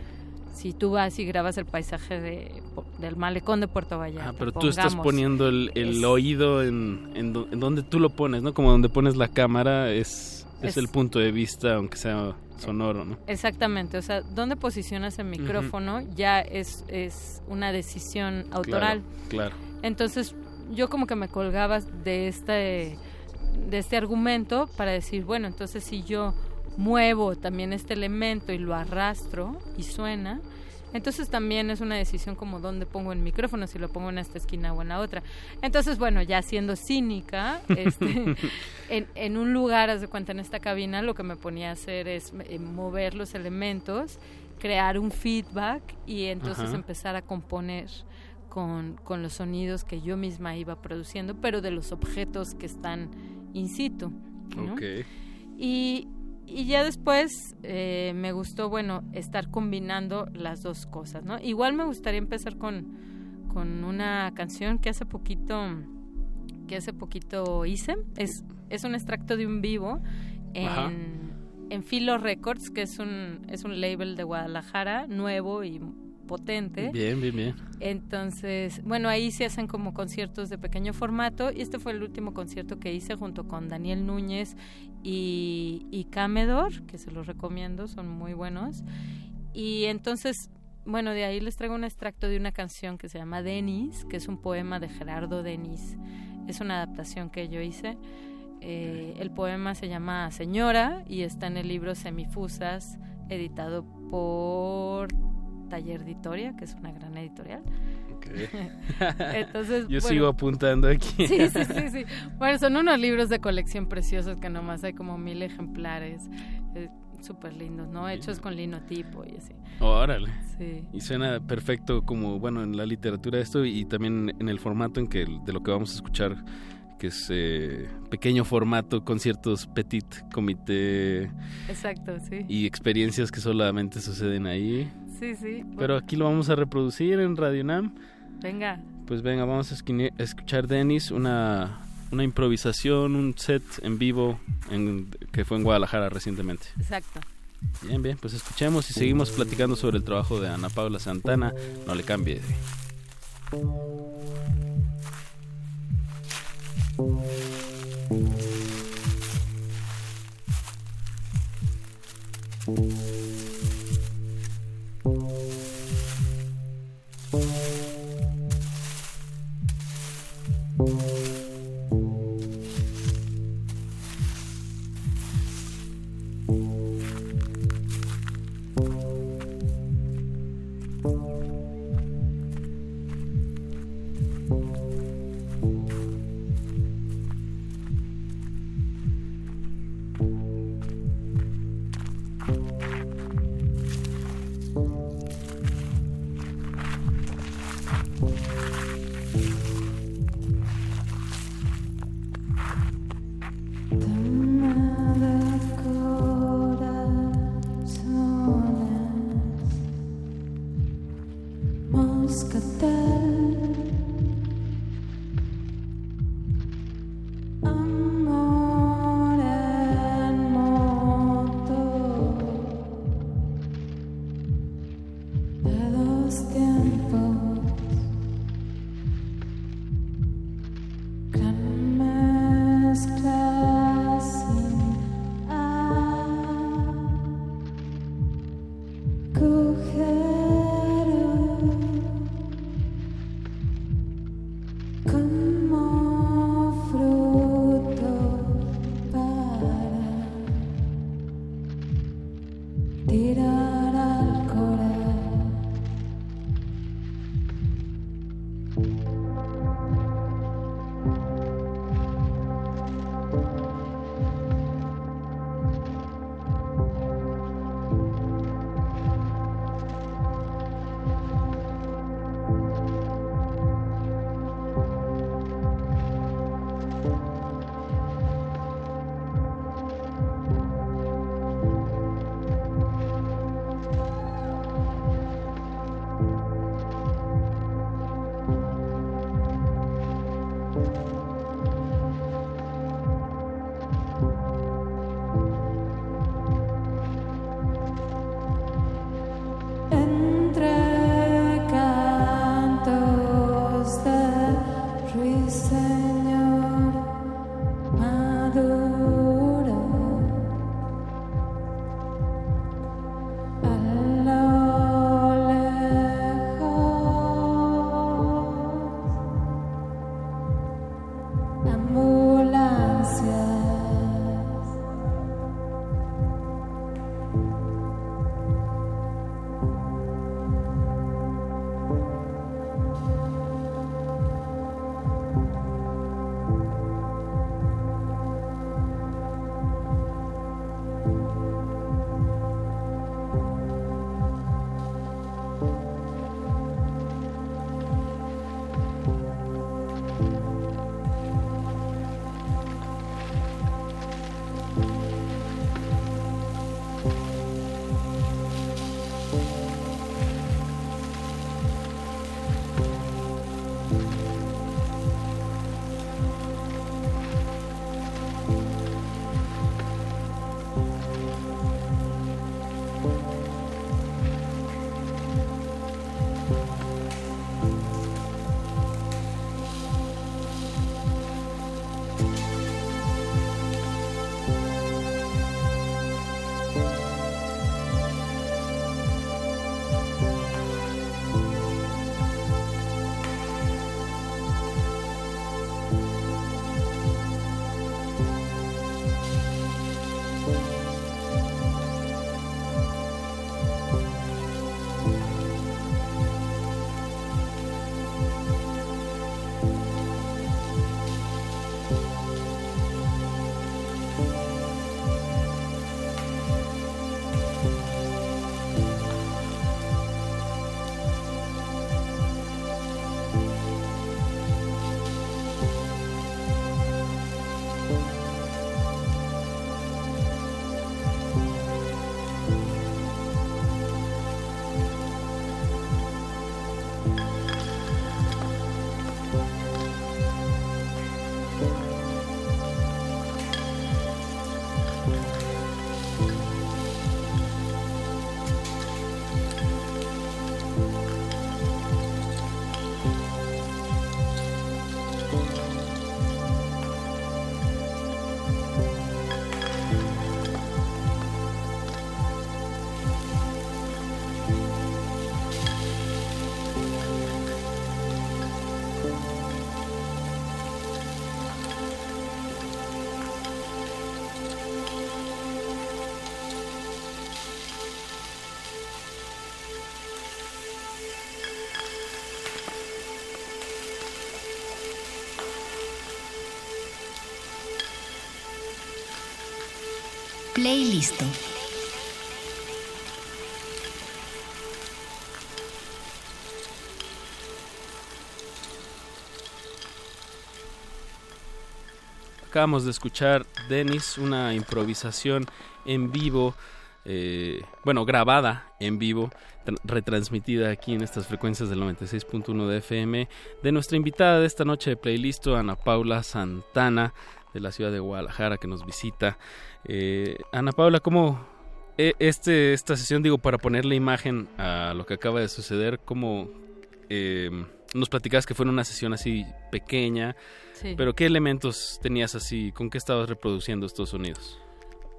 Speaker 57: si tú vas y grabas el paisaje de, del malecón de Puerto Vallarta.
Speaker 56: Ah, pero tú estás
Speaker 57: pongamos.
Speaker 56: poniendo el, el
Speaker 57: Es-
Speaker 56: oído en, en, en donde tú lo pones, ¿no? Como donde pones la cámara es, es,
Speaker 57: Es-
Speaker 56: el punto de vista, aunque sea sonoro, ¿no?
Speaker 57: Exactamente, o sea, dónde posicionas el micrófono ya es, es una decisión autoral.
Speaker 56: Claro.
Speaker 57: Entonces, yo como que me colgaba de este, de este argumento para decir, bueno, entonces si yo muevo también este elemento y lo arrastro y suena, entonces también es una decisión como dónde pongo el micrófono, si lo pongo en esta esquina o en la otra. Entonces, bueno, ya siendo cínica, este, en, en un lugar, haz de cuenta, en esta cabina, lo que me ponía a hacer es eh, mover los elementos, crear un feedback y entonces
Speaker 56: Ajá.
Speaker 57: empezar a componer con, con los sonidos que yo misma iba produciendo, pero de los objetos que están in situ. ¿no? Y, y ya después eh, me gustó, bueno, estar combinando las dos cosas, ¿no? Igual me gustaría empezar con, con una canción que hace poquito que hace poquito hice. Es, es un extracto de un vivo
Speaker 56: Ajá.
Speaker 57: en, en Filo Records, que es un, es un label de Guadalajara, nuevo y potente.
Speaker 56: Bien, bien, bien.
Speaker 57: Entonces, bueno, ahí se hacen como conciertos de pequeño formato y este fue el último concierto que hice junto con Daniel Núñez y, y Camedor, que se los recomiendo, son muy buenos. Y entonces, bueno, de ahí les traigo un extracto de una canción que se llama Denis, que es un poema de Gerardo Denis. Es una adaptación que yo hice. Eh, el poema se llama Señora y está en el libro Semifusas, editado por Taller Editoria, que es una gran editorial. Entonces,
Speaker 56: Yo
Speaker 57: bueno,
Speaker 56: sigo apuntando aquí.
Speaker 57: Sí, sí, sí, sí. Bueno, son unos libros de colección preciosos que nomás hay como mil ejemplares. eh, Súper lindos, ¿no? Hechos con linotipo y así.
Speaker 56: Órale.
Speaker 57: Sí.
Speaker 56: Y suena perfecto como, bueno, en la literatura esto y también en el formato en que de lo que vamos a escuchar, que es eh, pequeño formato, conciertos petit, comité
Speaker 57: Exacto, sí.
Speaker 56: y experiencias que solamente suceden ahí.
Speaker 57: Sí, sí.
Speaker 56: Pero aquí lo vamos a reproducir en Radio Nam.
Speaker 57: Venga.
Speaker 56: Pues venga, vamos a escuchar Denis, una, una improvisación, un set en vivo en, que fue en Guadalajara recientemente.
Speaker 57: Exacto.
Speaker 56: Bien, bien, pues escuchemos y seguimos platicando sobre el trabajo de Ana Paula Santana. No le cambie.
Speaker 37: Playlist.
Speaker 56: Acabamos de escuchar Denis, una improvisación en vivo, eh, bueno, grabada en vivo, tr- retransmitida aquí en estas frecuencias del 96.1 de FM, de nuestra invitada de esta noche de playlist, Ana Paula Santana, de la ciudad de Guadalajara, que nos visita. Eh, Ana Paula, ¿cómo e- este, esta sesión, digo, para ponerle imagen a lo que acaba de suceder, cómo eh, nos platicabas que fue una sesión así pequeña,
Speaker 57: Sí.
Speaker 56: pero ¿qué elementos tenías así? ¿Con qué estabas reproduciendo estos sonidos?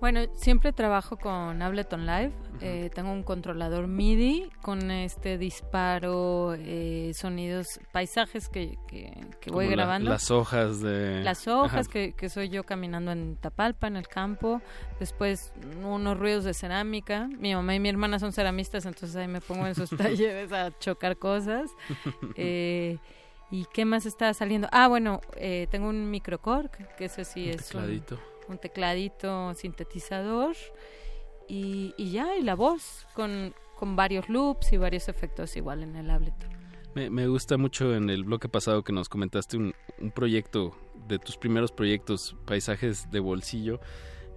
Speaker 57: Bueno, siempre trabajo con Ableton Live. Eh, tengo un controlador MIDI con este disparo, eh, sonidos, paisajes que, que, que voy
Speaker 56: la-
Speaker 57: grabando.
Speaker 56: las hojas de...
Speaker 57: Las hojas que, que soy yo caminando en Tapalpa, en el campo. Después unos ruidos de cerámica. Mi mamá y mi hermana son ceramistas, entonces ahí me pongo en sus talleres a chocar cosas. Eh, ¿Y qué más está saliendo? Ah, bueno, eh, tengo un microcork, que ese sí
Speaker 56: Un
Speaker 57: es
Speaker 56: tecladito.
Speaker 57: un tecladito sintetizador. Y, y ya, y la voz, con, con varios loops y varios efectos igual en el Ableton.
Speaker 56: Me, me gusta mucho en el bloque pasado que nos comentaste un, un proyecto de tus primeros proyectos, paisajes de bolsillo,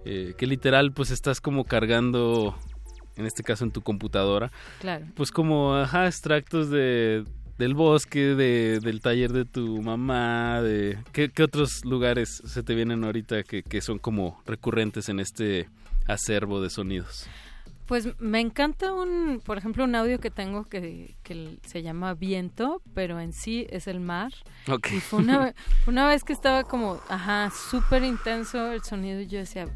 Speaker 56: eh, que literal pues estás como cargando, en este caso en tu computadora,
Speaker 57: Claro.
Speaker 56: pues como, ajá, extractos de del bosque, de, del taller de tu mamá, de ¿qué, otros lugares se te vienen ahorita que, que son como recurrentes en este acervo de sonidos.
Speaker 57: Pues me encanta un, por ejemplo, un audio que tengo que, que se llama Viento, pero en sí es el mar.
Speaker 56: Ok.
Speaker 57: Y fue una, una vez que estaba como, ajá, súper intenso el sonido y yo decía,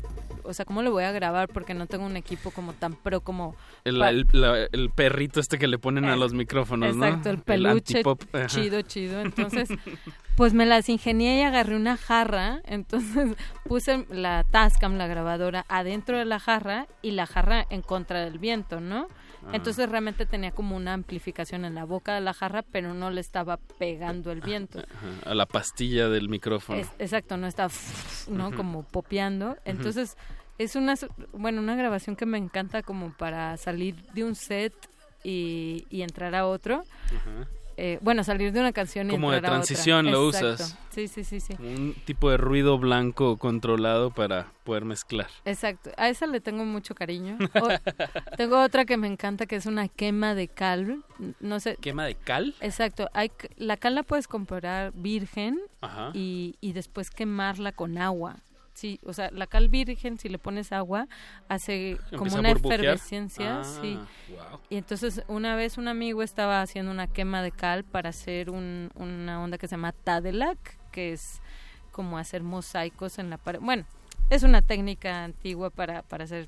Speaker 57: o sea, ¿cómo lo voy a grabar? Porque no tengo un equipo como tan pro como...
Speaker 56: El, el- la- el perrito este que le ponen a
Speaker 57: Es-
Speaker 56: los micrófonos, ¿no?
Speaker 57: Exacto, el peluche chido, chido. Entonces, pues me las ingenié y agarré una jarra. Entonces puse la Tascam, la grabadora, adentro de la jarra y la jarra en contra del viento, ¿no?
Speaker 56: Ah.
Speaker 57: Entonces realmente tenía como una amplificación en la boca de la jarra, pero no le estaba pegando el viento.
Speaker 56: Ajá, a la pastilla del micrófono.
Speaker 57: Es- exacto, no estaba, ¿no? Como popeando. Entonces, es una, bueno, una grabación que me encanta como para salir de un set y, y entrar a otro.
Speaker 56: Ajá.
Speaker 57: Eh, bueno, salir de una canción y
Speaker 56: Como de
Speaker 57: entrar a otra.
Speaker 56: transición lo
Speaker 57: Exacto.
Speaker 56: usas.
Speaker 57: Sí, sí, sí, sí.
Speaker 56: Un tipo de ruido blanco controlado para poder mezclar.
Speaker 57: Exacto. A esa le tengo mucho cariño. O- tengo otra que me encanta que es una quema de cal. No sé.
Speaker 56: ¿Quema de cal?
Speaker 57: Exacto. Hay, la cal la puedes comprar virgen
Speaker 56: Ajá.
Speaker 57: y, y después quemarla con agua. Sí, o sea, la cal virgen, si le pones agua, hace como
Speaker 56: ¿Empieza a
Speaker 57: una efervescencia.
Speaker 56: Ah,
Speaker 57: sí.
Speaker 56: wow.
Speaker 57: Y entonces una vez un amigo estaba haciendo una quema de cal para hacer un- una onda que se llama Tadelac, que es como hacer mosaicos en la pared. Bueno, es una técnica antigua para, para hacer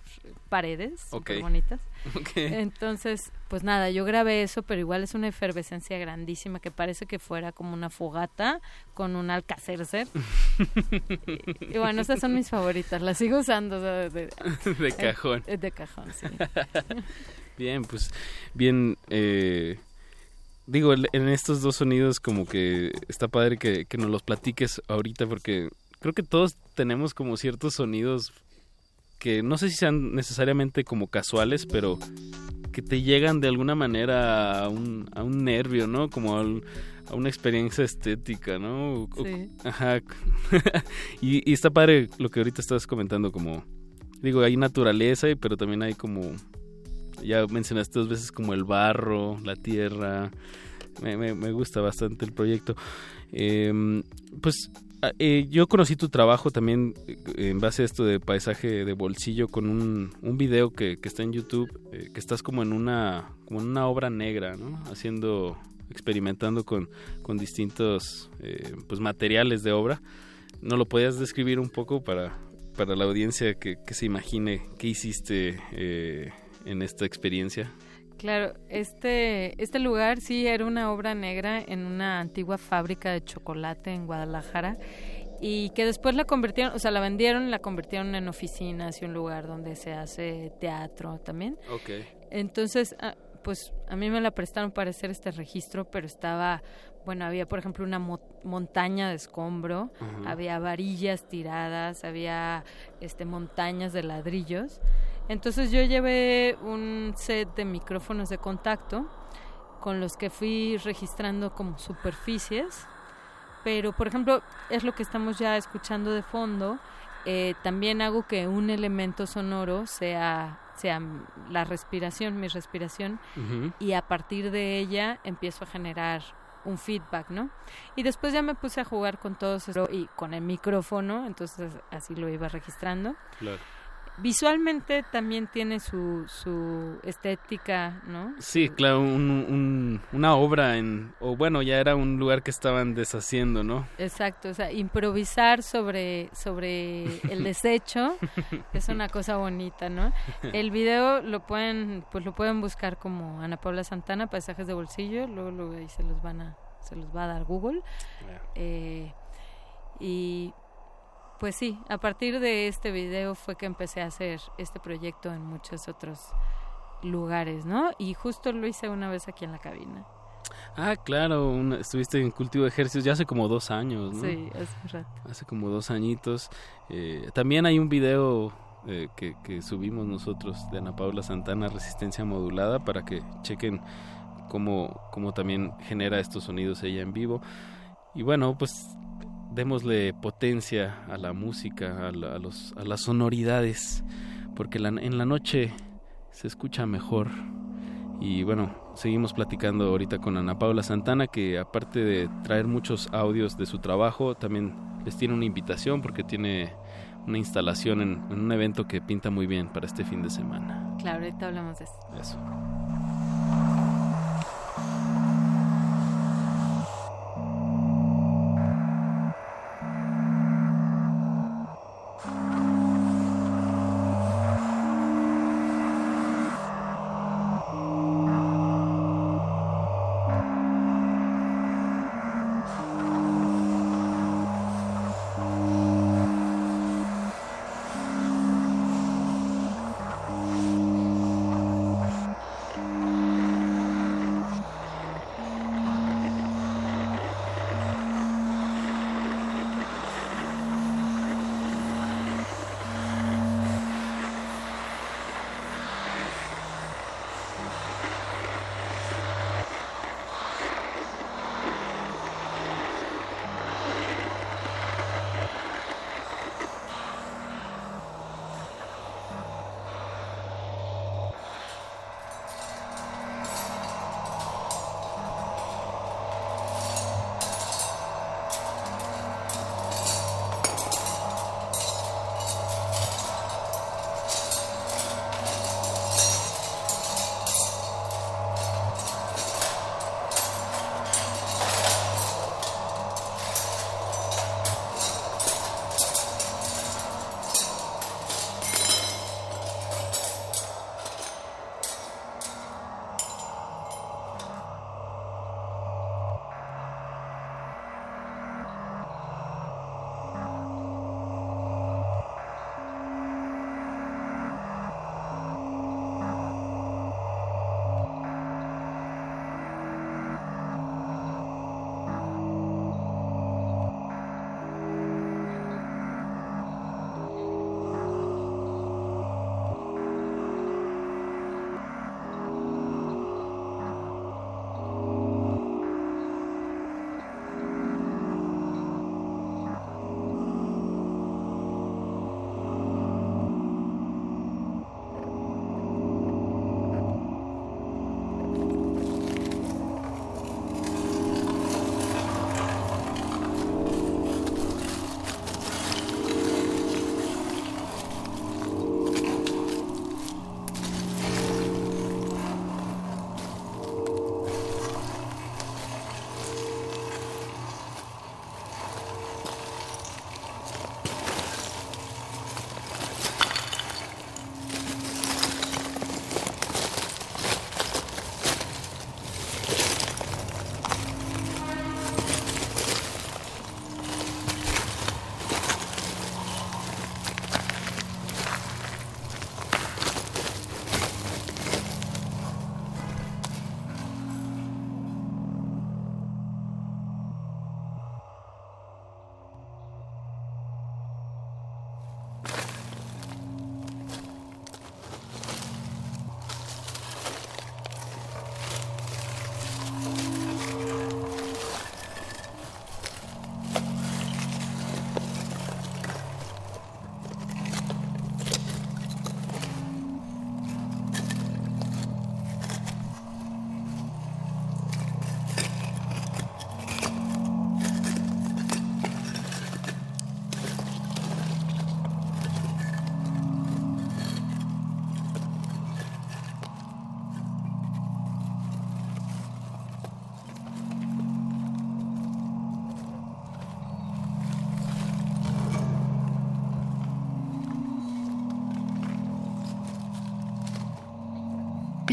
Speaker 57: paredes
Speaker 56: Ok.
Speaker 57: súper bonitas. Entonces, pues nada, yo grabé eso, pero igual es una efervescencia grandísima que parece que fuera como una fogata con un alcacercer. y, y bueno, esas son mis favoritas, las sigo usando. o sea, de,
Speaker 56: De cajón.
Speaker 57: eh, de cajón, sí.
Speaker 56: Bien, pues bien. eh, digo, en estos dos sonidos como que está padre que, que nos los platiques ahorita porque creo que todos tenemos como ciertos sonidos que no sé si sean necesariamente como casuales, pero que te llegan de alguna manera a un, a un nervio, ¿no? Como al- a una experiencia estética, ¿no?
Speaker 57: Sí.
Speaker 56: Ajá. y, y está padre lo que ahorita estás comentando, como, digo, hay naturaleza, y- pero también hay como, ya mencionaste dos veces como el barro, la tierra. Me, me- me gusta bastante el proyecto. Em, pues eh, yo conocí tu trabajo también eh, en base a esto de paisaje de bolsillo con un, un video que, está en YouTube, eh, que estás como en una, como en una obra negra, ¿no? Haciendo, experimentando con, con distintos eh, pues materiales de obra. ¿No lo podías describir un poco para, para la audiencia que, que se imagine qué hiciste en esta experiencia?
Speaker 57: Claro, este, este lugar sí era una obra negra en una antigua fábrica de chocolate en Guadalajara y que después la convirtieron, o sea, la vendieron y la convirtieron en oficinas y un lugar donde se hace teatro también.
Speaker 56: Ok.
Speaker 57: Entonces, ah, pues a mí me la prestaron para hacer este registro, pero estaba, bueno, había por ejemplo una montaña de escombro, había varillas tiradas, había este montañas de ladrillos. Entonces yo llevé un set de micrófonos de contacto con los que fui registrando como superficies, pero por ejemplo es lo que estamos ya escuchando de fondo. Eh, también hago que un elemento sonoro sea sea la respiración, mi respiración, y a partir de ella empiezo a generar un feedback, ¿no? Y después ya me puse a jugar con todo eso y con el micrófono, entonces así lo iba registrando. Claro. Visualmente también tiene su, su estética, ¿no?
Speaker 56: Sí, claro, una obra en, o bueno, ya era un lugar que estaban deshaciendo, ¿no?
Speaker 57: Exacto, o sea, improvisar sobre, sobre el desecho es una cosa bonita, ¿no? El video lo pueden, pues lo pueden buscar como Ana Paula Santana, Paisajes de Bolsillo, luego, luego ahí se los van a, se los va a dar Google. Eh, y pues sí, a partir de este video fue que empecé a hacer este proyecto en muchos otros lugares, ¿no? Y justo lo hice una vez aquí en la cabina.
Speaker 56: Ah, claro, estuviste en Cultivo de Ejercicios ya hace como dos años, ¿no?
Speaker 57: Sí, hace un rato.
Speaker 56: Hace como dos añitos. Eh, también hay un video eh, que, que, subimos nosotros de Ana Paula Santana, Resistencia Modulada, para que chequen cómo, cómo también genera estos sonidos ella en vivo. Y bueno, pues démosle potencia a la música, a, los, a las sonoridades, porque en la noche se escucha mejor. Y bueno, seguimos platicando ahorita con Ana Paula Santana, que aparte de traer muchos audios de su trabajo, también les tiene una invitación porque tiene una instalación en, en un evento que pinta muy bien para este fin de semana.
Speaker 57: Claro, ahorita hablamos de eso.
Speaker 56: Eso.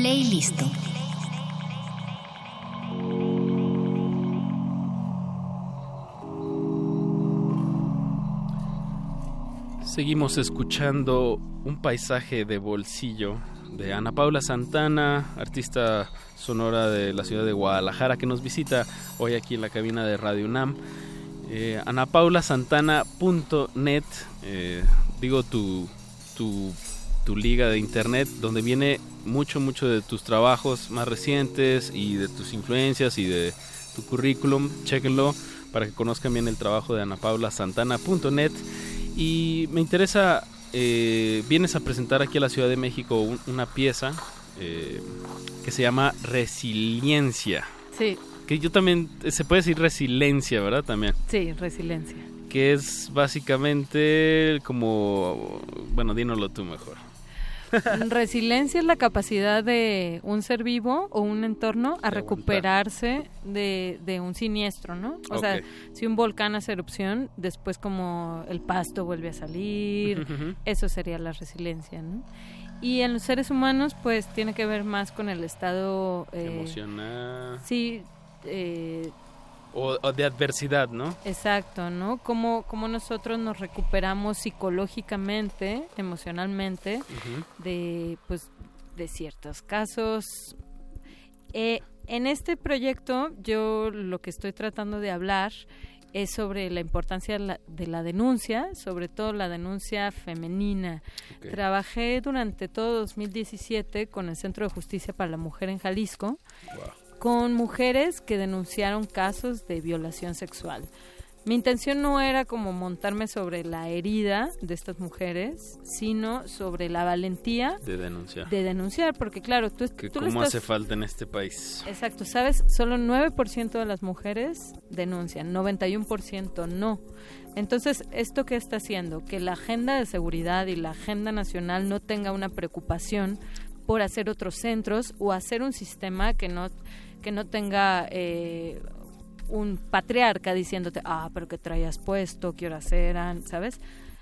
Speaker 37: Playlist.
Speaker 56: Seguimos escuchando un paisaje de bolsillo de Ana Paula Santana, artista sonora de la ciudad de Guadalajara, que nos visita hoy aquí en la cabina de Radio UNAM. Eh, anapaulasantana.net, eh, digo tu, tu, tu liga de internet, donde viene mucho, mucho de tus trabajos más recientes y de tus influencias y de tu currículum. Chequenlo para que conozcan bien el trabajo de anapaulasantana.net. Y me interesa, eh, vienes a presentar aquí a la Ciudad de México un- una pieza eh, que se llama Resiliencia.
Speaker 57: Sí,
Speaker 56: Que yo también, se puede decir resiliencia, ¿verdad? También.
Speaker 57: sí, resiliencia.
Speaker 56: Que es básicamente como, bueno, dínoslo tú mejor.
Speaker 57: Resiliencia es la capacidad de un ser vivo o un entorno a recuperarse de, de un siniestro, ¿no? O sea, si un volcán hace erupción, después como el pasto vuelve a salir, eso sería la resiliencia, ¿no? Y en los seres humanos, pues tiene que ver más con el estado... eh,
Speaker 56: Emocional.
Speaker 57: Sí, eh,
Speaker 56: O, o de adversidad, ¿no?
Speaker 57: Exacto, ¿no? Cómo, cómo nosotros nos recuperamos psicológicamente, emocionalmente, de, pues, de ciertos casos. Eh, en este proyecto yo lo que estoy tratando de hablar es sobre la importancia de la, de la denuncia, sobre todo la denuncia femenina. Trabajé durante todo 2017 con el Centro de Justicia para la Mujer en Jalisco con mujeres que denunciaron casos de violación sexual. Mi intención no era como montarme sobre la herida de estas mujeres, sino sobre la valentía
Speaker 56: De denunciar.
Speaker 57: de denunciar, porque claro, tú,
Speaker 56: que
Speaker 57: tú
Speaker 56: cómo
Speaker 57: estás...
Speaker 56: hace falta en este país.
Speaker 57: Exacto, ¿sabes? Solo 9% de las mujeres denuncian, 91% no. Entonces, ¿esto qué está haciendo? Que la agenda de seguridad y la agenda nacional no tenga una preocupación por hacer otros centros o hacer un sistema que no, que no tenga eh, un patriarca diciéndote, ah, pero que traías puesto, qué horas eran, ¿sabes?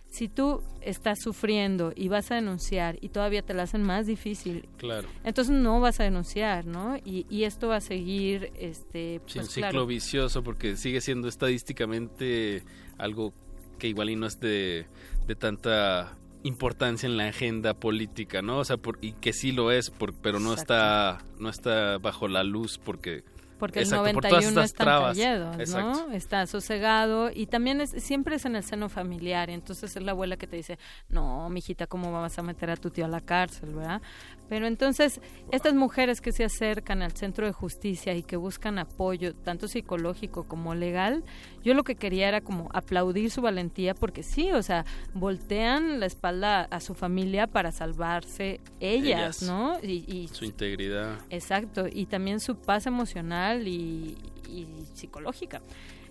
Speaker 57: Si tú estás sufriendo y vas a denunciar y todavía te la hacen más difícil,
Speaker 56: Claro.
Speaker 57: entonces no vas a denunciar, ¿no? Y, y esto va a seguir, este,
Speaker 56: Sí,
Speaker 57: pues
Speaker 56: un ciclo
Speaker 57: claro,
Speaker 56: vicioso porque sigue siendo estadísticamente algo que igual y no es de, de tanta importancia en la agenda política, ¿no? O sea, por- y que sí lo es, por- pero no está no está bajo la luz porque
Speaker 57: porque
Speaker 56: Exacto,
Speaker 57: el
Speaker 56: por todas
Speaker 57: 91
Speaker 56: estas
Speaker 57: está callado. ¿no? Está sosegado y también es, siempre es en el seno familiar, y entonces es la abuela que te dice, no, mijita, ¿cómo vas a meter a tu tío a la cárcel, verdad? Pero entonces, estas mujeres que se acercan al centro de justicia y que buscan apoyo, tanto psicológico como legal, yo lo que quería era como aplaudir su valentía, porque sí, o sea, voltean la espalda a su familia para salvarse ellas,
Speaker 56: Ellas.
Speaker 57: ¿no? Y, y
Speaker 56: su integridad
Speaker 57: Exacto, y también su paz emocional y, y psicológica.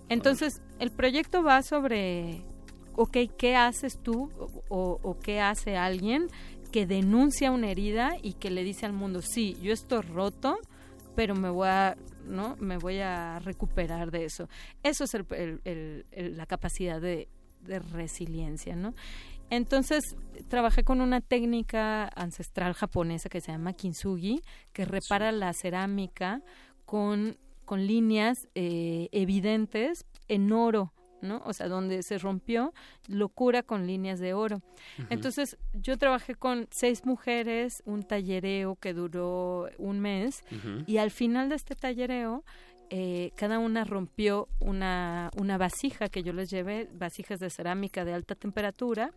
Speaker 57: Entonces, el proyecto va sobre, ok, ¿qué haces tú o, o qué hace alguien que denuncia una herida y que le dice al mundo, sí, yo estoy roto, pero me voy a, ¿no? Me voy a recuperar de eso. Eso es el- el- el- el- la capacidad de, de resiliencia, ¿no? Entonces, trabajé con una técnica ancestral japonesa que se llama kintsugi, que repara la cerámica con, con líneas eh, evidentes en oro, ¿no? O sea, donde se rompió, lo cura con líneas de oro. Entonces, yo trabajé con seis mujeres, un tallereo que duró un mes, y al final de este tallereo, eh, cada una rompió una, una vasija que yo les llevé, vasijas de cerámica de alta temperatura,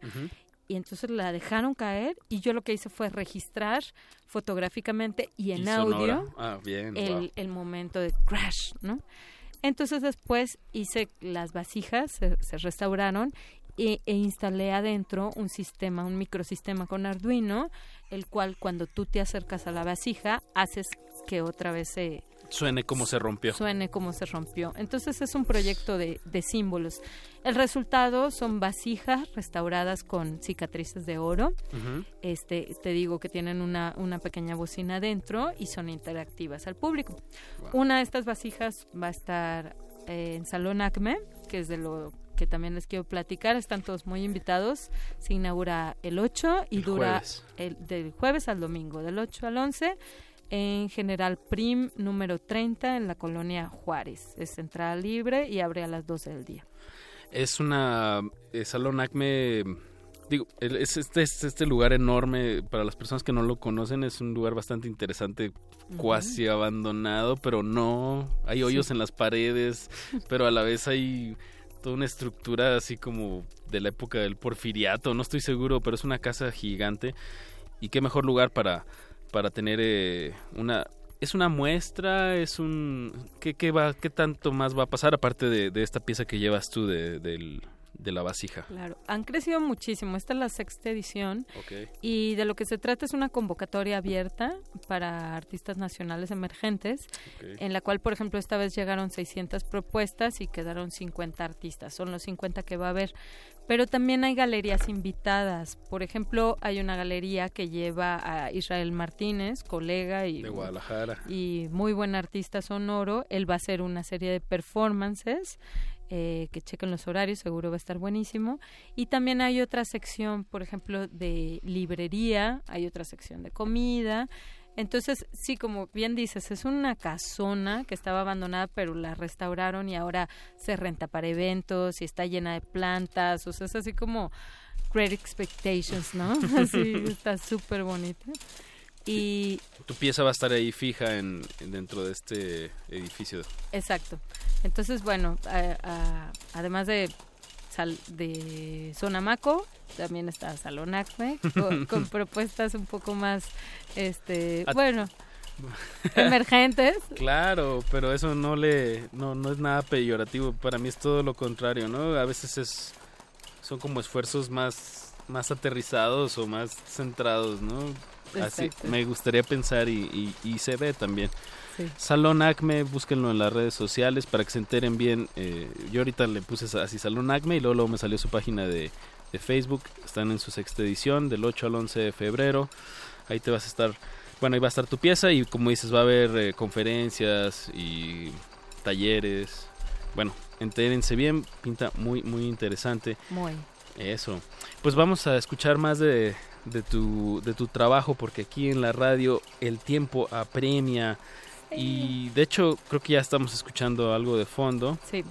Speaker 57: y entonces la dejaron caer y yo lo que hice fue registrar fotográficamente y en
Speaker 56: Y
Speaker 57: audio
Speaker 56: Ah, bien,
Speaker 57: el,
Speaker 56: wow.
Speaker 57: el momento de crash, ¿no? Entonces después hice las vasijas, se, restauraron e, e instalé adentro un sistema, un microsistema con Arduino, el cual cuando tú te acercas a la vasija haces que otra vez se,
Speaker 56: suene como se rompió.
Speaker 57: suene como se rompió. Entonces es un proyecto de, de símbolos. El resultado son vasijas restauradas con cicatrices de oro. Este, te digo que tienen una, una pequeña bocina adentro y son interactivas al público. Una de estas vasijas va a estar eh, en Salón Acme, que es de lo que también les quiero platicar. Están todos muy invitados. Se inaugura el 8 y
Speaker 56: El
Speaker 57: dura
Speaker 56: jueves.
Speaker 57: el, del jueves al domingo, del 8 al 11. En General Prim número 30 en la colonia Juárez. Es entrada libre y abre a las 12 del día.
Speaker 56: Es una eh, salón Acme digo, es este, es este lugar enorme, para las personas que no lo conocen, es un lugar bastante interesante, cuasi abandonado, pero no, hay hoyos
Speaker 57: Sí.
Speaker 56: en las paredes, pero a la vez hay toda una estructura así como de la época del porfiriato, no estoy seguro, pero es una casa gigante y qué mejor lugar para, para tener eh, una... Es una muestra, es un... ¿qué, qué, va, ¿Qué tanto más va a pasar aparte de, de esta pieza que llevas tú de, del- de la vasija?
Speaker 57: Claro, han crecido muchísimo. Esta es la sexta edición.
Speaker 56: Ok.
Speaker 57: Y de lo que se trata es una convocatoria abierta para artistas nacionales emergentes, en la cual, por ejemplo, esta vez llegaron 600 propuestas y quedaron 50 artistas. Son los 50 que va a haber. Pero también hay galerías invitadas. Por ejemplo, hay una galería que lleva a Israel Martínez, colega y,
Speaker 56: De Guadalajara.
Speaker 57: y muy buen artista sonoro. Él va a hacer una serie de performances. eh, que chequen los horarios, seguro va a estar buenísimo. Y también hay otra sección, por ejemplo, de librería, hay otra sección de comida. Entonces, sí, como bien dices, es una casona que estaba abandonada, pero la restauraron y ahora se renta para eventos y está llena de plantas. O sea, es así como Great Expectations, ¿no? Así, está súper bonita. Y
Speaker 56: Tu pieza va a estar ahí fija en, en- dentro de este edificio.
Speaker 57: Exacto. Entonces, bueno, a- a- además de sal, de Sonamaco, también está Salón Acme, con, con propuestas un poco más, este, bueno, emergentes.
Speaker 56: Claro, pero eso no le no, no es nada peyorativo. Para mí es todo lo contrario, ¿no? A veces es son como esfuerzos más más aterrizados o más centrados, ¿no? Así me gustaría pensar y, y- y se ve también.
Speaker 57: Sí.
Speaker 56: Salón Acme, búsquenlo en las redes sociales para que se enteren bien. Eh, yo ahorita le puse así Salón Acme y luego, luego me salió su página de, de Facebook. Están en su sexta edición del 8 al 11 de febrero. Ahí te vas a estar, bueno, ahí va a estar tu pieza y como dices va a haber eh, conferencias y talleres. Bueno, entérense bien, pinta muy, muy interesante.
Speaker 57: Muy.
Speaker 56: Eso. Pues vamos a escuchar más de, de, tu, de tu trabajo porque aquí en la radio el tiempo apremia y de hecho creo que ya estamos escuchando algo de fondo.
Speaker 57: Sí.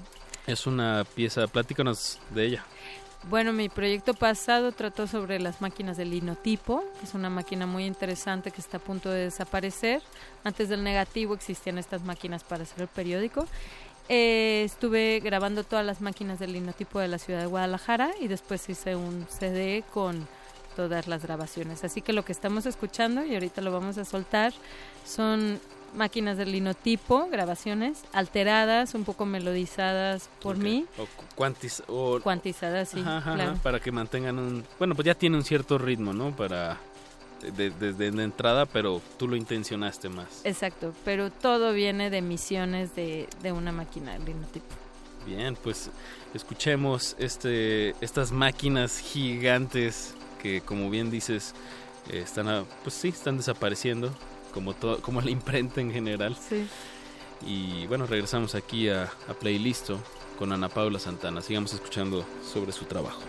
Speaker 56: Es una pieza, platícanos de ella.
Speaker 57: Bueno, mi proyecto pasado trató sobre las máquinas del linotipo, que es una máquina muy interesante que está a punto de desaparecer. Antes del negativo existían estas máquinas para hacer el periódico. Eh, estuve grabando todas las máquinas del linotipo de la ciudad de Guadalajara y después hice un CD con todas las grabaciones. Así que lo que estamos escuchando, y ahorita lo vamos a soltar, son máquinas del linotipo, grabaciones alteradas, un poco melodizadas por
Speaker 56: Ok.
Speaker 57: mí.
Speaker 56: O cu- cuantiz- o-
Speaker 57: Cuantizadas, sí,
Speaker 56: Ajá, ajá,
Speaker 57: claro.
Speaker 56: para que mantengan un... Bueno, pues ya tiene un cierto ritmo, ¿no? Para... de- Desde la entrada, pero tú lo intencionaste más.
Speaker 57: Exacto, pero todo viene de misiones de, de una máquina de linotipo.
Speaker 56: Bien, pues escuchemos este, estas máquinas gigantes que, como bien dices, eh, están, a- pues sí, están desapareciendo, como todo, como la imprenta en general.
Speaker 57: Sí.
Speaker 56: Y bueno, regresamos aquí a, a Playlisto con Ana Paula Santana. Sigamos escuchando sobre su trabajo.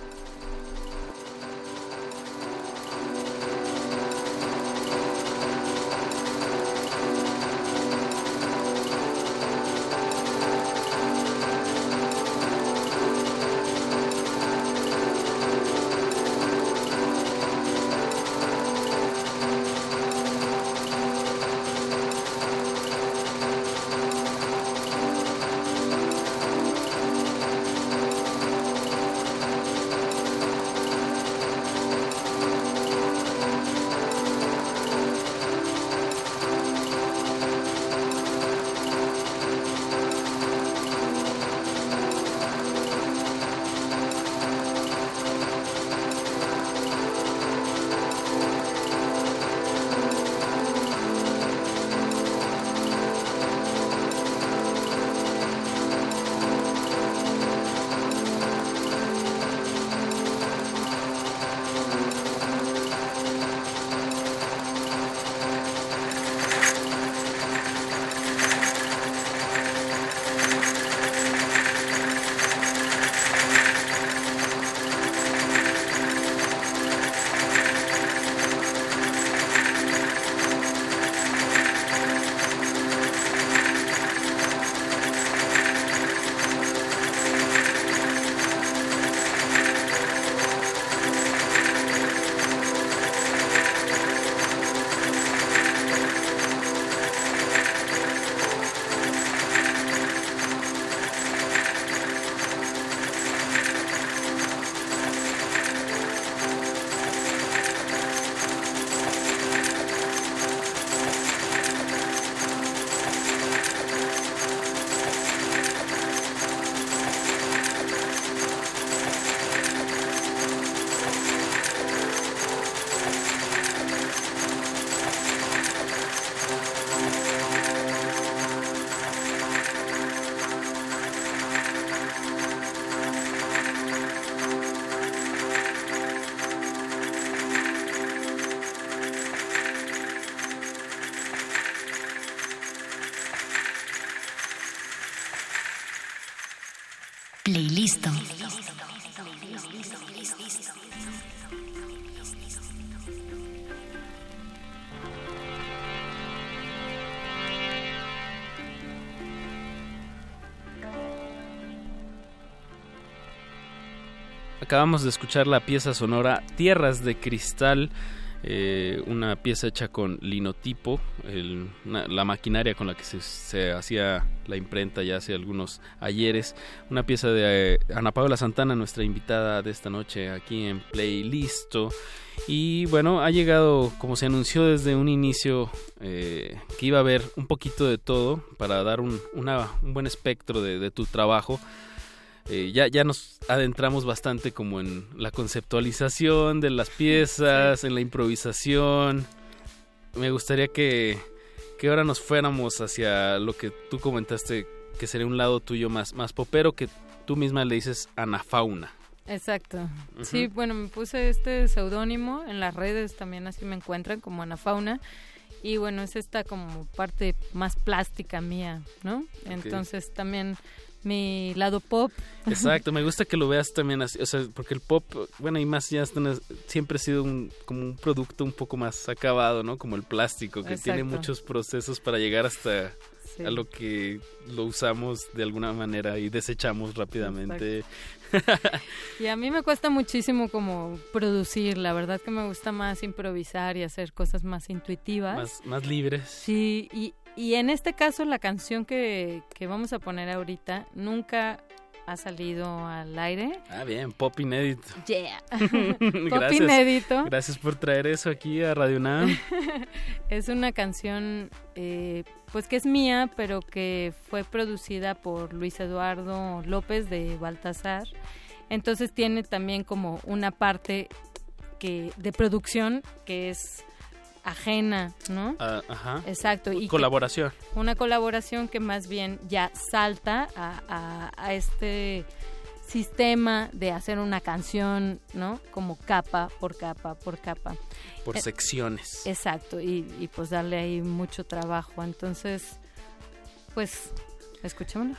Speaker 58: Playlist.
Speaker 56: Acabamos de escuchar la pieza sonora Tierras de Cristal, eh, una pieza hecha con linotipo, la maquinaria con la que se hacía la imprenta ya hace algunos ayeres. Una pieza de eh, Ana Paula Santana, nuestra invitada de esta noche aquí en Playlisto. Y bueno, ha llegado, como se anunció desde un inicio, eh, que iba a haber un poquito de todo para dar un, una- un buen espectro de, de tu trabajo. Eh, ya, ya nos adentramos bastante como en la conceptualización de las piezas, en la improvisación. Me gustaría que, que ahora nos fuéramos hacia lo que tú comentaste, que sería un lado tuyo más, más popero, que tú misma le dices anafauna.
Speaker 57: Exacto. Sí, bueno, me puse este seudónimo en las redes también así me encuentran como Ana Fauna y bueno, es esta como parte más plástica mía, ¿no? Entonces también mi lado pop.
Speaker 56: Exacto, me gusta que lo veas también así, o sea, porque el pop, bueno, y más ya siempre ha sido un, como un producto un poco más acabado, ¿no? Como el plástico, que tiene muchos procesos para llegar hasta
Speaker 57: Sí.
Speaker 56: a lo que lo usamos de alguna manera y desechamos rápidamente.
Speaker 57: Y a mí me cuesta muchísimo como producir, la verdad que me gusta más improvisar y hacer cosas más intuitivas.
Speaker 56: más, más libres.
Speaker 57: Sí, y, y en este caso la canción que, que vamos a poner ahorita nunca ha salido al aire.
Speaker 56: Ah, bien, pop inédito.
Speaker 57: Yeah. Pop inédito.
Speaker 56: Gracias por traer eso aquí a Radio Nam.
Speaker 57: es una canción eh, pues que es mía, pero que fue producida por Luis Eduardo López de Baltasar. Entonces tiene también como una parte que de producción que es ajena, ¿no?
Speaker 56: Ah, ajá.
Speaker 57: Exacto. Y
Speaker 56: Colaboración.
Speaker 57: una colaboración que más bien ya salta a, a- a este sistema de hacer una canción, ¿no? Como capa por capa por capa.
Speaker 56: Por
Speaker 57: Eh,
Speaker 56: secciones.
Speaker 57: Exacto, y, y pues darle ahí mucho trabajo. Entonces, pues, escuchémosla.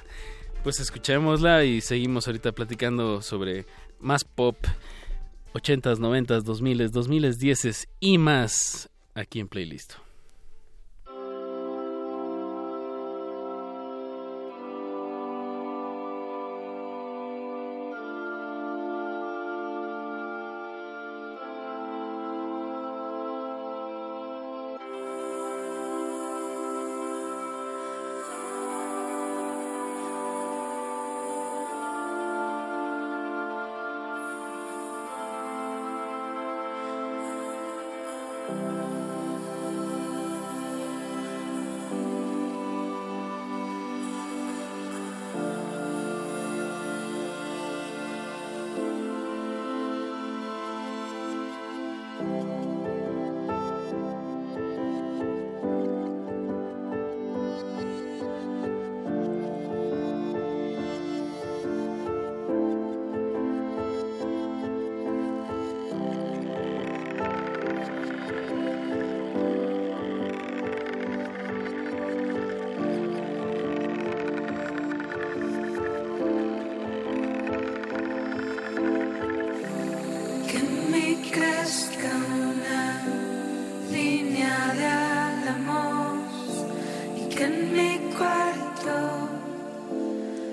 Speaker 56: Pues escuchémosla y seguimos ahorita platicando sobre más pop, 80s, 90s, 2000s, 2010s y más aquí en Playlist.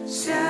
Speaker 59: Se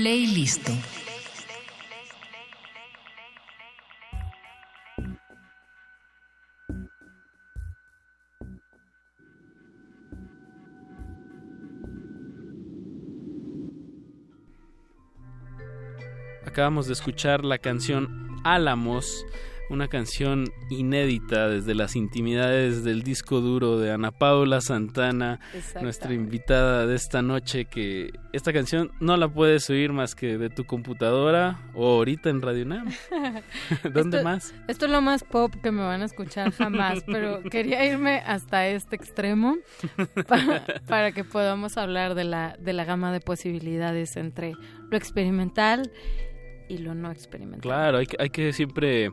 Speaker 58: Playlist.
Speaker 56: Acabamos de escuchar la canción Álamos, una canción inédita desde las intimidades del disco duro de Ana Paula Santana, nuestra invitada de esta noche, que esta canción no la puedes oír más que de tu computadora o ahorita en Radio Nam. ¿Dónde
Speaker 57: Esto-
Speaker 56: más?
Speaker 57: Esto es lo más pop que me van a escuchar jamás, pero quería irme hasta este extremo pa- para que podamos hablar de la, de la gama de posibilidades entre lo experimental y lo no experimental.
Speaker 56: Claro, hay que, hay que siempre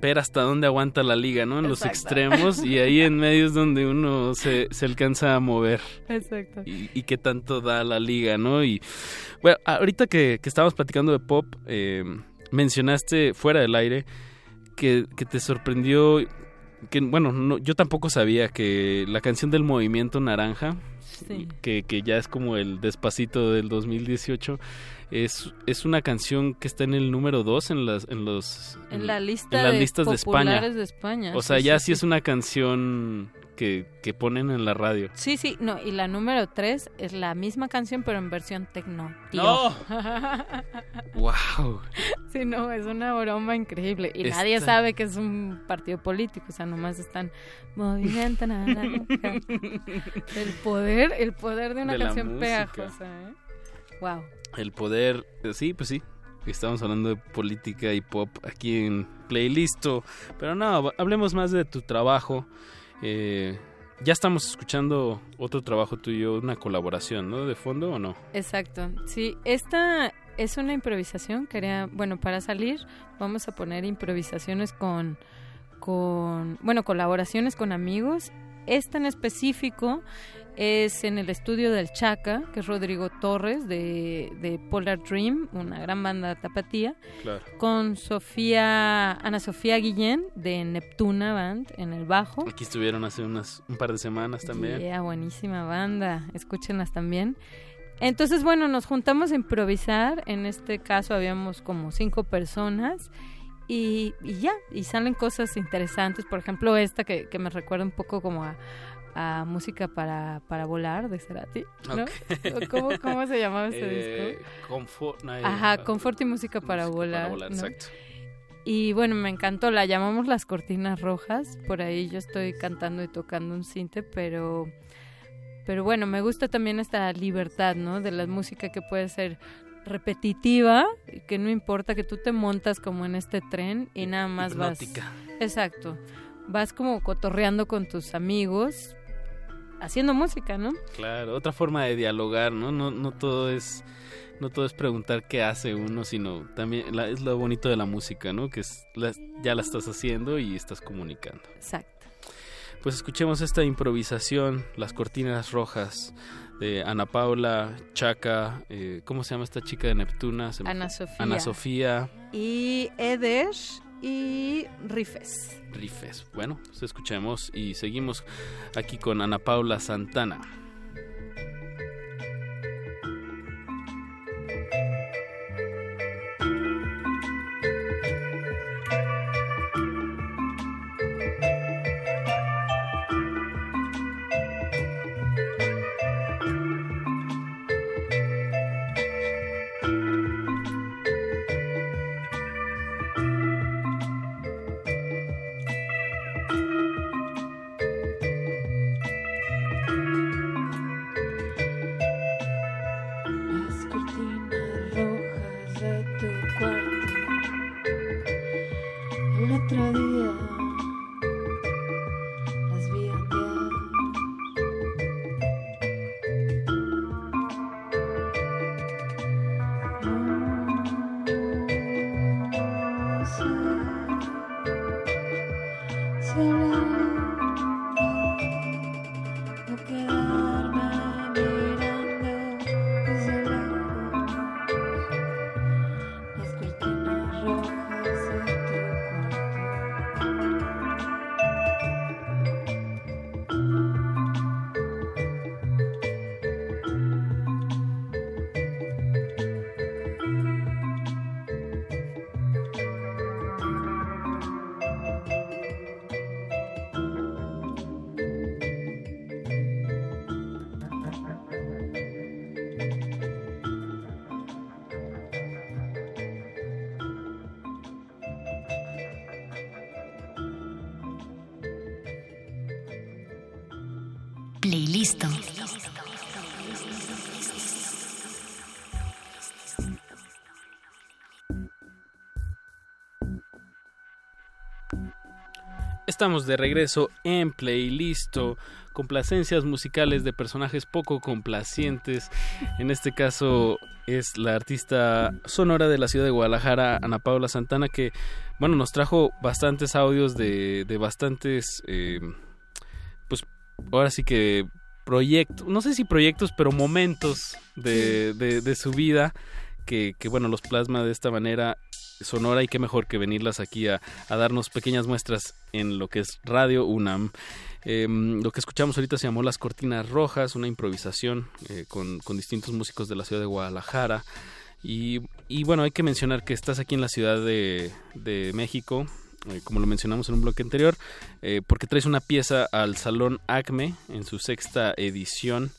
Speaker 56: ver hasta dónde aguanta la liga, ¿no? En los extremos y ahí en medio es donde uno se, se alcanza a mover.
Speaker 57: Exacto.
Speaker 56: Y, y qué tanto da la liga, ¿no? Y bueno, ahorita que, que estábamos platicando de pop, eh, mencionaste fuera del aire que, que te sorprendió, que bueno, no, yo tampoco sabía que la canción del movimiento naranja,
Speaker 57: Sí.
Speaker 56: que, que ya es como el despacito del 2018, es, es una canción que está en el número 2 en las en los
Speaker 57: En la lista
Speaker 56: en las
Speaker 57: de
Speaker 56: listas de España.
Speaker 57: de España,
Speaker 56: O sea,
Speaker 57: sí,
Speaker 56: ya
Speaker 57: sí,
Speaker 56: sí, es una canción que, que ponen en la radio.
Speaker 57: Sí, sí, no, y la número tres es la misma canción pero en versión tecno. tío.
Speaker 56: ¡No! ¡Wow!
Speaker 57: Sí, no, es una broma increíble. Y
Speaker 56: Esta-
Speaker 57: nadie sabe que es un partido político, o sea, nomás están movimiento. El poder, el poder de una
Speaker 56: De
Speaker 57: canción pegajosa, ¿eh? Wow.
Speaker 56: El poder, eh, sí, pues sí. Estamos hablando de política y pop aquí en Playlisto. Pero no, hablemos más de tu trabajo. Eh, ya estamos escuchando otro trabajo tuyo, una colaboración, ¿no? ¿De fondo o no?
Speaker 57: Exacto. Sí, esta es una improvisación. Quería, bueno, para salir vamos a poner improvisaciones con, con, bueno, colaboraciones con amigos. Esta en específico es en el estudio del Chaca, que es Rodrigo Torres de, de Polar Dream, una gran banda tapatía,
Speaker 56: Claro.
Speaker 57: con Sofía, Ana Sofía Guillén de Neptuna Band en el bajo.
Speaker 56: Aquí estuvieron hace unas un par de semanas también.
Speaker 57: Yeah, buenísima banda. Escúchenlas también. Entonces, bueno, nos juntamos a improvisar. En este caso habíamos como cinco personas. Y, y ya, y salen cosas interesantes. Por ejemplo, esta que, que me recuerda un poco como a, a música para, para volar de Cerati. ¿no? ¿Cómo, ¿Cómo se llamaba ese
Speaker 56: Eh,
Speaker 57: disco?
Speaker 56: confort- no, eh,
Speaker 57: Ajá, confort y música para
Speaker 56: música
Speaker 57: volar.
Speaker 56: Para volar,
Speaker 57: ¿no?
Speaker 56: exacto.
Speaker 57: Y bueno, me encantó, la llamamos las cortinas rojas, por ahí yo estoy cantando y tocando un cinte, pero pero bueno, me gusta también esta libertad, ¿no? De la música que puede ser repetitiva, y que no importa que tú te montas como en este tren y nada más
Speaker 56: Hipnótica.
Speaker 57: vas Exacto. Vas como cotorreando con tus amigos haciendo música, ¿no?
Speaker 56: Claro, otra forma de dialogar, ¿no? No, no todo es no todo es preguntar qué hace uno, sino también la- es lo bonito de la música, ¿no? Que es la- ya la estás haciendo y estás comunicando.
Speaker 57: Exacto.
Speaker 56: Pues escuchemos esta improvisación, Las Cortinas Rojas, de Ana Paula, Chaca, eh, ¿cómo se llama esta chica de Neptuna?
Speaker 57: Ana. Sofía.
Speaker 56: Ana Sofía
Speaker 57: Y Eder y Rifes.
Speaker 56: Rifes. Bueno, pues escuchemos y seguimos aquí con Ana Paula Santana. Estamos de regreso en Playlisto, complacencias musicales de personajes poco complacientes. En este caso es la artista sonora de la ciudad de Guadalajara, Ana Paula Santana, que bueno nos trajo bastantes audios de, de bastantes, eh, pues ahora sí que proyectos, no sé si proyectos, pero momentos de, de, de su vida que, bueno los plasma de esta manera sonora y qué mejor que venirlas aquí a, darnos pequeñas muestras en lo que es Radio UNAM. Eh, lo que escuchamos ahorita se llamó Las Cortinas Rojas, una improvisación eh, con, distintos músicos de la ciudad de Guadalajara. Y, bueno, hay que mencionar que estás aquí en la Ciudad de, México, eh, como lo mencionamos en un bloque anterior, porque traes una pieza al Salón Acme en su sexta edición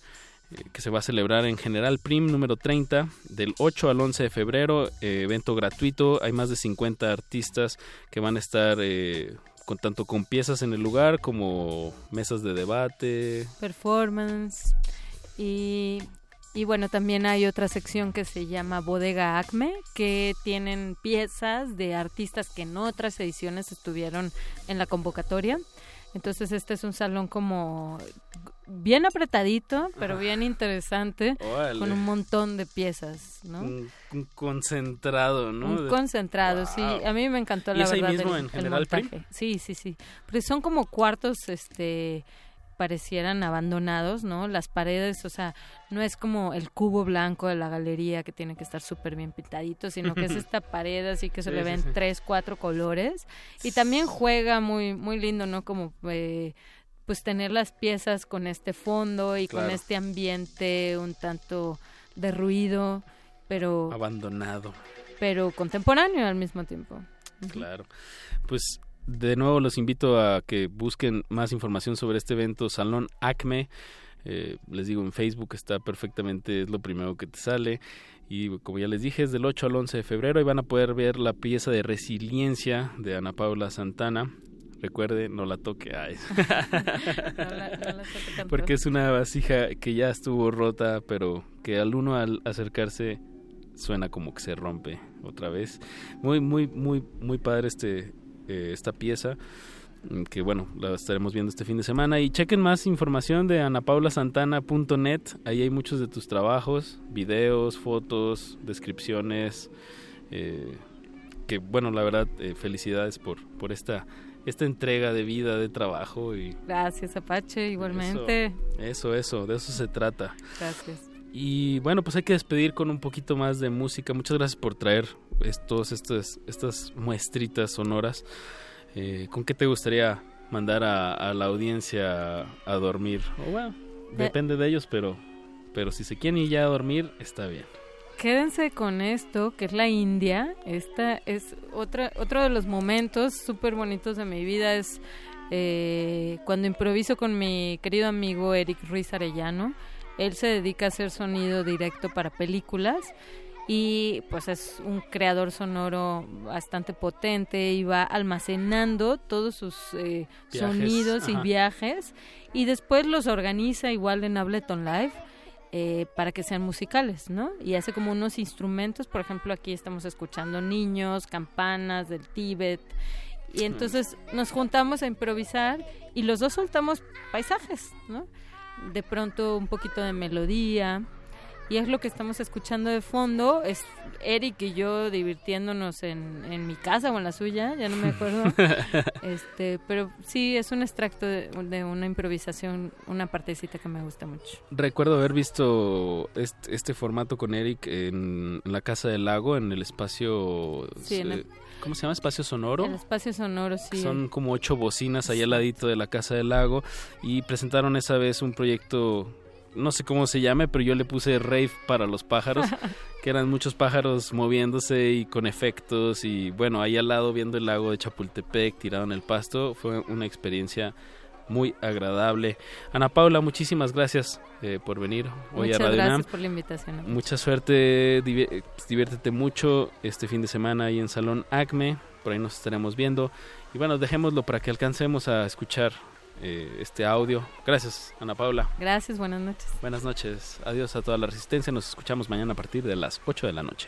Speaker 56: que se va a celebrar en General Prim número 30 del 8 al 11 de febrero, eh, evento gratuito, hay más de 50 artistas que van a estar eh, con tanto con piezas en el lugar como mesas de debate,
Speaker 57: performance. Y y bueno, también hay otra sección que se llama Bodega Acme, que tienen piezas de artistas que en otras ediciones estuvieron en la convocatoria. Entonces este es un salón como bien apretadito, pero bien interesante,
Speaker 56: Órale.
Speaker 57: con un montón de piezas, ¿no?
Speaker 56: un, un concentrado, ¿no?
Speaker 57: Un concentrado, sí. A mí me encantó la
Speaker 56: ¿Y es ahí
Speaker 57: verdad
Speaker 56: mismo
Speaker 57: el-
Speaker 56: en
Speaker 57: el
Speaker 56: General Prim?
Speaker 57: montaje. Sí, sí, sí. Pero son como cuartos, este parecieran abandonados, ¿no? Las paredes, o sea, no es como el cubo blanco de la galería que tiene que estar súper bien pintadito, sino que es esta pared así que se
Speaker 56: Sí,
Speaker 57: le ven
Speaker 56: sí.
Speaker 57: tres, cuatro colores. Y también juega muy, muy lindo, ¿no? Como eh, pues tener las piezas con este fondo y con este ambiente un tanto de ruido, pero,
Speaker 56: abandonado.
Speaker 57: pero contemporáneo al mismo tiempo.
Speaker 56: Claro. Pues de nuevo los invito a que busquen más información sobre este evento Salón Acme. Eh, les digo, en Facebook está perfectamente, es lo primero que te sale. Y como ya les dije, es del 8 al 11 de febrero y van a poder ver la pieza de Resiliencia de Ana Paula Santana. Recuerde, no la toque. Ay.
Speaker 57: tanto.
Speaker 56: Porque es una vasija que ya estuvo rota, pero que al uno al acercarse suena como que se rompe otra vez. Muy, muy, muy, muy padre este eh, esta pieza mm, que bueno, la estaremos viendo este fin de semana y chequen más información de anapaulasantana.net, ahí hay muchos de tus trabajos, videos, fotos, descripciones, eh, que bueno, la verdad, eh, felicidades por, por esta, esta entrega de vida, de trabajo y
Speaker 57: Gracias, Apache, igualmente.
Speaker 56: eso, eso, de eso se trata.
Speaker 57: Gracias.
Speaker 56: Y bueno, pues hay que despedir con un poquito más de música. Muchas gracias por traer estos, estos, estas muestritas sonoras. Eh, ¿Con qué te gustaría mandar a, a la audiencia a dormir? O bueno, depende de ellos, pero, pero si se quieren ir ya a dormir, está bien.
Speaker 57: Quédense con esto, que es la India. Esta es otra, otro de los momentos súper bonitos de mi vida. Es eh, cuando improviso con mi querido amigo Eric Ruiz Arellano. Él se dedica a hacer sonido directo para películas y pues es un creador sonoro bastante potente y va almacenando todos sus eh, sonidos y viajes y después los organiza igual en Ableton Live eh, para que sean musicales, ¿no? Y hace como unos instrumentos, por ejemplo, aquí estamos escuchando niños, campanas del Tíbet Y entonces nos juntamos a improvisar y los dos soltamos paisajes, ¿no? De pronto un poquito de melodía. Y es lo que estamos escuchando de fondo. Es Eric y yo divirtiéndonos en, en mi casa o en la suya, ya no me acuerdo. este, pero sí, es un extracto de, de una improvisación, una partecita que me gusta mucho.
Speaker 56: Recuerdo haber visto este, este formato con Eric en, la Casa del Lago, en el espacio...
Speaker 57: Sí, en el-
Speaker 56: eh, ¿Cómo se llama? ¿Espacio sonoro?
Speaker 57: El espacio sonoro, sí.
Speaker 56: Son como ocho bocinas ahí al ladito de la Casa del Lago y presentaron esa vez un proyecto, no sé cómo se llame, pero yo le puse rave para los pájaros, que eran muchos pájaros moviéndose y con efectos y bueno, ahí al lado viendo el lago de Chapultepec tirado en el pasto, fue una experiencia muy agradable. Ana Paula, muchísimas gracias eh, por venir hoy
Speaker 57: Muchas
Speaker 56: a Radio
Speaker 57: gracias por la invitación.
Speaker 56: Mucha suerte, divi- diviértete mucho este fin de semana ahí en Salón Acme, por ahí nos estaremos viendo. Y bueno, dejémoslo para que alcancemos a escuchar eh, este audio. Gracias, Ana Paula.
Speaker 57: Gracias, buenas noches.
Speaker 56: Buenas noches, adiós a toda la resistencia, nos escuchamos mañana a partir de las 8 de la noche.